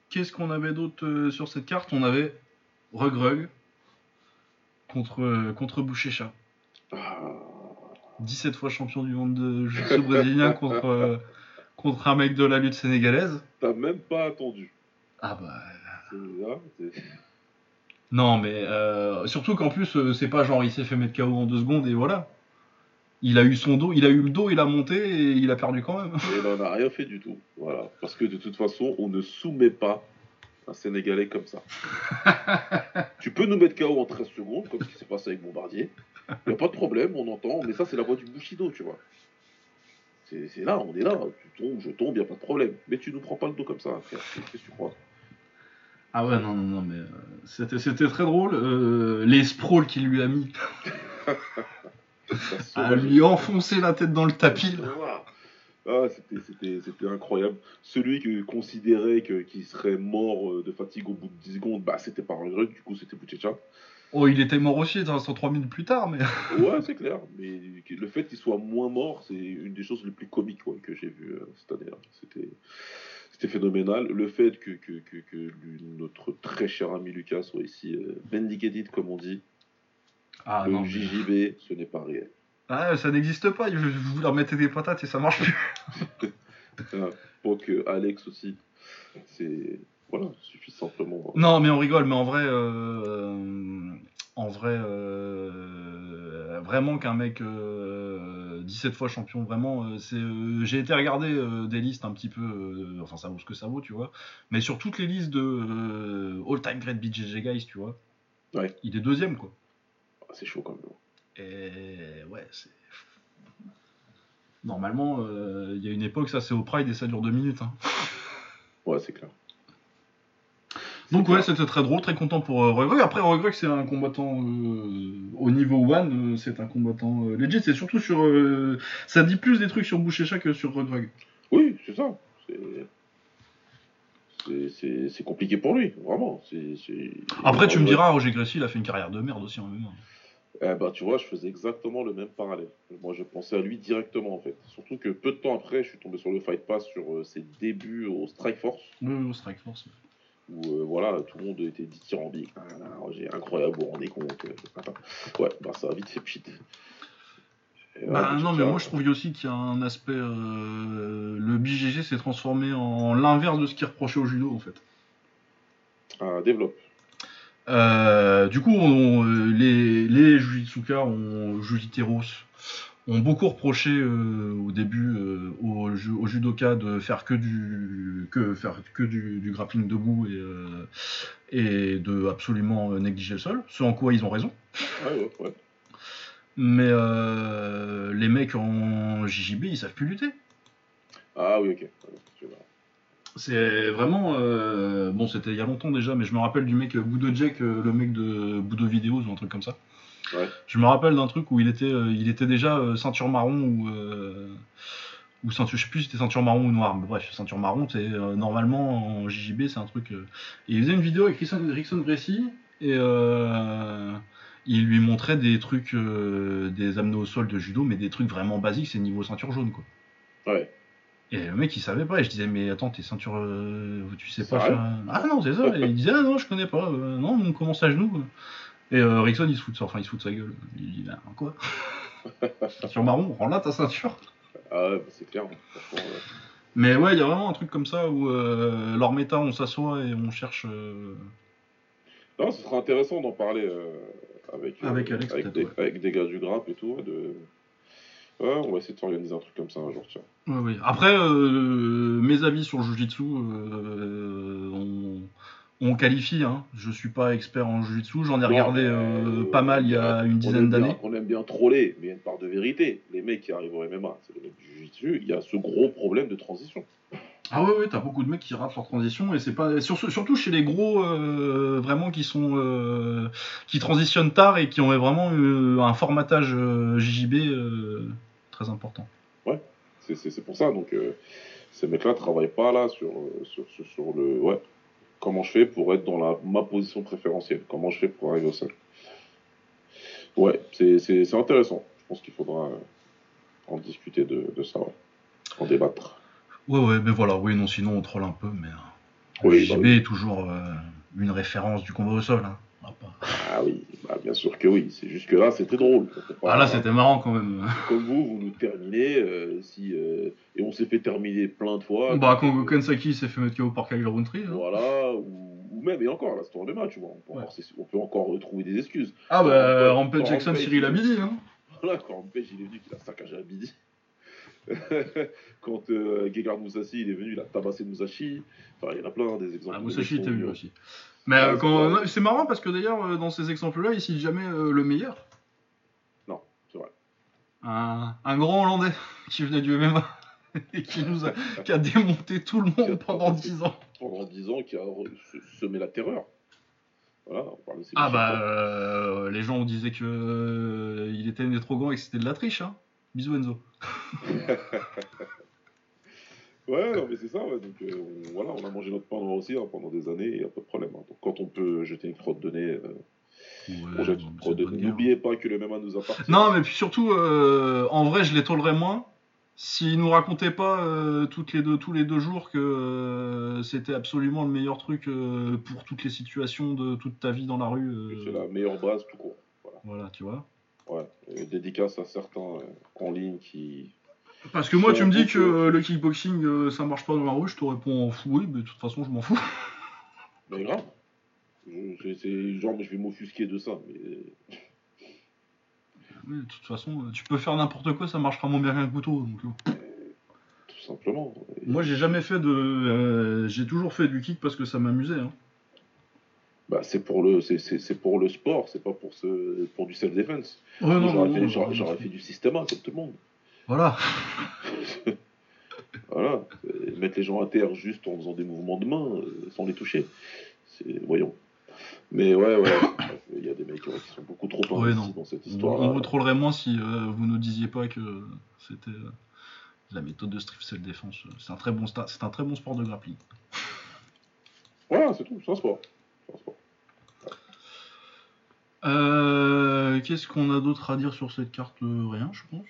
qu'est-ce qu'on avait d'autre sur cette carte? On avait Rug Rug contre, contre Boucher-Chat. Ah, 17 fois champion du monde de jiu-jitsu brésilien contre, euh, contre un mec de la lutte sénégalaise. T'as même pas attendu. Ah bah. C'est- là, c'est- Non, mais euh, surtout qu'en plus, euh, c'est pas genre il s'est fait mettre KO en deux secondes et voilà. Il a eu son dos, il a eu le dos, il a monté et il a perdu quand même. Et il n'en a rien fait du tout. Voilà. Parce que de toute façon, on ne soumet pas un Sénégalais comme ça. tu peux nous mettre KO en 13 secondes, comme ce qui s'est passé avec Bombardier. Il n'y a pas de problème, on entend. Mais ça, c'est la voix du Bushido, tu vois. C'est c'est là, on est là. Tu tombes, je tombe, il n'y a pas de problème. Mais tu nous prends pas le dos comme ça, frère. Qu'est-ce que tu crois? Ah ouais, non, non, non, mais euh, c'était c'était très drôle. Euh, les sprawls qu'il lui a mis à lui enfoncer la tête dans le tapis. là. Ah, c'était- c'était c'était incroyable. Celui qui considérait que- qu'il serait mort euh, de fatigue au bout de 10 secondes, bah c'était pas un du coup c'était Bouchecha. Oh, il était mort aussi, ça 3 minutes plus tard, mais. Ouais, c'est clair. Mais le fait qu'il soit moins mort, c'est une des choses les plus comiques ouais, que j'ai vues euh, cette année. C'était, c'était phénoménal. Le fait que, que, que, que notre très cher ami Lucas soit ici euh, vindicated, comme on dit, Ah le non. mais- JJB, ce n'est pas réel. Ah, ça n'existe pas, je- vous leur mettez des patates et ça marche plus. Donc euh, Alex aussi, c'est voilà, suffit simplement. Non, mais on rigole, mais en vrai, euh, en vrai, euh, vraiment qu'un mec euh, 17 fois champion, vraiment, euh, c'est. euh, J'ai été regarder euh, des listes un petit peu, euh, enfin ça vaut ce que ça vaut, tu vois, mais sur toutes les listes de euh, all time great BJJ guys, tu vois, Ouais. il est deuxième quoi. Ah, c'est chaud quand même. Et ouais, c'est. Normalement, euh, il y a une époque, ça c'est au Pride et ça dure deux minutes. hein. Ouais, c'est clair. Donc ouais, c'était très drôle, très content pour euh, Roy Greg. Après, Roy Greg, c'est un combattant euh, au niveau 1, c'est un combattant euh, legit. C'est surtout sur... euh, ça dit plus des trucs sur Bouchécha que sur Roy Greg. Oui, c'est ça. C'est- compliqué pour lui, vraiment. Après, tu me diras, Roger Gracie, il a fait une carrière de merde aussi en même temps. Eh ben, tu vois, je faisais exactement le même parallèle. Moi, je pensais à lui directement, en fait. Surtout que peu de temps après, je suis tombé sur le Fight Pass sur euh, ses débuts au Strike Force, Oui, oui, au Strike Force. Où euh, voilà, tout le monde était dithyrambique. Ah, là, Roger, incroyable, vous vous rendez compte. euh. Ouais, bah ça a vite fait pchit. Ouais, Bah non, mais moi je trouve aussi qu'il y a un aspect... euh, le BJJ s'est transformé en l'inverse de ce qui reprochait au judo en fait. Ah, développe. Euh, du coup, on- euh, les, les Jujitsuka, ont, Jujiteros, ont beaucoup reproché euh, au début euh, au, ju- au judoka de faire que du, que faire que du, du grappling debout et, euh, et de absolument négliger le sol, ce en quoi ils ont raison. Ouais, ouais, ouais. Mais euh, les mecs en JJB, ils savent plus lutter. Ah oui, ok. C'est vraiment. euh, bon, c'était il y a longtemps déjà, mais je me rappelle du mec Boudo Jack, le mec de Boudo Videos ou un truc comme ça. Ouais. Je me rappelle d'un truc où il était, euh, il était déjà euh, ceinture marron ou. euh, ou ceinture, je sais plus si c'était ceinture marron ou noire, mais bref, ceinture marron, c'est euh, normalement en JJB, c'est un truc. euh, et il faisait une vidéo avec Rickson, Rickson Gracie et euh, il lui montrait des trucs, des amenés au sol de judo, mais des trucs vraiment basiques, c'est niveau ceinture jaune quoi. Ouais. Et le mec il savait pas, et je disais mais attends t'es ceinture, euh, tu sais pas faire... Ah non c'est ça, et il disait ah non je connais pas, non on commence à genoux. Et euh, Rickson il se fout de ça, enfin il se fout de sa gueule. Il dit bah quoi? Ceinture marron, rends là ta ceinture. Ah ouais, bah, c'est clair. Franchement, ouais. Mais ouais il y a vraiment un truc comme ça où euh, leur méta on s'assoit et on cherche... euh, Non, ce sera intéressant d'en parler euh, avec, euh, Avec Alex, peut-être, des, ouais. avec des gars du grappe et tout. De... Ouais, on va essayer de s'organiser un truc comme ça un jour, tiens. Ouais, ouais. Après, euh, mes avis sur Jujitsu, euh, on, on qualifie. Hein. Je suis pas expert en Jujitsu. J'en ai regardé Non, euh, euh, pas mal il y a une dizaine d'années. On aime bien troller, mais il y a une part de vérité. Les mecs qui arrivent au MMA, c'est les mecs du jiu-jitsu, il y a ce gros problème de transition. Ah ouais, ouais, t'as beaucoup de mecs qui ratent leur transition et c'est pas sur- surtout chez les gros euh, vraiment qui sont euh, qui transitionnent tard et qui ont vraiment euh, un formatage JJB très important. C'est- C'est c'est pour ça. Donc, ces mecs-là travaillent pas là sur, sur, sur, sur le. Ouais. Comment je fais pour être dans la, ma position préférentielle? Comment je fais pour arriver au sol? Ouais, c'est intéressant. Je pense qu'il faudra euh, en discuter de, de ça, ouais. en débattre. Ouais, ouais, mais voilà, oui, non, sinon on troll un peu, mais euh, Oui, JJB bah oui. est toujours euh, une référence du combat au sol. hein. Ah, pas- Ah oui, bah, bien sûr que oui. C'est juste que là, c'était drôle. Pas- Ah, là, c'était marrant quand même. Comme vous, vous nous terminez. euh, si, euh, et on s'est fait terminer plein de fois. Bah, quand Kensaki s'est fait mettre KO par Kyle Rountree. hein. Voilà, ou, ou même, et encore, là, c'est MMA, tu vois. On peut, Ouais. encore, on peut encore retrouver des excuses. Ah, bah, Rampage Jackson, Cyril il- Abidi. Hein. Voilà, quand Rampage, il est venu, qu'il a saccagé à Bidi. quand euh, Gegard Musashi, il est venu, il a tabassé Musashi. Enfin, il y en a plein des exemples. Ah, de Musashi était venu aussi. Mais euh, c'est quand- marrant parce que d'ailleurs, euh, dans ces exemples-là, il cite jamais euh, le meilleur. Non, c'est vrai. Un, un grand Hollandais qui venait du MMA et qui nous a, qui a démonté tout le monde pendant 10 ans. Pendant 10 ans, qui a semé la terreur. Voilà, on parle de ces Ah bah, euh, les gens disaient que euh, il était né trop grand et que c'était de la triche. Hein. Bisous Enzo. Ouais, non, mais c'est ça, ouais. Donc, euh, on, voilà, on a mangé notre pain noir aussi hein, pendant des années, il n'y a pas de problème. hein. Donc, quand on peut jeter une crotte de nez, euh, on jette une crotte de nez. N'oubliez pas que le MMA nous appartient. Non, mais puis surtout, euh, en vrai, je les tolérerais moins s'ils nous racontaient pas euh, toutes les deux, tous les deux jours que c'était absolument le meilleur truc pour toutes les situations de toute ta vie dans la rue. C'est la meilleure base tout court. Voilà, tu vois. Ouais. Et dédicace à certains en ligne qui. Parce que moi, tu me dis que beaucoup, euh, le kickboxing, euh, ça marche pas dans la rue, je te réponds fou, oui, mais de toute façon, je m'en fous. Mais grave. C'est- genre, mais je vais m'offusquer de ça. Mais... Oui, de toute façon, euh, tu peux faire n'importe quoi, ça marchera moins bien qu'un couteau. donc, euh. Tout simplement. Moi, j'ai jamais fait de. euh, j'ai toujours fait du kick parce que ça m'amusait. Hein. Bah, c'est pour le, c'est, c'est, c'est pour le sport, c'est pas pour ce, pour du self defense. Ouais, j'aurais, fait, fait du système comme tout le monde. Voilà. Voilà. Et mettre les gens à terre juste en faisant des mouvements de main, euh, sans les toucher. C'est, voyons. Mais ouais, ouais. Il y a des mecs ouais, qui sont beaucoup trop Ouais, investis non. dans cette histoire. on vous trollerait moins si euh, vous ne disiez pas que c'était euh, la méthode de Street Self Defense. C'est un très bon sta- c'est un très bon sport de grappling. Voilà, c'est tout. C'est un sport. C'est un sport. Euh, Qu'est-ce qu'on a d'autre à dire sur cette carte? Euh, Rien, je pense.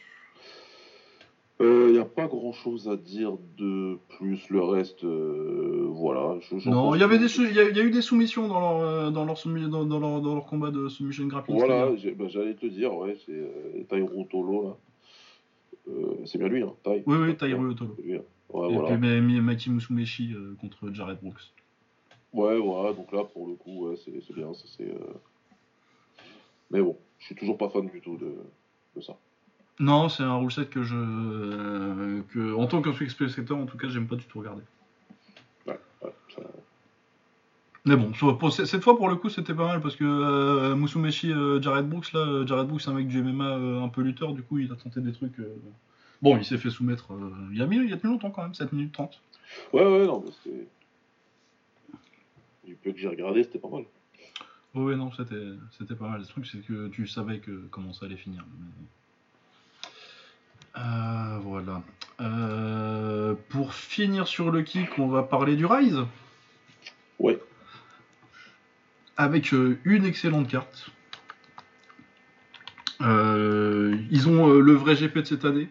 Il n'y a pas grand chose à dire de plus. Le reste, euh, voilà. Je- Non, il y avait des il y, a il y a eu des soumissions dans leur euh, dans leur soumis- dans, dans leur, dans leur combat de submission grappling. Voilà, bah, j'allais te dire, ouais, c'est euh, Tairo Tolo, là. Euh, c'est bien lui, hein, Tai. Oui, oui, Tairo Tolo. Hein. Ouais, Et voilà. puis Ma- Ma- Maki Musumeshi euh, contre Jared Brooks. Ouais, voilà, donc là, pour le coup, ouais, c'est bien, ça, c'est... euh, Mais bon, je suis toujours pas fan du tout de, de ça. Non, c'est un rule set que je euh, que en tant que spectateur, en tout cas, j'aime pas du tout regarder. Ouais, ouais, ça- Mais bon, sur- pour- cette fois pour le coup c'était pas mal parce que euh, Musumeshi euh, Jared Brooks là, euh, Jared Brooks c'est un mec du MMA euh, un peu lutteur, du coup il a tenté des trucs. euh, Bon, il s'est fait soumettre. euh, il, a mis, il a tenu longtemps quand même, 7 minutes 30. Ouais, ouais, non, mais c'était... Du peu que j'ai regardé, c'était pas mal. Ouais, ouais, non, c'était c'était pas mal. Le truc c'est que tu savais que comment ça allait finir. mais- Euh, voilà. Euh, pour finir sur le kick, on va parler du Rise. Ouais, avec euh, une excellente carte. Ils ont le vrai GP de cette année.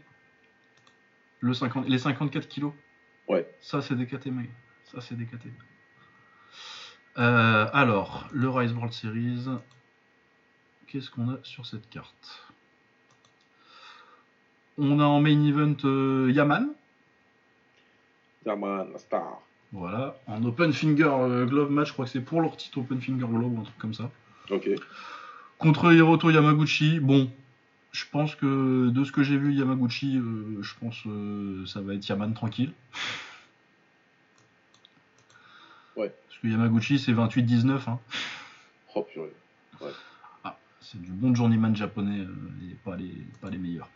Le 50, les 54 kilos. ouais. Ça, c'est décaté, mec. Ça, c'est décaté. Euh, alors, le Rise World Series. Qu'est-ce qu'on a sur cette carte? On a en main event euh, Yaman. Yaman, la star. Voilà. En Open Finger euh, Glove match, je crois que c'est pour leur titre Open Finger Glove ou un truc comme ça. Ok. Contre Hiroto Yamaguchi, bon, je pense que de ce que j'ai vu Yamaguchi, euh, je pense euh, ça va être Yaman tranquille. Ouais. Parce que Yamaguchi c'est 28-19, hein. Oh, purée. Ah, c'est du bon journeyman japonais euh, et pas les, pas les meilleurs.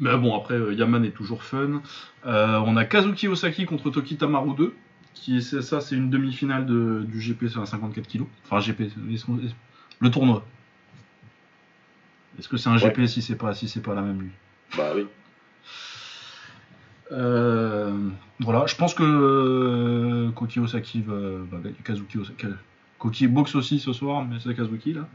Mais bon, après, euh, Yaman est toujours fun. Euh, on a Kazuki Osaki contre Toki Tamaru 2. Qui est, ça, c'est une demi-finale de- du GP sur un 54 kg. Enfin, GP, le tournoi. Est-ce que c'est un Ouais. GP si c'est pas, si c'est pas la même lui Bah oui. Euh, Voilà, je pense que euh, Koki Osaki va, va gagner. Kazuki Osaki. Koki boxe aussi ce soir, mais c'est Kazuki là.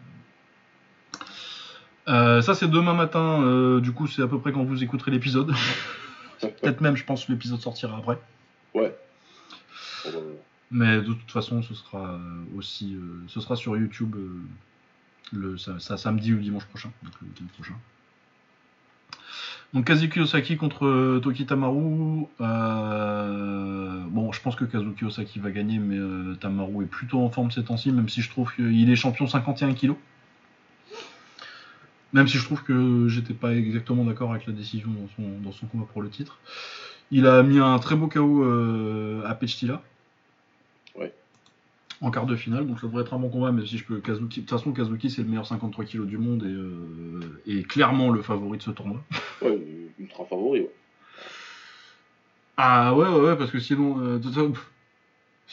Euh, ça c'est demain matin, euh, du coup c'est à peu près quand vous écouterez l'épisode. Peut-être même je pense que l'épisode sortira après. Ouais. Mais de toute façon, ce sera aussi, ce sera sur YouTube le ça, samedi ou dimanche prochain, donc le week-end prochain. Donc Kazuki Osaki contre Toki Tamaru. bon, je pense que Kazuki Osaki va gagner, mais Tamaru est plutôt en forme ces temps-ci, même si je trouve qu'il est champion 51 kg. Même si je trouve que j'étais pas exactement d'accord avec la décision dans son, combat pour le titre. Il a mis un très beau KO euh, à Pechtila. Ouais. En quart de finale, donc ça devrait être un bon combat, mais si je peux. Kazuki, de toute façon, Kazuki c'est le meilleur 53 kg du monde et, euh, clairement le favori de ce tournoi. Ouais, ultra favori, ouais. Ah ouais, ouais, ouais, parce que sinon. Euh,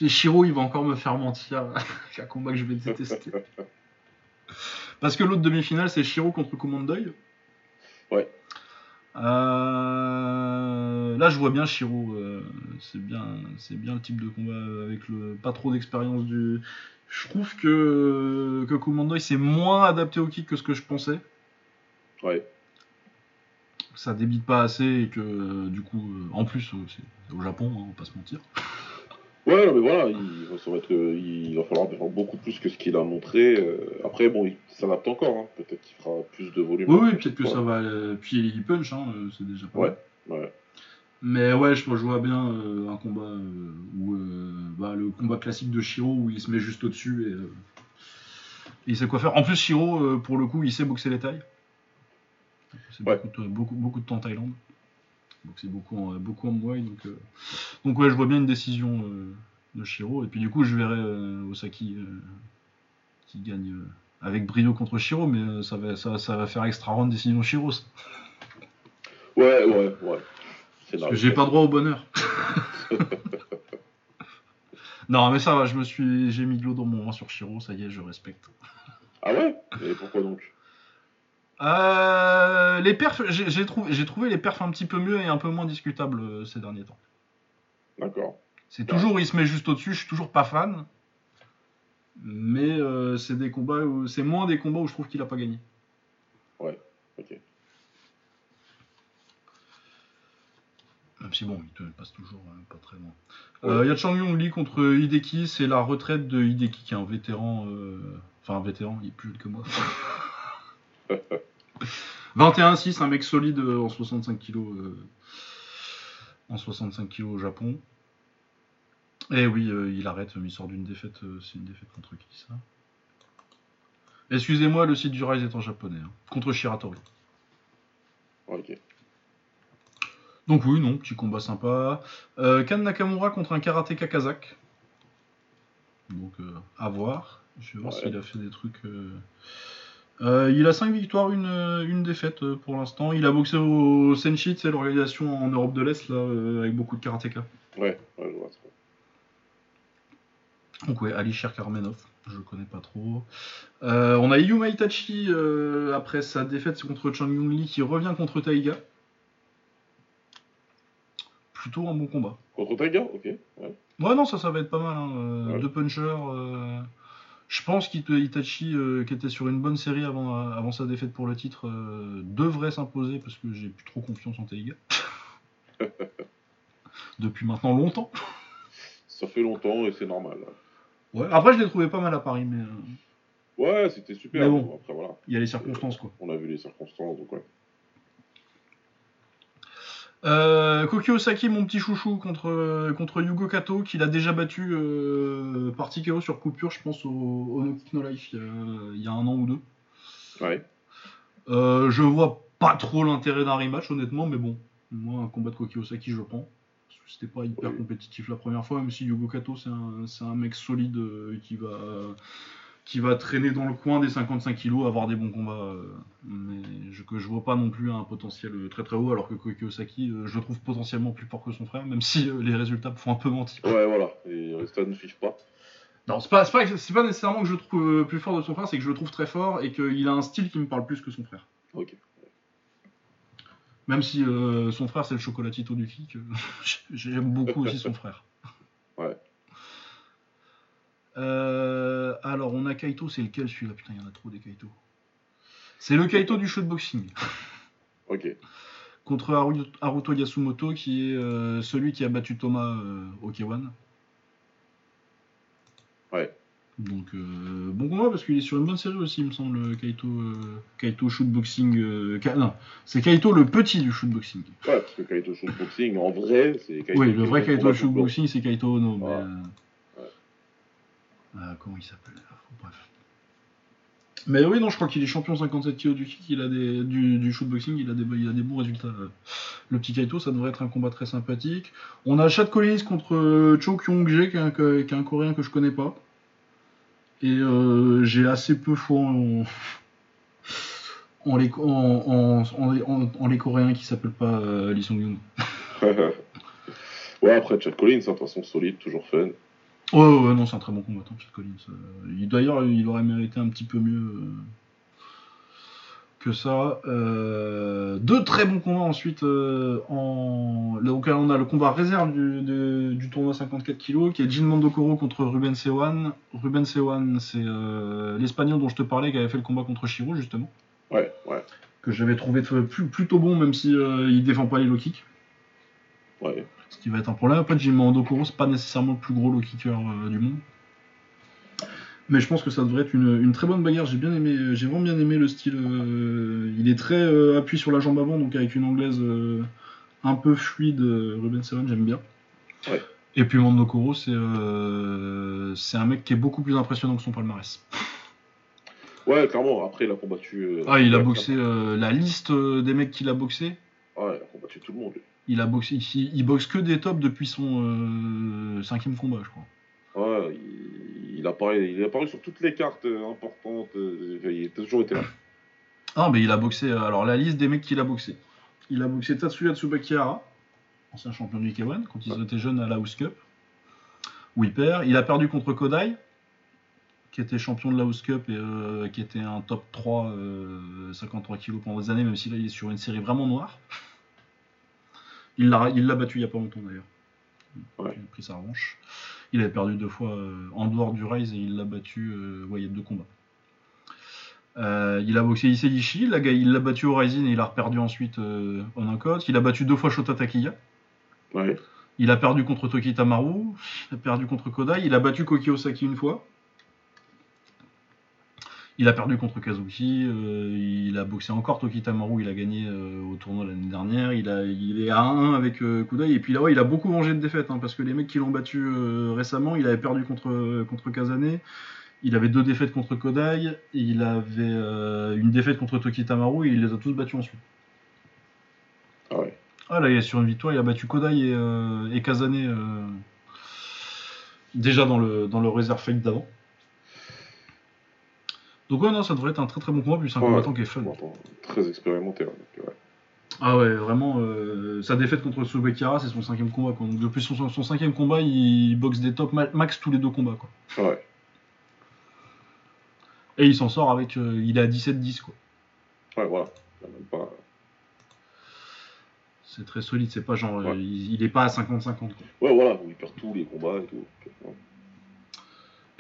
Shiro, il va encore me faire mentir. un combat que je vais détester. Parce que l'autre demi-finale, c'est Shiro contre Kumondoy. Ouais. Euh, là, je vois bien Shiro. Euh, c'est bien, c'est bien le type de combat avec le pas trop d'expérience du. Je trouve que que Kumondoy c'est moins adapté au kick que ce que je pensais. Ouais. Ça débite pas assez et que du coup, euh, en plus, c'est au Japon, hein, on va pas se mentir. Ouais, mais voilà, il, ça va être, il va falloir faire beaucoup plus que ce qu'il a montré. Euh, après, bon, il s'adapte encore. Hein. Peut-être qu'il fera plus de volume. Oui, oui, peut-être que ça va. Puis il punch, hein, euh, c'est déjà pas ouais, Ouais. Mais ouais, je, vois bien euh, un combat où bah, le combat classique de Shiro où il se met juste au-dessus et, il sait quoi faire. En plus, Shiro, pour le coup, il sait boxer les tailles. C'est beaucoup, beaucoup, beaucoup de temps en Thaïlande. Donc c'est beaucoup en, beaucoup en Donc, euh, donc ouais, je vois bien une décision euh, de Shiro. Et puis du coup, je verrai euh, Osaki qui gagne avec brio contre Shiro, mais ça, va, ça, ça, va faire extra round décision Shiro. Ouais, ouais, ouais. Parce que j'ai pas droit au bonheur. non, mais ça va, je me suis, j'ai mis de l'eau dans mon vin sur Shiro, ça y est, je respecte. Ah ouais? Et pourquoi donc? Euh, les perfs, j'ai trouvé, trouvé, les perfs un petit peu mieux et un peu moins discutables euh, ces derniers temps. D'accord. C'est toujours, il se met juste au-dessus, je suis toujours pas fan. Mais euh, c'est des combats c'est moins des combats où je trouve qu'il a pas gagné. Ouais, ok. Même si bon, il passe toujours pas très loin. Il y a Chang Yong Lee contre Hideki, c'est la retraite de Hideki qui est un vétéran. Enfin, un vétéran, il est plus jeune que moi. 21-6, un mec solide euh, en 65 kg euh, en 65 kg au Japon. Et oui, euh, il arrête, il sort d'une défaite. c'est une défaite contre qui ça? Excusez-moi, le site du Rise est en japonais. Hein. contre Shiratori. Ok. Donc oui, non, petit combat sympa. Kan Nakamura contre un karatéka kazakh. Donc à voir. Je vais voir s'il a fait des trucs. Euh, il a 5 victoires, une, une défaite euh, pour l'instant. Il a boxé au Senshi, c'est l'organisation en Europe de l'Est, là, euh, avec beaucoup de karatéka. Ouais, ouais, je vois ça. Donc ouais, Ali Karmenov, je connais pas trop. on a Yuma Itachi après sa défaite contre Chang Yung Lee qui revient contre Taiga. Plutôt un bon combat. Contre Taiga, ok. Ouais. ouais, non, ça, ça va être pas mal. Hein. Deux punchers. Je pense qu'Itachi, euh, qui était sur une bonne série avant, euh, avant sa défaite pour le titre, euh, devrait s'imposer parce que j'ai plus trop confiance en Taiga. Depuis maintenant longtemps. Ça fait longtemps et c'est normal. Ouais, après je l'ai trouvé pas mal à Paris, mais. Ouais, c'était super. Mais bon, après, voilà. Il y a les circonstances, quoi. On a vu les circonstances, donc ouais. Euh, Koki Osaki, mon petit chouchou, contre, contre Yugo Kato, qu'il a déjà battu euh, par TKO sur coupure, je pense, au, au No Kick No Life il y, a, un an ou deux. Ouais. Euh, je vois pas trop l'intérêt d'un rematch, honnêtement, mais bon, moi, un combat de Koki Osaki, je prends. Parce que c'était pas hyper compétitif la première fois, même si Yugo Kato, c'est un, un, mec solide euh, qui va qui va traîner dans le coin des 55 kilos, avoir des bons combats, euh, mais je, que je vois pas non plus un potentiel euh, très très haut, alors que Koiki Osaki, euh, je le trouve potentiellement plus fort que son frère, même si les résultats font un peu mentir. Ouais, voilà, et ça ne suit pas. Non, c'est pas, pas, pas, nécessairement que je le trouve plus fort de son frère, c'est que je le trouve très fort et qu'il a un style qui me parle plus que son frère. Ok. Même si son frère c'est le chocolatito du kick, j'aime beaucoup aussi son frère. Euh, alors, on a Kaito, c'est lequel celui-là? Putain, il y en a trop des Kaito. C'est le Kaito du show de boxing. ok. Contre Haruto Yasumoto, qui est euh, celui qui a battu Thomas au K1. Ouais. Donc, euh, bon combat parce qu'il est sur une bonne série aussi, il me semble, Kaito, Kaito Shootboxing. Ka- non, c'est Kaito le petit du shootboxing. Ouais, parce que Kaito Shootboxing, en vrai, c'est Kaito. Oui, le vrai Kaito Shootboxing, c'est Kaito Ono. Voilà. Euh, comment il s'appelle Bref. Mais oui, non, je crois qu'il est champion 57 kg du kick, il a du, shootboxing, il a, des, il a des bons résultats. Le petit Kaito, ça devrait être un combat très sympathique. On a Chad Collins contre euh, Cho Kyung-jae, qui, est un- coréen que je connais pas. Et euh, j'ai assez peu foi en, en, les, en, en, en les- en- en les coréens qui s'appellent pas euh, Lee Sung-yoon. monde. ouais, après, Chad Collins, hein, de toute façon, solide, toujours fun. Ouais, ouais, non, c'est un très bon combattant, Chad Collins. Euh, il- D'ailleurs, il aurait mérité un petit peu mieux euh, que ça. Euh, deux très bons combats ensuite. euh, en... Donc, on a le combat réserve du, de- du tournoi 54 kg, qui est Jin Mandokoro contre Ruben Sewan. Ruben Sewan, c'est euh, l'espagnol dont je te parlais, qui avait fait le combat contre Shiro, justement. Ouais, ouais, Que j'avais trouvé plus- plutôt bon, même si il défend pas les low kicks. ouais. Ce qui va être un problème. Après, Jim Mandokoro, c'est pas nécessairement le plus gros low kicker euh, du monde. Mais je pense que ça devrait être une, une très bonne bagarre. J'ai bien aimé, j'ai vraiment bien aimé le style. euh, il est très euh, appuyé sur la jambe avant, donc avec une anglaise euh, un peu fluide. euh, Ruben Seven, j'aime bien. Ouais. Et puis Mandokoro, c'est euh, c'est un mec qui est beaucoup plus impressionnant que son palmarès. Ouais, clairement, après, il a combattu. euh, Ah, il a boxé euh, la liste euh, des mecs qu'il a boxé. Ouais, il a combattu tout le monde. lui. Il a boxé, il, il boxe que des tops depuis son euh, cinquième combat, je crois. Ouais, il, il, apparaît, il est apparu sur toutes les cartes euh, importantes. euh, il a toujours été là. Ah, mais il a boxé. Alors, la liste des mecs qu'il a boxé. Il a boxé Tatsuya Tsubakihara, ancien champion du K1, quand ils Ouais. étaient jeunes à la House Cup, où il perd. Il a perdu contre Kodai, qui était champion de la House Cup et euh, qui était un top 3, euh, 53 kg pendant des années, même si là, il est sur une série vraiment noire. Il l'a il l'a battu il n'y a pas longtemps d'ailleurs. Ouais. Il a pris sa revanche. Il avait perdu deux fois euh, en dehors du Rise et il l'a battu. euh, ouais, il y a deux combats. Euh, il a boxé Issei Ishii, il l'a il l'a battu au Rising et il a perdu ensuite euh, en knockout. Il a battu deux fois Shota Takiya. Ouais, Il a perdu contre Toki Tamaru. Il a perdu contre Kodai. Il a battu Koki Osaki une fois. Il a perdu contre Kazuki. euh, il a boxé encore Toki Tamaru. Il a gagné euh, au tournoi l'année dernière. Il, a, il est à 1 avec euh, Kudai. Et puis là, ouais, il a beaucoup mangé de défaites. hein, parce que les mecs qui l'ont battu euh, récemment, il avait perdu contre, contre Kazane. Il avait deux défaites contre Kodai. Et il avait une défaite contre Toki Tamaru. Et il les a tous battus ensuite. ah ouais. Ah là, il est sur une victoire, il a battu Kodai et, et Kazane déjà dans le, dans le reserve fight d'avant. Donc ouais, non, ça devrait être un très très bon combat, puis c'est un Ouais. combattant qui est fun. Très expérimenté. donc, ouais. Ah ouais, vraiment, euh, sa défaite contre Subekara, c'est son cinquième combat. Quoi. Donc depuis son, son cinquième combat, il boxe des top ma- max tous les deux combats. Quoi. Ouais, Et il s'en sort avec... euh, il est à 17-10. quoi. ouais, voilà. Même pas... C'est très solide, c'est pas genre... euh, il, il est pas à 50-50. quoi. Ouais, voilà, il perd tous les combats et tout.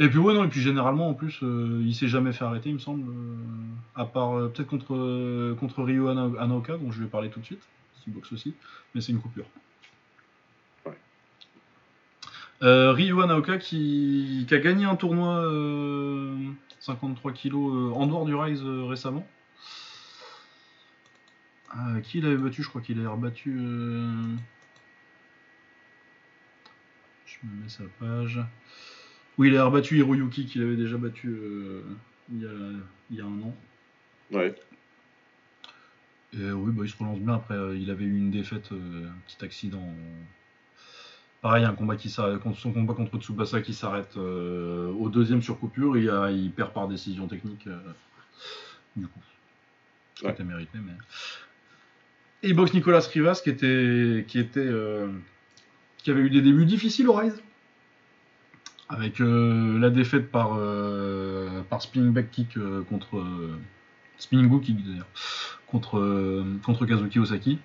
Et puis ouais non et puis généralement en plus euh, il s'est jamais fait arrêter il me semble euh, à part euh, peut-être contre contre Ryo Ana- Anaoka dont je vais parler tout de suite qui boxe aussi mais c'est une coupure. Ouais. Ryo Anaoka qui, qui a gagné un tournoi euh, 53 kg en dehors du Rise récemment. Qui il avait battu Je crois qu'il avait rebattu. Je me mets sa page. Oui, il a rebattu Hiroyuki qu'il avait déjà battu euh, il, y a, il y a un an. Ouais, Et oui, bah, il se relance bien. Après, euh, il avait eu une défaite, euh, un petit accident. Pareil, un combat qui s'arrête, son combat contre Tsubasa qui s'arrête euh, au deuxième sur coupure. Et, euh, il perd par décision technique. euh, du coup, Ouais. était mérité. Mais... Et il boxe Nicolas Rivas qui était, qui était, euh, qui avait eu des débuts difficiles au Rise. Avec euh, la défaite par, euh, par spinning back kick euh, contre. spinning hook kick d'ailleurs. Contre, contre Kazuki Osaki.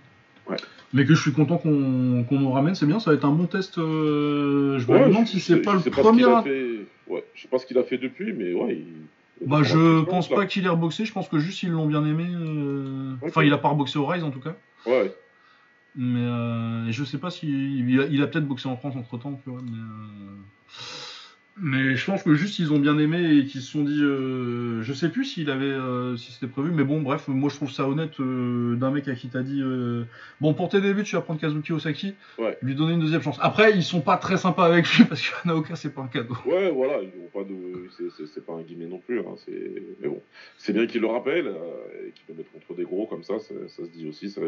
Ouais. Mais que je suis content qu'on qu'on nous ramène, c'est bien, ça va être un bon test. euh, je me Ouais, demande si c'est pas le premier. a fait. Ouais, je sais pas ce qu'il a fait depuis, mais ouais. Il... Bah, je pense pas qu'il ait reboxé, je pense que juste ils l'ont bien aimé. euh. Enfin, il a pas reboxé au Rise en tout cas. Ouais, Mais euh, je sais pas si. Il a, peut-être boxé en France entre temps, tu vois. Mais, Mais je pense que juste ils ont bien aimé et qu'ils se sont dit, euh, je sais plus s'il avait, euh, si c'était prévu, mais bon, bref, moi je trouve ça honnête euh, d'un mec à qui t'a dit, euh, bon pour tes débuts tu vas prendre Kazuki Osaki, Ouais. lui donner une deuxième chance. Après ils sont pas très sympas avec lui parce que Naoka c'est pas un cadeau. Ouais, voilà, ils ont pas de. c'est- pas un guillemet non plus. Hein, c'est- mais bon, c'est bien qu'ils le rappellent et qu'ils le mettent contre des gros comme ça, ça, ça se dit aussi. Ça...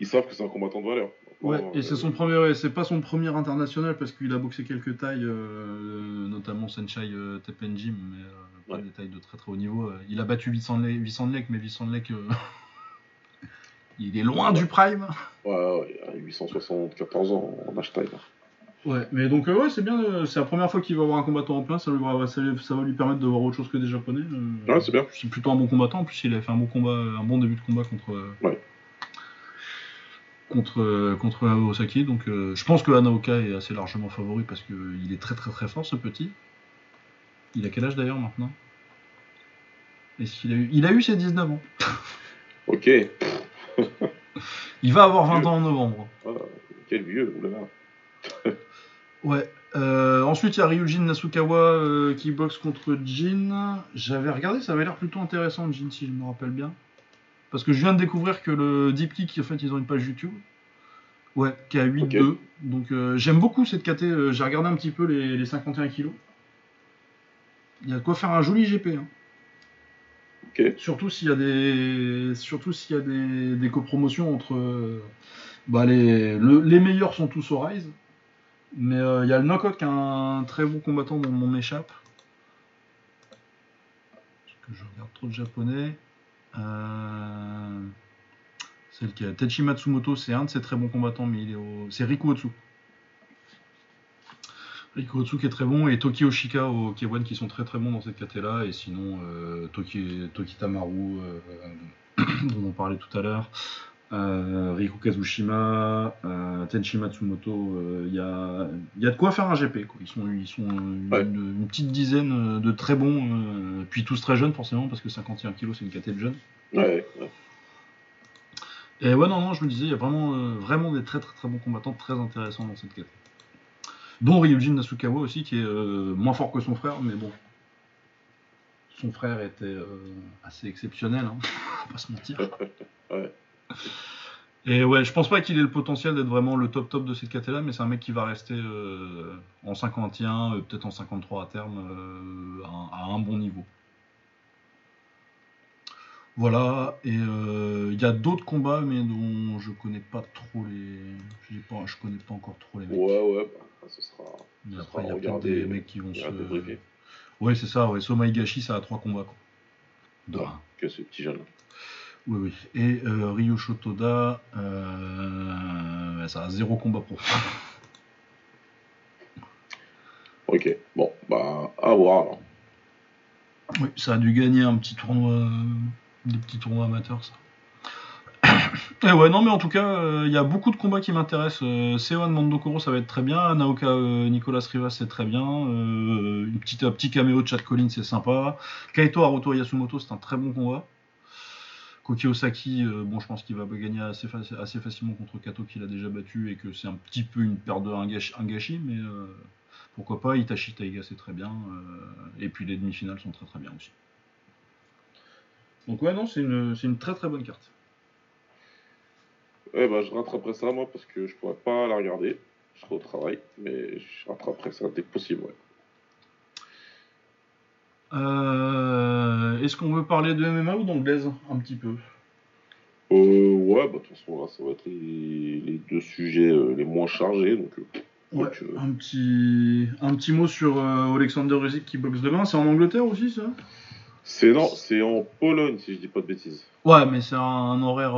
Ils savent que c'est un combattant de valeur. Ouais, et c'est euh, son premier, ouais, c'est pas son premier international parce qu'il a boxé quelques tailles, euh, notamment Senchai euh, Teppenjim, mais euh, pas Ouais. des tailles de très très haut niveau. Il a battu Vincent Lek, mais Vincent Lek, euh, il est loin du prime. Ouais, ouais, à 874 ans en hashtag. Ouais, mais donc ouais, c'est bien, c'est la première fois qu'il va avoir un combattant en plein, ça, lui va, ça, va lui permettre de voir autre chose que des japonais. Ouais, c'est bien. C'est plutôt un bon combattant, en plus il a fait un bon combat, un bon début de combat contre. Ouais. Contre, euh, contre Osaki, donc euh, je pense que Hanaoka est assez largement favori parce qu'il est très très très fort ce petit. Il a quel âge d'ailleurs maintenant? Est-ce qu'il a eu Il a eu ses 19 ans. Ok. Il va avoir 20 ans en novembre. Ah, quel vieux, oulala. Ouais. Euh, ensuite, il y a Ryujin Nasukawa euh, qui boxe contre Jin. J'avais regardé, ça avait l'air plutôt intéressant, Jin, si je me rappelle bien. Parce que je viens de découvrir que le Deep Kick, en fait, ils ont une page YouTube. Ouais, qui a 8-2. Donc, euh, j'aime beaucoup cette KT. euh, J'ai regardé un petit peu les, les 51 kilos. Il y a de quoi faire un joli GP. hein. Surtout s'il y a des, surtout s'il y a des, des copromotions entre, euh, bah les, le- les meilleurs sont tous au Rise, mais il y a le Knockout qui est un très bon combattant dont on m'échappe. Parce que je regarde trop de japonais. Euh, c'est lequel Techi Matsumoto, c'est un de ses très bons combattants, mais il est c'est Riku Otsu. Riku Otsu qui est très bon et Toki Oshika au K1 qui sont très très bons dans cette KT là et sinon euh, Toki, Toki Tamaru euh, dont on parlait tout à l'heure euh, Riku Kazushima euh, Tenchi Matsumoto il y, a, y a de quoi faire un GP quoi. ils sont, ils sont une, Ouais. une- une petite dizaine de très bons euh, puis tous très jeunes forcément parce que 51 kg c'est une KT de jeunes Ouais, ouais. et ouais, non, non, je me disais, il y a vraiment, euh, vraiment des très très très bons combattants très intéressants dans cette KT. Dont Ryujin Nasukawa aussi, qui est euh, moins fort que son frère, mais bon. Son frère était euh, assez exceptionnel, hein, faut pas se mentir. Ouais. Et ouais, je pense pas qu'il ait le potentiel d'être vraiment le top top de cette là, mais c'est un mec qui va rester euh, en 51, euh, peut-être en 53 à terme, euh, à, un- à un bon niveau. Voilà, et euh, il y a d'autres combats, mais dont je connais pas trop les. Pas, je connais pas encore trop les mecs. Ouais, ouais, bah, ce sera. mais après, il y a peut-être des mecs qui vont se. Ouais, c'est ça, ouais. Soma Higashi, ça a trois combats, quoi. De Ouais. un. Que ce petit jeune. Oui, oui. Et euh, Ryo Shotoda, euh, ça a zéro combat pour. Ok, bon, bah, à voir alors. Oui, ça a dû gagner un petit tournoi, euh, des petits tournois amateurs, ça. Et ouais, non, mais en tout cas, euh, il y a beaucoup de combats qui m'intéressent. Euh, Mandokoro, ça va être très bien. Naoka euh, Nicolas Rivas, c'est très bien. Euh, une petite, un petit caméo de Chad Collins, c'est sympa. Kaito Haruto Yasumoto, c'est un très bon combat. Koki Osaki, euh, bon, je pense qu'il va gagner assez, faci- assez facilement contre Kato, qu'il a déjà battu, et que c'est un petit peu une perte de un gâchis, mais euh, pourquoi pas. Itachi Taiga, c'est très bien. euh, et puis les demi-finales sont très très bien aussi. Donc ouais, non, c'est une, très très bonne carte. Ouais, bah, je rattraperai ça, moi, parce que je pourrais pas la regarder. Je serai au travail, mais je rattraperai ça dès que possible, ouais. Euh, Est-ce qu'on veut parler de MMA ou d'anglaise Un petit peu? Euh, ouais, bah, de toute façon, là, ça va être les, les deux sujets euh, les moins chargés, donc... euh, Ouais, donc, un petit, un petit mot sur Alexander Usyk qui boxe demain. C'est en Angleterre aussi, ça? C'est non, c'est en Pologne, si je dis pas de bêtises. Ouais, mais c'est un, un horaire.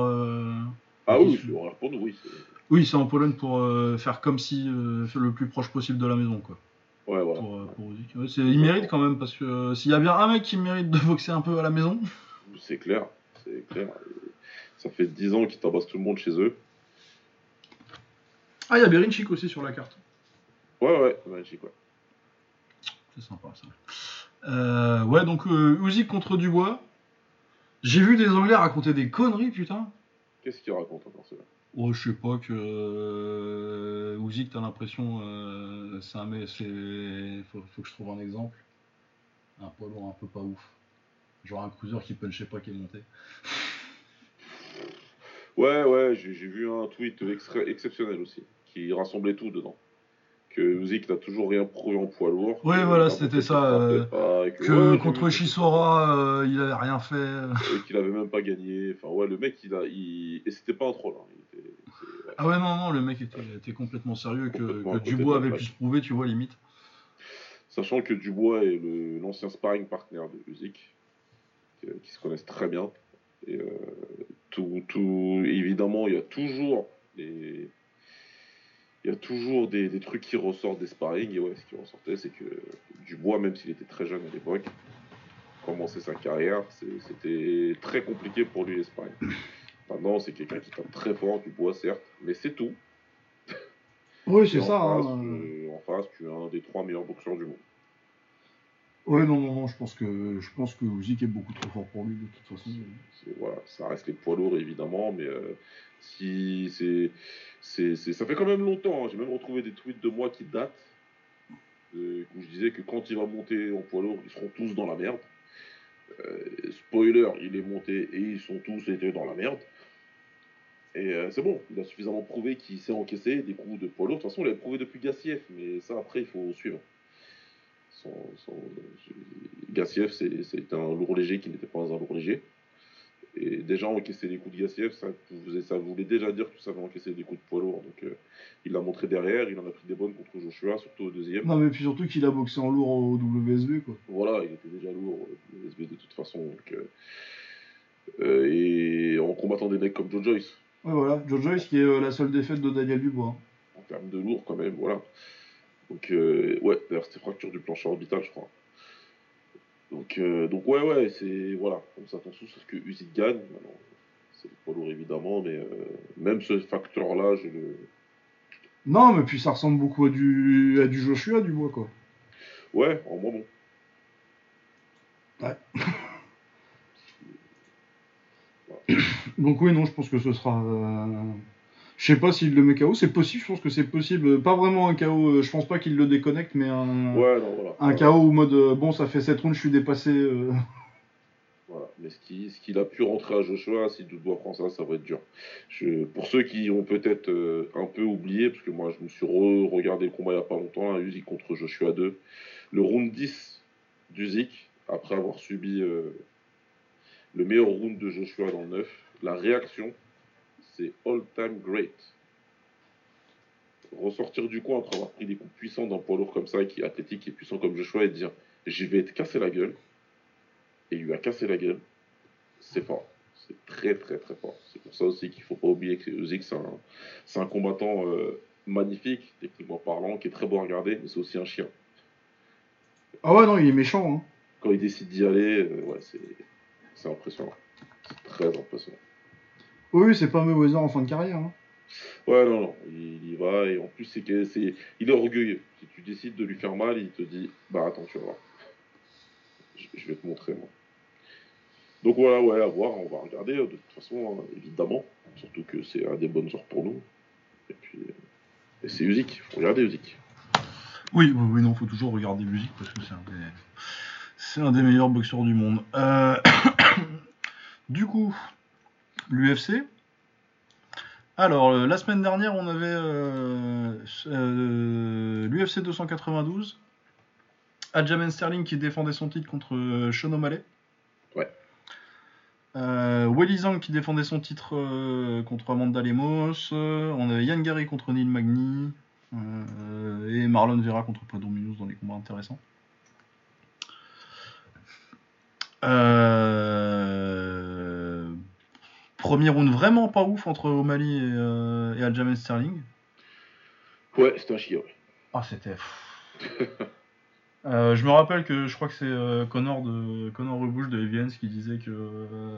Ah oui, c'est horaire pour nous, oui. Oui, c'est en Pologne pour faire comme si le plus proche possible de la maison, quoi. Ouais, voilà. Pour, euh, pour. Ouais, il mérite quand même parce que euh, s'il y a bien un mec qui mérite de boxer un peu à la maison, C'est clair, c'est clair. Ça fait 10 ans qu'ils tabassent tout le monde chez eux. ah, il y a Berinchik aussi sur la carte. Ouais, ouais, magique, ouais. C'est sympa ça. Euh, ouais, donc euh, Usyk contre Dubois. J'ai vu des Anglais raconter des conneries, putain. Qu'est-ce qu'il raconte encore, celui-là Oh, je sais pas que euh, Uzik, t'as l'impression, euh, c'est un mais c'est faut, que je trouve un exemple. Un poids lourd un peu pas ouf. Genre un cruiser qui punchait pas qui est monté. Ouais, ouais, j'ai vu un tweet exceptionnel aussi, qui rassemblait tout dedans. Que Usyk n'a toujours rien prouvé en poids lourd. Que voilà, c'était ça, euh, pas, que, Que ouais, j'ai contre Chisora, euh, il avait rien fait. Et qu'il avait même pas gagné. Enfin, ouais, le mec, il a. Il... Et c'était pas un troll. Hein. Il était- c'est- ouais. Ah ouais, non, non, le mec était, était complètement sérieux, que, Complètement Dubois avait pu se prouver, tu vois, limite. Sachant que Dubois est l'ancien sparring partner de Usyk, qui, qui se connaissent très bien. Et euh, tout, tout, évidemment, il y a toujours des, il y a toujours des, des trucs qui ressortent des sparring. Et ouais, ce qui ressortait, c'est que Dubois, même s'il était très jeune à l'époque, commençait sa carrière, c'est- c'était très compliqué pour lui les sparring. Maintenant, c'est quelqu'un qui tape très fort, Dubois, certes, mais c'est tout. Oui, Et en face, euh, en face, tu as un des trois meilleurs boxeurs du monde. Ouais, non, non, non, je pense que je pense que Usyk est beaucoup trop fort pour lui, de toute façon. Voilà, ça reste les poids lourds évidemment, mais euh, si c'est, c'est, c'est- ça fait quand même longtemps. hein. J'ai même retrouvé des tweets de moi qui datent euh, où je disais que quand il va monter en poids lourd, ils seront tous dans la merde. Euh, spoiler, il est monté et ils sont tous été dans la merde. Et euh, c'est bon, il a suffisamment prouvé qu'il sait encaisser des coups de poids lourd. De toute façon, il l'avait prouvé depuis Gassiev, mais ça après, il faut suivre. Son, son- Gassiev, c'est un lourd léger qui n'était pas un lourd léger. Et déjà encaisser les coups de Gassiev, ça, ça voulait déjà dire que tu savais encaisser des coups de poids lourd. Donc euh, il l'a montré derrière, il en a pris des bonnes contre Joshua, surtout au deuxième. Non, mais puis surtout qu'il a boxé en lourd au WSB, quoi. Voilà, il était déjà lourd, euh, le SB de toute façon. Donc, euh, euh, et en combattant des mecs comme Joe Joyce, Ouais, voilà, Joe Joyce qui est euh, la seule défaite de Daniel Dubois. en termes de lourd quand même, voilà. Donc, euh, ouais, d'ailleurs, c'était fracture du plancher orbital, je crois. Donc, euh, donc ouais, ouais, c'est. Voilà, on s'attend tous à ce que Usyk gagne. C'est le poids lourd évidemment, mais euh, même ce facteur-là, je le. Non, mais puis ça ressemble beaucoup à du, à du Joshua Dubois, quoi. Ouais, en moins bon. Donc oui, non, je pense que ce sera... Je sais pas s'il le met KO, c'est possible, je pense que c'est possible. Pas vraiment un KO, euh, je pense pas qu'il le déconnecte, mais un, Ouais, non, voilà. un KO au mode, euh, bon, ça fait 7 rounds, je suis dépassé. euh. Voilà. Mais ce qu'il a pu rentrer à Joshua, si Dubois prend ça, ça va être dur. Je, pour ceux qui ont peut-être euh, un peu oublié, parce que moi je me suis re- regardé le combat il n'y a pas longtemps, hein, Usyk contre Joshua 2, le round 10 d'Usyk, après avoir subi euh, le meilleur round de Joshua dans le 9, la réaction, c'est all-time great. Ressortir du coin après avoir pris des coups puissants d'un poids lourd comme ça, qui est athlétique et puissant comme Joshua, et dire j'y vais te casser la gueule et il lui a cassé la gueule, c'est fort. C'est très très très fort. C'est pour ça aussi qu'il faut pas oublier que Usyk c'est un, combattant euh, magnifique, techniquement parlant, qui est très beau à regarder, mais c'est aussi un chien. Ah ouais, non, il est méchant. Hein. Quand il décide d'y aller, euh, ouais, c'est impressionnant. C'est très impressionnant. Oui, c'est pas Mayweather en fin de carrière. Hein. Ouais, non, non, il y va, et en plus, c'est que c'est, il est orgueilleux. Si tu décides de lui faire mal, il te dit, bah attends, tu vas voir. Je, je vais te montrer, moi. Donc voilà, ouais, à voir, on va regarder, de toute façon, hein, évidemment. Surtout que c'est un des bonnes heures pour nous. Et puis, euh, et c'est Usyk, faut regarder Usyk. Oui, oui, oui, non, faut toujours regarder musique parce que c'est un des, c'est un des meilleurs boxeurs du monde. Euh, du coup, l'UFC. Alors, euh, la semaine dernière, on avait euh, l'UFC 292. Aljamain Sterling qui défendait son titre contre euh, Sean O'Malley. Ouais. Euh, Zhang qui défendait son titre contre Amanda Lemos. On avait Yann Gary contre Neil Magny. Et Marlon Vera contre Pedro Munoz dans les combats intéressants. Euh, Premier round vraiment pas ouf entre O'Malley et, euh, et Aljamain Sterling. Ouais, c'est un chien, ouais. Ah, c'était. Euh, je me rappelle que je crois que c'est euh, Connor de Connor Rebouche de Evians qui disait que euh,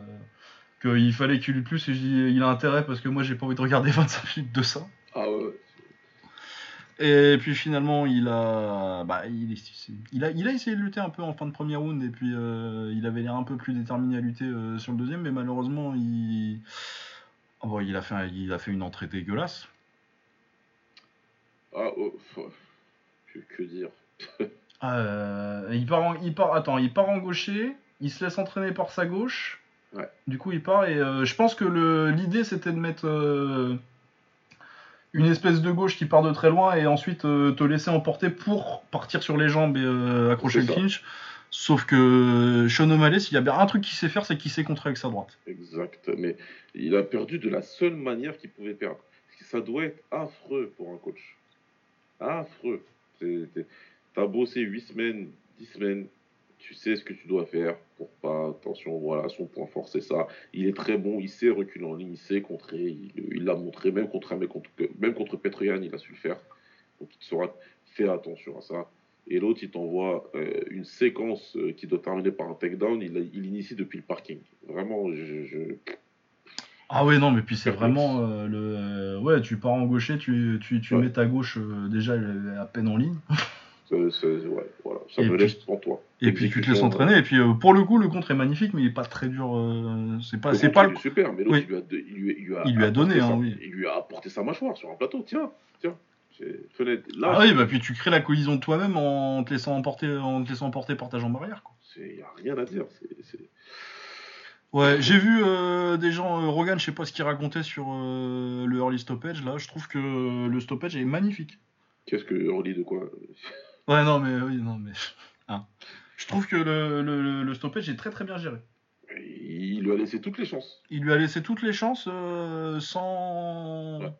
qu'il fallait qu'il lutte plus et je dis il a intérêt parce que moi j'ai pas envie de regarder 25 minutes de ça. Ah ouais, ouais. Et puis finalement il a bah, il, a il a essayé de lutter un peu en fin de premier round et puis euh, il avait l'air un peu plus déterminé à lutter euh, sur le deuxième mais malheureusement il Ah bon, il a fait, il a fait une entrée dégueulasse. Ah, oh, que, que dire Euh, il part, en, il part, attends, il part en gaucher, il se laisse entraîner par sa gauche. Ouais. Du coup, il part et je pense que le- l'idée c'était de mettre une espèce de gauche qui part de très loin et ensuite euh, te laisser emporter pour partir sur les jambes et euh, accrocher le ça. clinch. Sauf que Sean O'Malley, s'il y a bien un truc qu'il sait faire, c'est qu'il sait contrer avec sa droite. Exact. Mais il a perdu de la seule manière qu'il pouvait perdre. Ça doit être affreux pour un coach. Affreux. T'as bossé 8 semaines, 10 semaines, tu sais ce que tu dois faire pour pas. Attention, voilà, son point fort, c'est ça. Il est très bon, il sait reculer en ligne, il sait contrer, il l'a montré, même contre, un mec contre, même contre Petroyan, il a su le faire. Donc il saura faire attention à ça. Et l'autre, il t'envoie euh, une séquence euh, qui doit terminer par un takedown, il, il initie depuis le parking. Vraiment, je- je, Ah ouais, non, mais puis c'est vraiment euh, le. euh, ouais, tu pars en gaucher, tu, tu, tu Ouais. mets ta gauche euh, déjà à peine en ligne. Ça, ça- ouais, voilà, ça Et me puis- laisse en toi. Et puis tu te laisses entraîner. Et puis euh, pour le coup, le contre est magnifique, mais il est pas très dur. euh, c'est pas, c'est pas il le. est super, mais l'autre, Oui. il, lui a, il, lui, a Il lui a donné, sa- hein, oui. Il lui a apporté sa mâchoire sur un plateau. Tiens, tiens. Là, Ah oui, bah puis tu crées la collision de toi-même en te laissant emporter, en te laissant emporter par ta jambe arrière. Il n'y a rien à dire. c'est- Ouais, j'ai vu euh, des gens, euh, Rogan, je sais pas ce qu'il racontait sur euh, le early stoppage. Là, je trouve que le stoppage est magnifique. Qu'est-ce que relie de quoi? Ouais, non, mais oui, non, mais. hein. Je trouve que le, le, le stoppage est très très bien géré. Il lui a laissé toutes les chances. Il lui a laissé toutes les chances euh, sans. Ouais.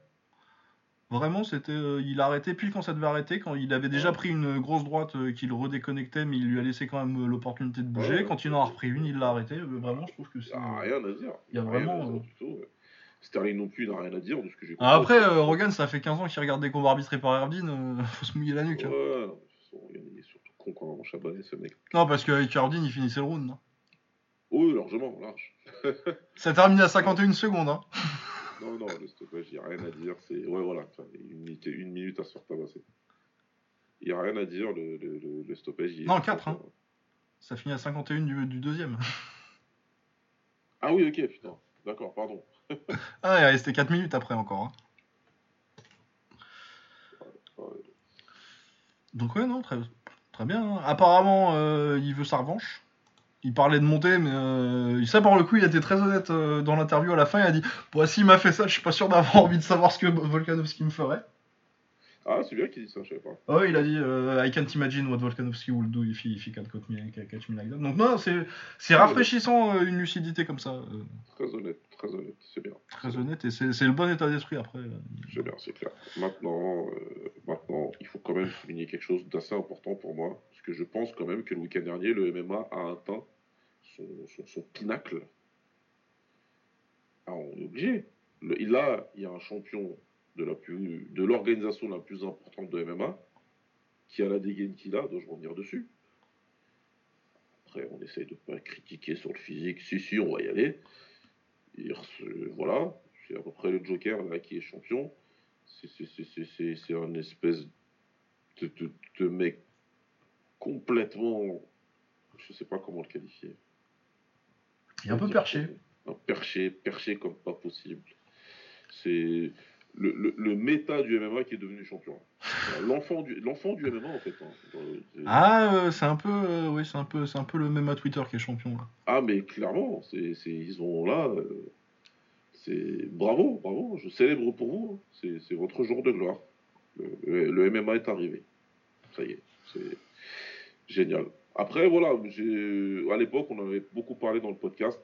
Vraiment, c'était, euh, il a arrêté pile quand ça devait arrêter. Quand il avait déjà Ouais. pris une grosse droite euh, qui le redéconnectait, mais il lui a laissé quand même l'opportunité de bouger. Ouais, quand il en a repris une, il l'a arrêté. Vraiment, je trouve que c'est. Il n'y a rien à dire. Il y a vraiment. Sterling non plus, il n'a rien à dire de ce que j'ai Ah, après, Rogan, ça fait 15 ans qu'il regarde des combats arbitrés par euh, faut se mouiller la nuque. hein. Ouais, il est surtout con quand même, Chabanais, ce mec. Non, parce qu'avec Erdine, il finissait le round. hein. Oui, largement, large. Ça termine à 51 secondes. Hein. Non, non, le stoppage, il n'y a rien à dire. C'est ouais, voilà, enfin, une, minute, une minute à se faire tabasser. Il n'y a rien à dire, le, le, le, le stoppage. il Non, quatre, hein. Ça finit à 51 du, du deuxième. Ah oui, ok, putain. D'accord, pardon. Ah, il est resté 4 minutes après encore. hein. Ouais. Donc ouais, non, très, bien. hein. Apparemment, euh, il veut sa revanche. Il parlait de monter, mais euh, ça, par le coup, il était très honnête euh, dans l'interview à la fin. Il a dit Bon, s'il m'a fait ça, je suis pas sûr d'avoir envie de savoir ce que Volkanovski me ferait. Ah, c'est bien qu'il dit ça, je savais pas. Oh, il a dit euh, I can't imagine what Volkanovski will do if he, if he can't catch me, catch me like that. Donc, non, c'est c'est rafraîchissant euh, une lucidité comme ça. euh, Très honnête, très honnête, c'est bien. très honnête, et c'est c'est le bon état d'esprit après. C'est bien, c'est clair. Maintenant, maintenant, il faut quand même souligner quelque chose d'assez important pour moi, parce que je pense quand même que le week-end dernier, le MMA a atteint son, son, son pinacle. Ah, on est obligé. Le- a, il y a un champion de la plus, de l'organisation la plus importante de MMA, qui a la dégaine qu'il a, dois-je revenir dessus. Après, on essaye de pas critiquer sur le physique. Si, si, on va y aller. Voilà, c'est à peu près le Joker là qui est champion. C'est- un espèce de, de, de mec complètement. Je sais pas comment le qualifier. Il est un peu perché. Un perché, perché comme pas possible. C'est le, le, le méta du MMA qui est devenu champion. L'enfant du, l'enfant du MMA en fait. hein. Ah, euh, c'est un peu, euh, oui, c'est un peu, c'est un peu le à Twitter qui est champion. Là. Ah, mais clairement, c'est, ils ont là. euh, c'est bravo, bravo. Je célèbre pour vous. hein. C'est, votre jour de gloire. Le, le- MMA est arrivé. Ça y est, c'est génial. Après, voilà, à l'époque, on avait beaucoup parlé dans le podcast.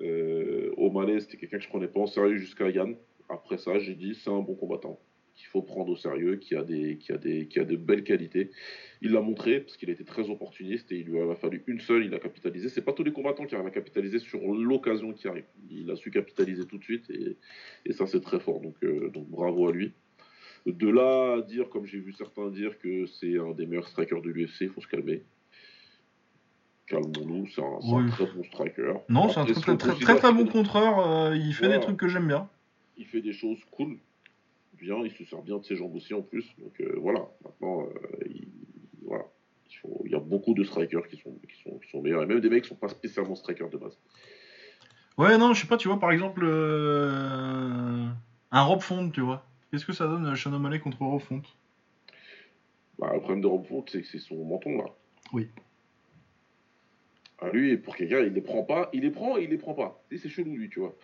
Euh, O'Malley, c'était quelqu'un que je prenais pas en sérieux jusqu'à Yann. Après ça, j'ai dit, c'est un bon combattant qu'il faut prendre au sérieux, qui a des, qui a des, qui a de belles qualités. Il l'a montré parce qu'il a été très opportuniste et il lui a fallu une seule, il a capitalisé. C'est pas tous les combattants qui arrivent à capitaliser sur l'occasion qui arrive. Il a su capitaliser tout de suite et, et ça c'est très fort. Donc, euh, donc bravo à lui. De là à dire, comme j'ai vu certains dire, que c'est un des meilleurs strikers de l'UFC, il faut se calmer. Calmons-nous, c'est un, très bon striker. Non, c'est un très très, très, considère très, très qu'il bon contreur. euh, il fait Voilà. des trucs que j'aime bien. Il fait des choses cool, bien, il se sert bien de ses jambes aussi en plus. Donc euh, voilà, maintenant, euh, il, voilà. Il, y a beaucoup de strikers qui sont, qui, sont, qui sont meilleurs, et même des mecs qui sont pas spécialement strikers de base. Ouais, non, je sais pas, tu vois, par exemple, euh, un Rob Font, tu vois. Qu'est-ce que ça donne euh, Sean O'Malley contre Rob Font? Bah, le problème de Rob Font, c'est que c'est son menton, là. Oui. Ah, lui, pour quelqu'un, il les prend pas. Il les prend, il les prend pas. C'est chelou, lui, tu vois.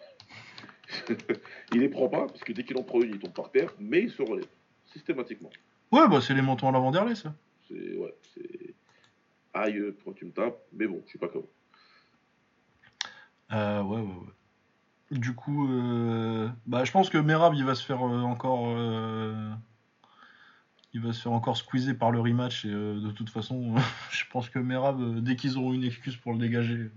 il les prend pas, parce que dès qu'il en prend une, il tombe par terre, mais il se relève. Systématiquement. Ouais, bah c'est les mentons à l'avant derrière ça. C'est. Ouais, c'est. Aïe, pourquoi tu me tapes Mais bon, je suis pas comme. Euh, ouais, ouais, ouais. Du coup, euh, bah, je pense que Merab, il va se faire euh, encore. il va se faire encore squeezer par le rematch. Et de toute façon, je pense que Merab, dès qu'ils auront une excuse pour le dégager.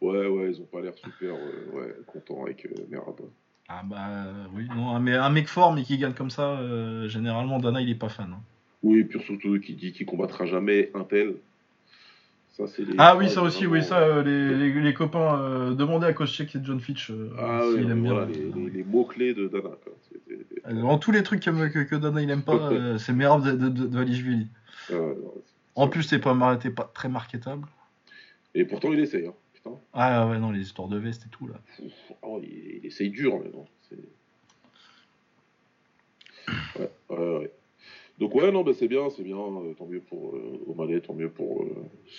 Ouais, ouais, ils ont pas l'air super euh, ouais, contents avec euh, Merab. Ah bah euh, oui, non, un, mais un mec fort mais qui gagne comme ça, euh, généralement Dana il est pas fan. hein. Oui, et puis surtout qui dit qu'il combattra jamais un tel. Ça, c'est les. Ah oui, ça aussi, vraiment- oui, ça, les, les- les copains, demandez à Koscheck et John Fitch Ah s'il ouais, aime bien. voilà, les, les- les mots-clés de Dana. Quoi. C'est- c'est- c'est- Dans tous les trucs que, que, que Dana il aime pas, c'est Merab de, de, de, de Valishvili. Ah, non, En plus, c'est pas, mar- t'es pas très marketable. Et pourtant, il essaye. Hein. Putain. Ah ouais, non, les histoires de veste et tout là. Ouais, il, il essaye dur, mais non. c'est- Ouais, ouais, ouais. Donc ouais, non, bah, c'est bien, c'est bien. euh, tant mieux pour euh, O'Malley, tant mieux pour euh,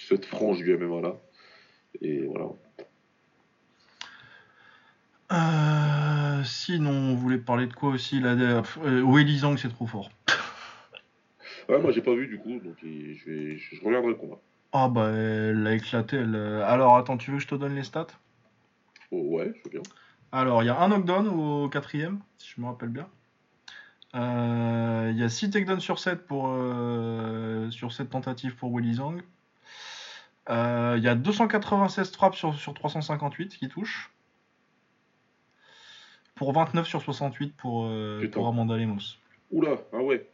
cette frange du MMA là. Et voilà. Euh, sinon, on voulait parler de quoi aussi là euh, Weili Zhang, c'est trop fort. Ouais, moi j'ai pas vu du coup, donc je, vais, je, je regarderai le combat. Ah bah, elle a éclaté. Elle... euh, Alors, attends, tu veux que je te donne les stats? Oh, ouais, je veux bien. Alors, il y a un knockdown au quatrième, si je me rappelle bien. Euh, Il y a 6 takedowns sur 7 pour, euh, sur 7 tentatives pour Willy Zhang. Euh, Il y a 296 frappes sur, sur 358 qui touchent. Pour 29 sur 68 pour, pour Amanda Lemos. Oula, ah ouais.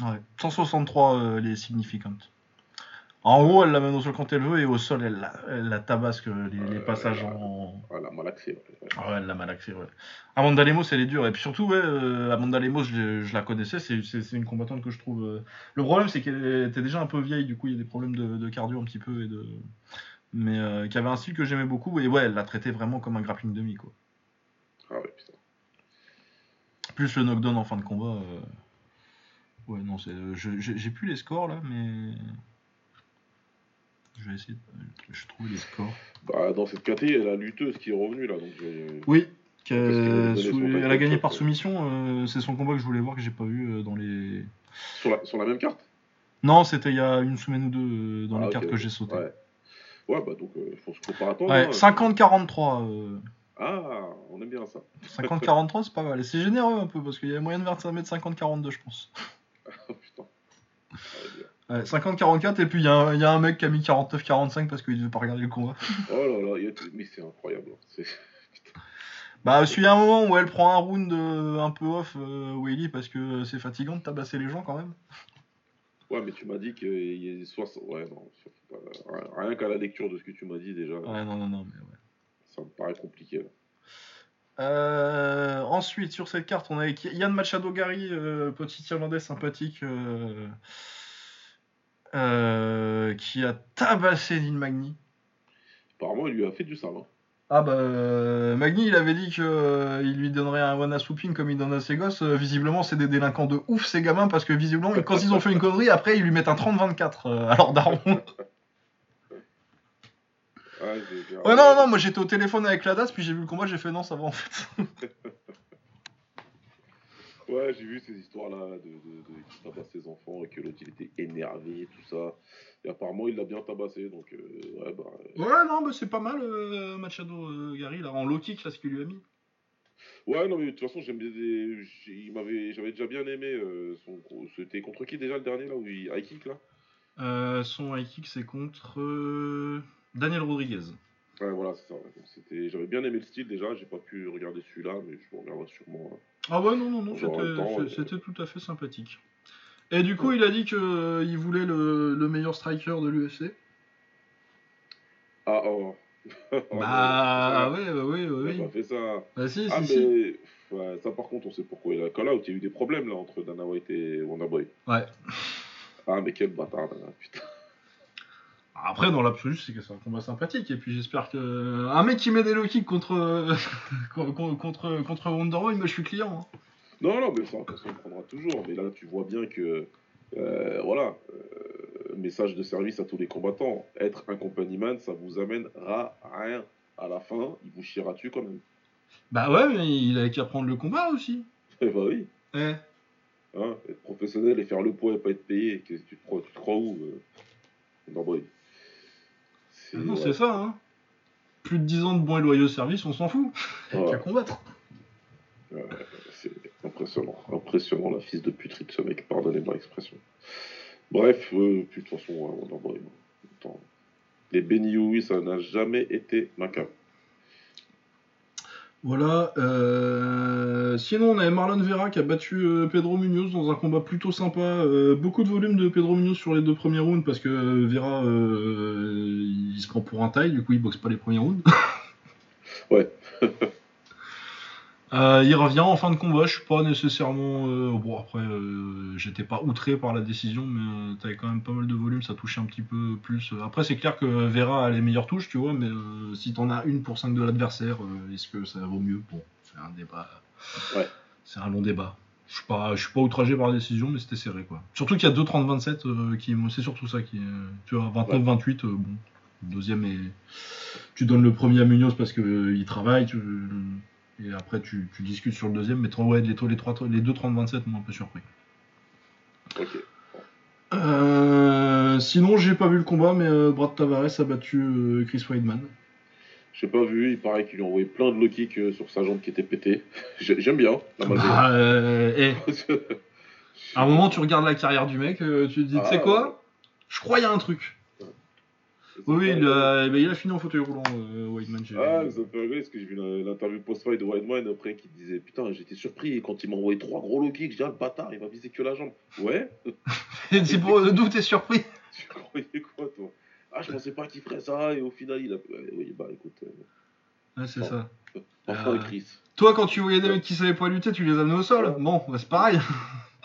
Ouais. 163 euh, les significantes. En haut, elle l'amène au sol quand elle veut et au sol, elle la, elle la tabasque euh, les, les Ouais, passages en, Ah, la malaxée, ouais. ouais. Ah ouais, elle l'a malaxé, ouais. Amanda Lemos, elle est dure. Et puis surtout, ouais, euh, Amanda Lemos, je, je la connaissais, c'est une combattante que je trouve. euh, Le problème, c'est qu'elle était déjà un peu vieille, du coup, il y a des problèmes de, de cardio un petit peu. Et de... Mais euh, qui avait un style que j'aimais beaucoup. Et ouais, elle l'a traité vraiment comme un grappling demi, quoi. Ah ouais, putain. Plus le knockdown en fin de combat. euh, Ouais, non, c'est. je- J'ai j'ai plus les scores là, mais. Je vais essayer. de- Je trouve les scores. Bah, dans cette KT, elle a lutteuse qui est revenue là, donc j'ai. Oui. Sous- Elle a gagné shot, par soumission. euh, c'est son combat que je voulais voir que j'ai pas vu euh, dans les. Sur la, sur la même carte? Non, c'était il y a une semaine ou deux euh, dans Ah, les cartes que j'ai sautées. Ouais. Ouais, bah donc, euh, je pense qu'il faut attendre. Ouais, hein. 50-43. euh, Ah, on aime bien ça. 50-43, c'est pas mal. Et C'est généreux un peu parce qu'il y a moyen de mettre 50-42, je pense. Oh putain. Ah, bien. Ouais, 50-44, et puis il y, a un- il y a un mec qui a mis 49-45 parce qu'il devait pas regarder le combat. Oh là là, il y a tout- mais c'est incroyable. hein. Bah, il y a un moment où elle prend un round euh, un peu off, euh, Willy, parce que c'est fatigant de tabasser les gens quand même. Ouais, mais tu m'as dit qu'il y a 60. Ouais, non, surtout pas. Rien- Rien qu'à la lecture de ce que tu m'as dit déjà, Ouais, non, non, non, mais ouais. ça me paraît compliqué. là. Euh, ensuite, sur cette carte, on a Yann Machado Gary, euh, petit Irlandais sympathique, euh, euh, qui a tabassé Dean Magny. Apparemment, il lui a fait du sale. hein. Ah bah, euh, Magny, il avait dit qu'il lui donnerait un one ass whooping comme il donne à ses gosses. Euh, visiblement, c'est des délinquants de ouf, ces gamins, parce que visiblement, quand ils ont fait une connerie, après, ils lui mettent un 30-24 euh, à leur daron. Ouais, Ouais, non, non, moi j'étais au téléphone avec la DAS, puis j'ai vu le combat, j'ai fait non, ça va en fait. Ouais, j'ai vu ces histoires-là de, de, de qui tabasse ses enfants et que l'autre il était énervé, tout ça. Et apparemment, il l'a bien tabassé, donc euh, ouais, bah. euh, Ouais, non, bah c'est pas mal, euh, Machado euh, Gary, là, en low kick, là, ce qu'il lui a mis. Ouais, non, mais de toute façon, j'aime bien. des- j'ai- il m'avait- J'avais déjà bien aimé son. C'était contre qui déjà le dernier là où il high kick là? Euh, son high kick, c'est contre Daniel Rodriguez. Ouais, voilà, c'est ça. c'était- J'avais bien aimé le style déjà, j'ai pas pu regarder celui-là, mais je regarderai sûrement. hein. Ah ouais, non, non, non, c'était euh, c'était tout à fait sympathique. Et du coup, il a dit qu'il voulait le, le meilleur striker de l'UFC. Ah, oh. Bah, ouais. ouais, bah, oui, bah, Il a oui. fait ça. Bah, si, Ah, si, si. mais. Ouais, ça, par contre, on sait pourquoi il a call out. Il y a eu des problèmes là entre Dana White et Wonderboy. Ouais. Ah, mais quel bâtard, putain. Après, dans l'absolu, c'est que c'est un combat sympathique. Et puis j'espère que. Un mec qui met des low kicks contre, contre, contre, Wonder Boy, moi je suis client. Hein. Non, non, mais ça, on prendra toujours. Mais là, tu vois bien que. Euh, voilà. Euh, message de service à tous les combattants. Être un compagnie man, ça vous amènera rien. À la fin, il vous chiera dessus quand même. Bah ouais, mais il a qu'à prendre le combat aussi. Eh bah oui. Eh. Hein, être professionnel et faire le poids et pas être payé. Tu te crois, tu te crois où euh, non, c'est ça, hein. Plus de 10 ans de bons et loyaux services, on s'en fout. Ouais. qu'à combattre. c'est impressionnant. Impressionnant la fils de puterie de ce mec, pardonnez-moi l'expression. Bref, euh, de toute façon, Wonder Boy. Les Benny ça n'a jamais été ma. Voilà. Euh, sinon, on avait Marlon Vera qui a battu euh, Pedro Munoz dans un combat plutôt sympa. Euh, beaucoup de volume de Pedro Munoz sur les deux premiers rounds parce que Vera, il se prend pour un taille, du coup, il boxe pas les premiers rounds. ouais. Euh, il revient en fin de combat, je suis pas nécessairement. Euh, bon, après, euh, j'étais pas outré par la décision, mais t'avais quand même pas mal de volume, ça touchait un petit peu plus. Après, c'est clair que Vera a les meilleures touches, tu vois, mais si t'en as une pour 5 de l'adversaire, est-ce que ça vaut mieux? Bon, c'est un débat. Ouais. C'est un long débat. Je suis pas, je suis pas outragé par la décision, mais c'était serré, quoi. Surtout qu'il y a 2-30-27, qui, c'est surtout ça qui Tu vois, 29-28, bon. deuxième et. Tu donnes le premier à Munoz parce qu'il travaille, tu et après, tu, discutes sur le deuxième. Mais ouais, les, les, trois, les deux 30-27 m'ont un peu surpris. Ok. Euh, sinon, j'ai pas vu le combat, mais euh, Brad Tavares a battu euh, Chris Weidman. J'ai pas vu, il paraît qu'il lui a envoyé plein de low kicks sur sa jambe qui était pétée. J'aime bien. Ah, eh. à un moment, tu regardes la carrière du mec, tu te dis, tu sais ah. quoi? Je crois qu'il y a un truc. Oui, il a, il a, fini en fauteuil roulant, euh, Whiteman. Ah, ça me fait rigoler parce que j'ai vu l'interview post-fight de Whiteman après qui disait Putain, j'étais surpris quand il m'a envoyé trois gros low kicks. J'ai dit Ah, le bâtard, il va viser que la jambe. Ouais. C'est pour d'où t'es surpris Tu croyais quoi, toi? Ah, je pensais pas qu'il ferait ça et au final, il a. Oui, bah écoute. Euh... Ouais, c'est ça. Enfin, euh... Chris. Toi, quand tu voyais des mecs qui savaient pas lutter, tu les amenais au sol. Bon, bah, c'est pareil.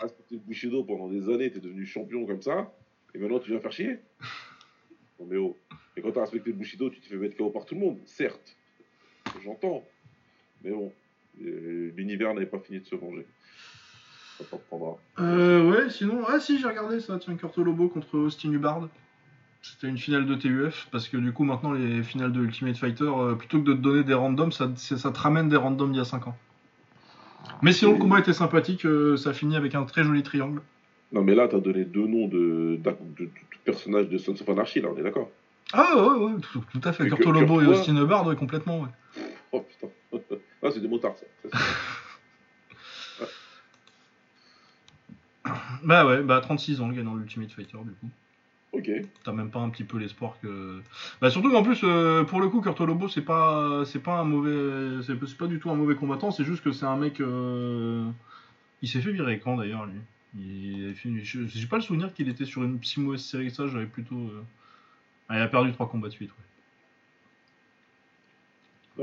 Ah, c'était Bushido pendant des années, t'es devenu champion comme ça, et maintenant tu viens faire chier mais oh. Et quand t'as respecté le Bushido, tu te fais mettre KO par tout le monde, certes. J'entends. Mais bon, euh, l'univers n'avait pas fini de se venger. Ça t'en prendra. Euh, ouais, sinon. Ah, si, j'ai regardé ça. Tiens, Kurt Lobo contre Austin Hubbard. C'était une finale de TUF, parce que du coup, maintenant, les finales de Ultimate Fighter, euh, plutôt que de te donner des randoms, ça, ça te ramène des randoms d'il y a 5 ans. Mais sinon, le combat était sympathique, euh, ça finit avec un très joli triangle. Non, mais là, t'as donné deux noms de, de, personnages de Sons of Anarchy, là, on est d'accord? Ah ouais, ouais, tout, à fait. Kurt Lobo et Austin Bard, ouais, complètement, ouais. Oh putain. ah, c'est des motards, ça. Bah ouais, bah 36 ans le gagnant de l'Ultimate Fighter, du coup. Ok. T'as même pas un petit peu l'espoir que. Bah surtout qu'en plus, euh, pour le coup, Kurt Lobo, c'est pas, c'est pas un mauvais, c'est pas du tout un mauvais combattant. C'est juste que c'est un mec. Euh, il s'est fait virer quand d'ailleurs lui? J'ai pas le souvenir qu'il était sur une si mauvaise série que ça, j'avais plutôt. Euh, ah, il a perdu trois combats de suite, ouais.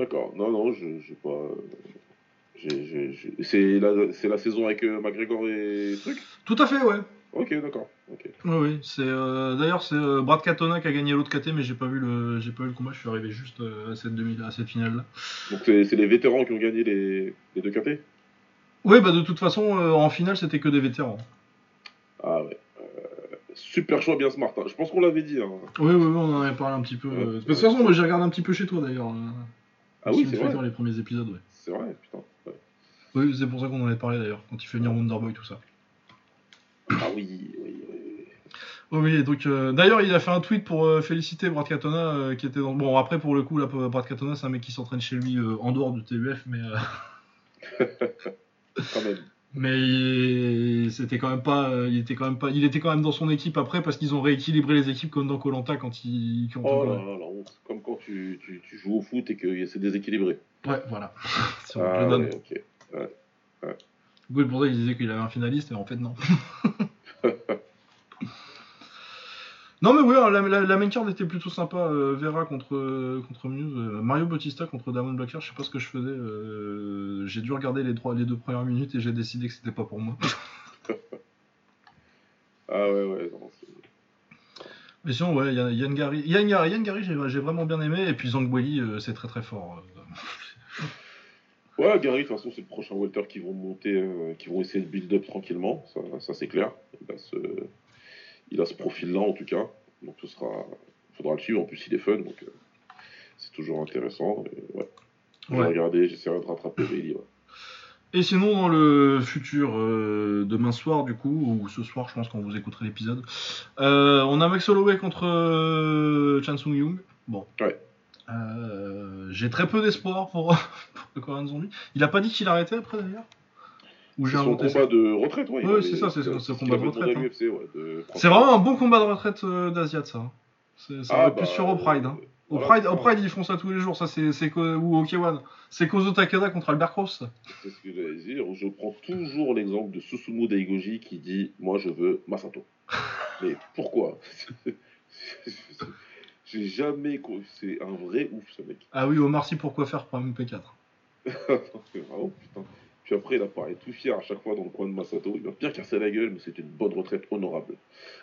D'accord, non, non, je j'ai pas. C'est la, la, saison avec euh, McGregor et truc? Tout à fait, ouais. Ok, d'accord. oui, c'est euh, d'ailleurs c'est Brad Katona qui a gagné l'autre KT, mais j'ai pas vu le j'ai pas vu le combat. Je suis arrivé juste à cette demi à cette finale là. Donc c'est les vétérans qui ont gagné les, les deux KT oui, bah de toute façon, euh, en finale, c'était que des vétérans. Ah ouais. Euh, super choix, bien smart. Hein. Je pense qu'on l'avait dit. Hein. Oui, oui, oui, on en avait parlé un petit peu. Euh, de toute façon, moi, j'ai regardé un petit peu chez toi d'ailleurs. ah oui, c'est vrai. les premiers épisodes, ouais. C'est vrai, putain. Oui, c'est pour ça qu'on en avait parlé d'ailleurs, quand il fait venir Wonderboy, tout ça. Ah oui, oui, oui. Oh oui, donc d'ailleurs il a fait un tweet pour féliciter Brad Katona qui était dans. Bon après pour le coup là Brad Katona c'est un mec qui s'entraîne chez lui en dehors du TUF mais Mais c'était quand même pas, il était quand même pas, il était quand même dans son équipe après parce qu'ils ont rééquilibré les équipes comme dans Colanta quand ils. oh là là, comme quand tu, tu, joues au foot et que c'est déséquilibré. Ouais, voilà. si on ah, le donne. Ouais, ok. Ouais. Ouais. pour ça il disait qu'il avait un finaliste et en fait non. Non mais oui, la, la, main card était plutôt sympa. Euh, Vera contre, euh, contre Muse, euh, Mario Bautista contre Damon Blacker, je sais pas ce que je faisais. j'ai dû regarder les, trois, les deux premières minutes et j'ai décidé que c'était pas pour moi. ah ouais, ouais. Mais sinon, ouais, Yann Gary, Yann Gary, Yann Gary, j'ai vraiment bien aimé. Et puis Zangweli, c'est très très fort. Ouais, Gary, de toute façon, c'est le prochain welter qui vont monter, qui vont essayer de build up tranquillement, ça, ça c'est clair. Il il a ce profil-là en tout cas, donc ce sera, faudra le suivre. En plus, il est fun, donc euh, c'est toujours intéressant. Et, ouais. Je vais Ouais. regarder, j'essaierai de rattraper Bailey. Ouais. Et sinon, dans le futur, euh, demain soir, du coup, ou ce soir, je pense, quand vous écouterez l'épisode, euh, on a Max Holloway contre Chan Sung Young. Bon. Ouais. J'ai très peu d'espoir pour, pour le Korean Zombie. Il a pas dit qu'il arrêtait après, d'ailleurs? Ou j'ai C'est son inventé combat de retraite, Ouais, avait- c'est ça, c'est ce- combat de retraite, hein. C'est vraiment un bon combat de retraite euh, d'Asiat, ça. C'est- Ça Ah, bah, sur au Pride. Au, Pride, au. Pride, ils font ça tous les jours. Ça, c'est ou au K1. C'est Kozo Takada contre Albert Cross. C'est ce que j'allais dire. Je prends toujours l'exemple de Susumu Daigoji qui dit Moi, je veux Masato. Mais pourquoi? J'ai jamais. C'est un vrai ouf, ce mec. Ah oui, Omar Sy, pourquoi faire pour MP4 oh putain. Puis après, il apparaît tout fier à chaque fois dans le coin de Masato. Il va bien casser la gueule, mais c'était une bonne retraite honorable.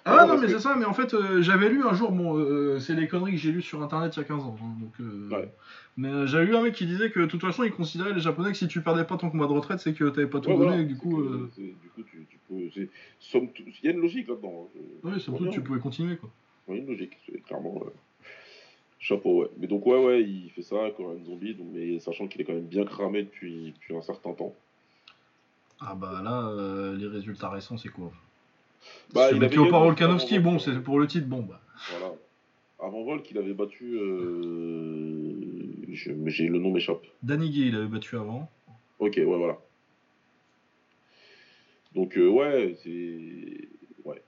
Ah Non, mais que- c'est ça, mais en fait, euh, j'avais lu un jour, bon, euh, c'est les conneries que j'ai lues sur internet il y a 15 ans. hein, donc, euh, Ouais. Mais j'avais lu un mec qui disait que de toute façon, il considérait les Japonais que si tu perdais pas ton combat de retraite, c'est que t'avais pas tout Ouais, donné, voilà. et du coup, que- euh, du coup, tu, tu peux. somme Il y a une logique là-dedans. hein. Oui, surtout tu pouvais continuer, quoi. Il y a une logique, c'est clairement. Chapeau, ouais. Mais donc, ouais, ouais, il fait ça, Korean Zombie, donc, mais sachant qu'il est quand même bien cramé depuis, depuis un certain temps. Ah bah là, euh, les résultats récents, c'est quoi Bah, il avait Volkanovski, avant- bon, c'est pour le titre, bon, bah. Voilà. Avant Volk, il avait battu. euh, je- J'ai le nom m'échappe. Danigui, il avait battu avant. Ok, ouais, voilà. Donc, euh, ouais, c'est. Ouais.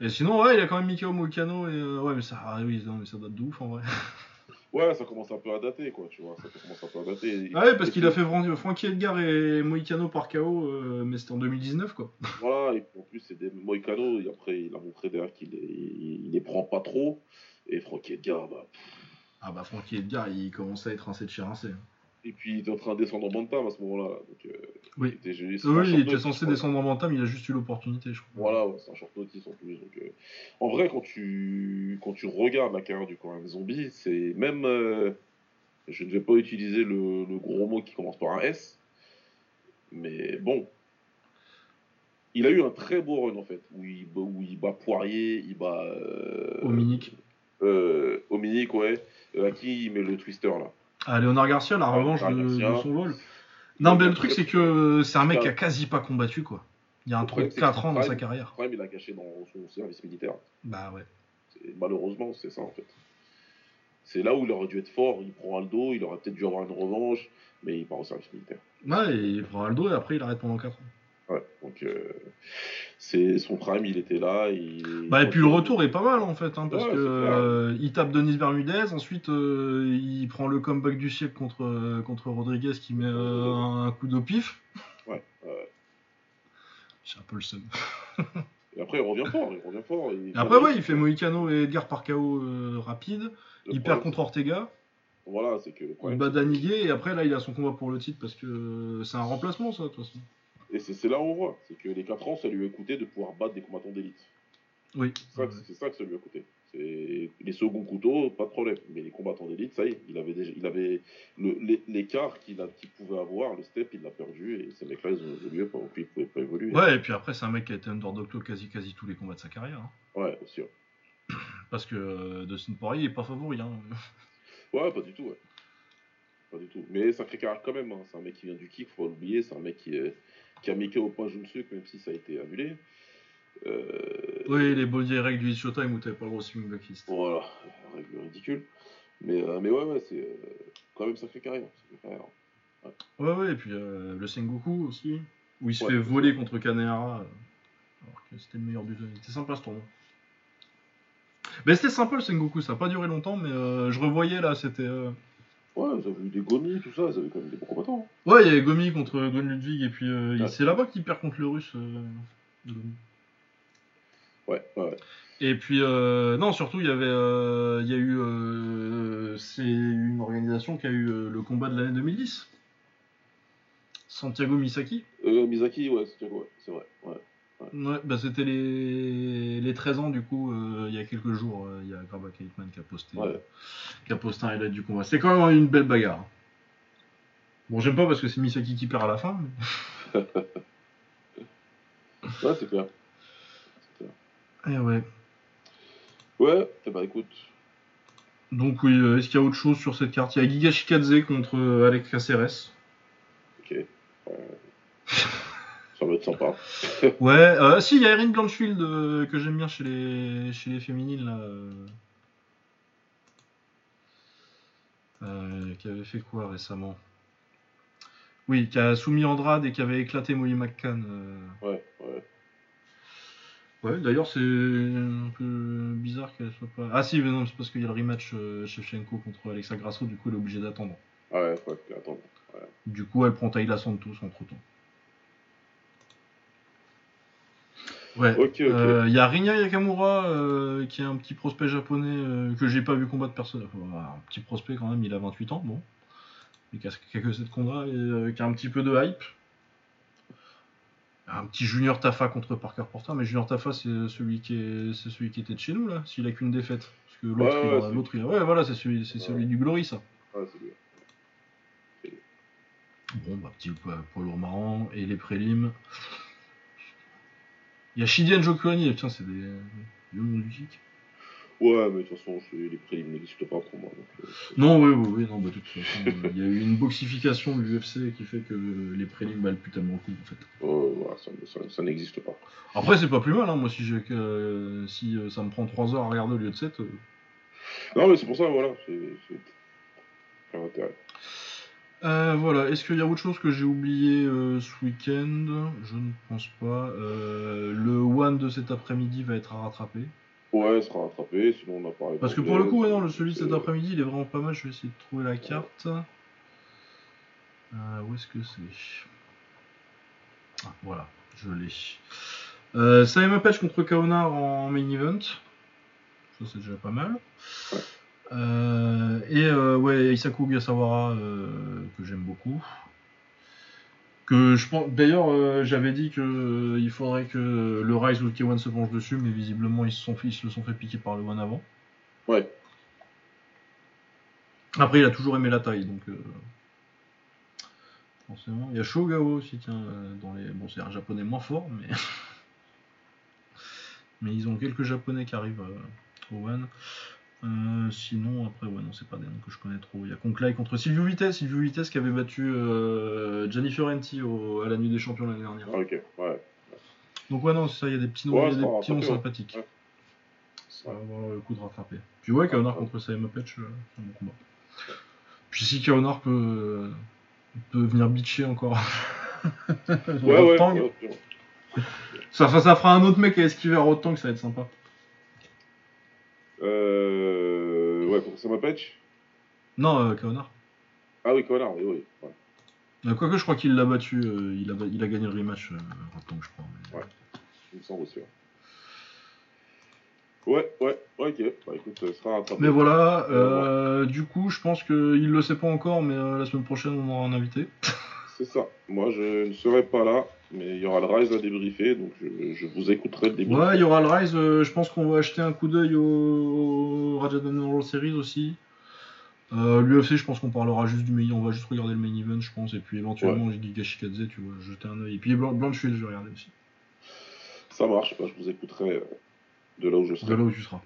Et sinon, ouais, il a quand même Mikao Moicano, et euh, ouais, mais ça, ah oui, non, mais ça date de ouf, en vrai. Ouais, ça commence un peu à dater, quoi, tu vois. Ça commence un peu à dater. Ah ouais, parce qu'il a fait Fran- Frankie Edgar et Moicano par KO, euh, mais c'était en 2019, quoi. Voilà, et en plus, c'est des Moïcano, et après, il a montré derrière qu'il les, il, les prend pas trop. Et Frankie Edgar, bah. Ah bah, Frankie Edgar, il commençait à être rincé de chez rincé. Et puis, il était en train de descendre en bantam à ce moment-là. Donc, euh, Oui. il était, Oui, il censé descendre en bantam, il a juste eu l'opportunité, je crois. Voilà, ouais, c'est un short notice en plus. Donc, euh, En vrai, quand tu, quand tu regardes la carrière du Coréen Zombie, c'est même. euh, Je ne vais pas utiliser le, le gros mot qui commence par un S. Mais bon. Il a eu un très beau run en fait, où il, bat- où il bat Poirier, il bat. Ominique. Euh, Ominique, ouais. À qui il met le twister là Ah, Léonard Garcia, la revanche de, son vol. Non, mais le truc, c'est que c'est un mec qui a quasi pas combattu, quoi. Il y a un Le problème, c'est 4 que ans dans sa carrière. Prime, il a caché dans son service militaire. Bah ouais. Malheureusement, c'est ça en fait. C'est là où il aurait dû être fort. Il prend Aldo, il aurait peut-être dû avoir une revanche, mais il part au service militaire. Ouais, il prend Aldo et après il arrête pendant 4 ans. Ouais, donc euh, c'est son prime, il était là. Il... Bah, et puis le retour est pas mal en fait, hein, parce Ouais, que euh, il tape Denis Bermudez, ensuite euh, il prend le comeback du siècle contre, contre Rodriguez qui met un coup de pif. Ouais, ouais. J'ai un peu le seum. Et après, il revient fort. Il revient fort. Et après, ouais, il fait Moïcano et Edgar par KO rapide. Le il problème, perd contre Ortega. Voilà, c'est que le Il bat Daniguet et après là il a son combat pour le titre parce que c'est un remplacement ça de toute façon. Et c'est là où on voit. C'est que les 4 ans, ça lui a coûté de pouvoir battre des combattants d'élite. Oui. C'est ça, que- ça lui a coûté. Les seconds couteaux, pas de problème. Mais les combattants d'élite, ça y est, il avait déjà, il avait l'écart qu'il pouvait avoir, le step, il l'a perdu et ces mecs-là, ils ont évolué, pas, ils pouvaient pas évoluer. Ouais et puis après c'est un mec qui a été underdog quasi quasi tous les combats de sa carrière. hein. Ouais, aussi. Ouais, Parce que euh, Dustin Poirier est pas favori. Hein. Ouais, pas du tout, ouais. Pas du tout. Mais sacré carrière quand même. hein. C'est un mec qui vient du kick, faut l'oublier. C'est un mec qui, est- qui a mis KO point Junsuke, même si ça a été annulé. Euh, Oui les body règles du Showtime où t'avais pas le droit au swing back fist. Voilà, règle ridicule. Mais, euh, mais ouais, ouais, c'est euh, quand même sacré carrière. sacré carrière. Ouais ouais et puis le Sengoku aussi où il se Ouais. fait voler contre Kanehara alors que c'était le meilleur du jeu. C'était sympa ce tournoi. Mais c'était sympa le Sengoku, ça a pas duré longtemps mais je revoyais là c'était. Ouais, ils avaient eu des gomis, tout ça, ils avaient quand même des bons combattants. hein. Ouais, il y avait Gomi contre Gon Ludwig, et puis euh, Ouais. c'est là-bas qu'il perd contre le russe. euh. Ouais, ouais, ouais. Et puis, euh, non, surtout, il y avait. Il y a eu. c'est une organisation qui a eu le combat de l'année 2010. Santiago Misaki. Euh, Misaki, ouais, c'est ouais, c'est vrai. Ouais. Ouais, bah c'était les... les 13 ans du coup, euh, il y a quelques jours, euh, il y a Graba Kaitman qui a posté, Ouais. qui a posté un highlight du combat. C'est quand même une belle bagarre. Bon, j'aime pas parce que c'est Misaki qui perd à la fin. mais- Ouais, c'est clair. Clair. Eh ouais. Ouais, ben écoute. Donc oui, euh, est-ce qu'il y a autre chose sur cette carte? Il y a Giga Shikadze contre Alex Caceres. Ok. Ouais, euh, si, il y a Erin Blanchfield euh, que j'aime bien chez les, chez les féminines là. euh. Qui avait fait quoi récemment? Oui, qui a soumis Andrade et qui avait éclaté Molly McCann. Ouais, ouais. Ouais, d'ailleurs, c'est un peu bizarre qu'elle soit pas. Ah si, mais non, c'est parce qu'il y a le rematch Shevchenko contre Alexa Grasso, du coup, elle est obligée d'attendre. Ouais, ouais. Du coup, elle prend Taïla Santos entre temps. Ouais. Ok. Euh, Il y a Rinya Yakamura euh, qui est un petit prospect japonais euh, que j'ai pas vu combattre personne. Enfin, un petit prospect quand même, il a 28 ans, bon. Mais qui a, qui a que cette combats et qui a un petit peu de hype. Un petit Junior Tafa contre Parker Porter, mais Junior Tafa c'est celui qui est c'est celui qui était de chez nous là, s'il a qu'une défaite. Parce que l'autre, Ouais, il ouais, a- l'autre, il a- ouais voilà, c'est celui, c'est celui du Glory ça. C'est bien. Bon, bah, petit poids, poids lourd marrant. Et les prélims. Il y a Shidian Jokuani, putain, c'est des. du kick. Ouais, mais de toute façon, les prélims n'existent pas pour moi. donc, euh, Non, oui, oui, oui, non, bah, de toute façon, il y a eu une boxification de l'UFC qui fait que les prélims valent plus tellement le coup, en fait. euh, voilà, ça, ça- ça n'existe pas. Après, c'est pas plus mal, hein, moi, si, euh, si euh, ça me prend 3 heures à regarder au lieu de 7. euh. Non, mais c'est pour ça, voilà. C'est. c'est- Pas intérêt. Euh, voilà, est-ce qu'il y a autre chose que j'ai oublié euh, ce week-end? Je ne pense pas. Euh, le one de cet après-midi va être à rattraper. Ouais, sera rattrapé, sinon on a parlé. Parce que pour le coup, ouais, non, le celui de cet après-midi, il est vraiment pas mal. Je vais essayer de trouver la carte. Où est-ce que c'est? Ah, voilà, je l'ai. Simon Page contre Kaonar en main event. Ça, c'est déjà pas mal. Ouais. Euh, et euh, ouais, Isaku Gasawara, euh, que j'aime beaucoup. Que je pense. D'ailleurs, euh, j'avais dit que euh, il faudrait que le Rise ou le K1 se penche dessus, mais visiblement ils se sont fait, ils se le sont fait piquer par le One avant. Ouais. Après, il a toujours aimé la taille, donc euh, forcément. Il y a Shogao aussi, tiens, dans les. Bon, c'est un japonais moins fort, mais mais ils ont quelques japonais qui arrivent au One. Euh, sinon, après, ouais, non, c'est pas des noms que je connais trop. Il y a Conclay contre Silvio Vitesse, Silvio Vitesse qui avait battu euh, Gianni Fiorenti au- à la nuit des champions l'année dernière. Ah, ok, ouais. Donc ouais, non, ça, il y a des petits noms, Ouais, il y a ça des va petits noms rattraper, ouais. sympathiques. Ouais. Ça va avoir le coup de rattraper. Puis ouais, Kaonar contre Saema Patch, euh, c'est un bon combat. Puis si Kaonar peut, peut venir bitcher encore. Ouais, ouais. ça, ça fera un autre mec à esquiver à Rotang, ça va être sympa. Euh. Ouais, pour ça patch Non, euh, Kaonar. Ah oui, connard, oui, oui. Ouais. Euh, Quoique je crois qu'il l'a battu, euh, il, a, il a gagné le rematch, euh, je crois. mais- Ouais. Il me semble aussi. Ouais, ouais, ouais, ok. Bah écoute, ça sera rattrapé. Mais voilà, du coup, je pense qu'il le sait pas encore, mais la semaine prochaine, on aura un invité. C'est ça. Moi, je ne serai pas là, mais il y aura le Rise à débriefer, donc je, je vous écouterai le débrief. Ouais, il y aura le Rise. euh, je pense qu'on va acheter un coup d'œil au, au World Series aussi. Euh, L'UFC, je pense qu'on parlera juste du main. On va juste regarder le main event, je pense. Et puis éventuellement, Shikadze, tu vois, jeter un œil. Et puis Blan- Blanchfield, je vais regarder aussi. Ça marche, bah, je vous écouterai euh, de là où je De serai. là où tu seras.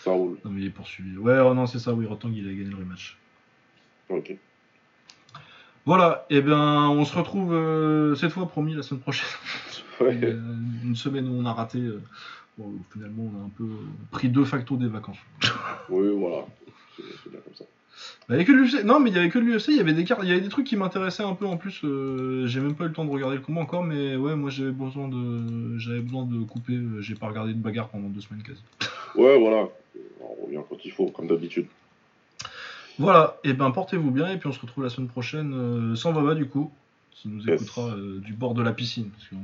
Ça roule. Non, mais il est poursuivi. Ouais, oh non, c'est ça, oui, Rotang, il a gagné le rematch. Ok. Voilà, et ben on se retrouve euh, cette fois, promis, la semaine prochaine. Ouais. Euh, une semaine où on a raté. euh, bon, où finalement, on a un peu pris de facto des vacances. Oui, voilà. C'est bien comme ça. Bah, il y avait que l'UFC. Non, mais il y avait que l'UFC. Il y avait des cartes, il y avait des trucs qui m'intéressaient un peu en plus. euh, j'ai même pas eu le temps de regarder le combat encore, mais ouais, moi j'avais besoin de, j'avais besoin de couper. j'ai pas regardé de bagarre pendant deux semaines quasi. Ouais, voilà. On revient quand il faut, comme d'habitude. Voilà. Et ben portez-vous bien et puis on se retrouve la semaine prochaine euh, sans Baba du coup, qui nous Yes. écoutera euh, du bord de la piscine. Parce qu'on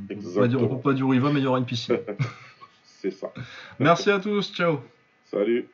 on peut pas dire où il va, mais il y aura une piscine. C'est ça. Merci à tous. Ciao. Salut.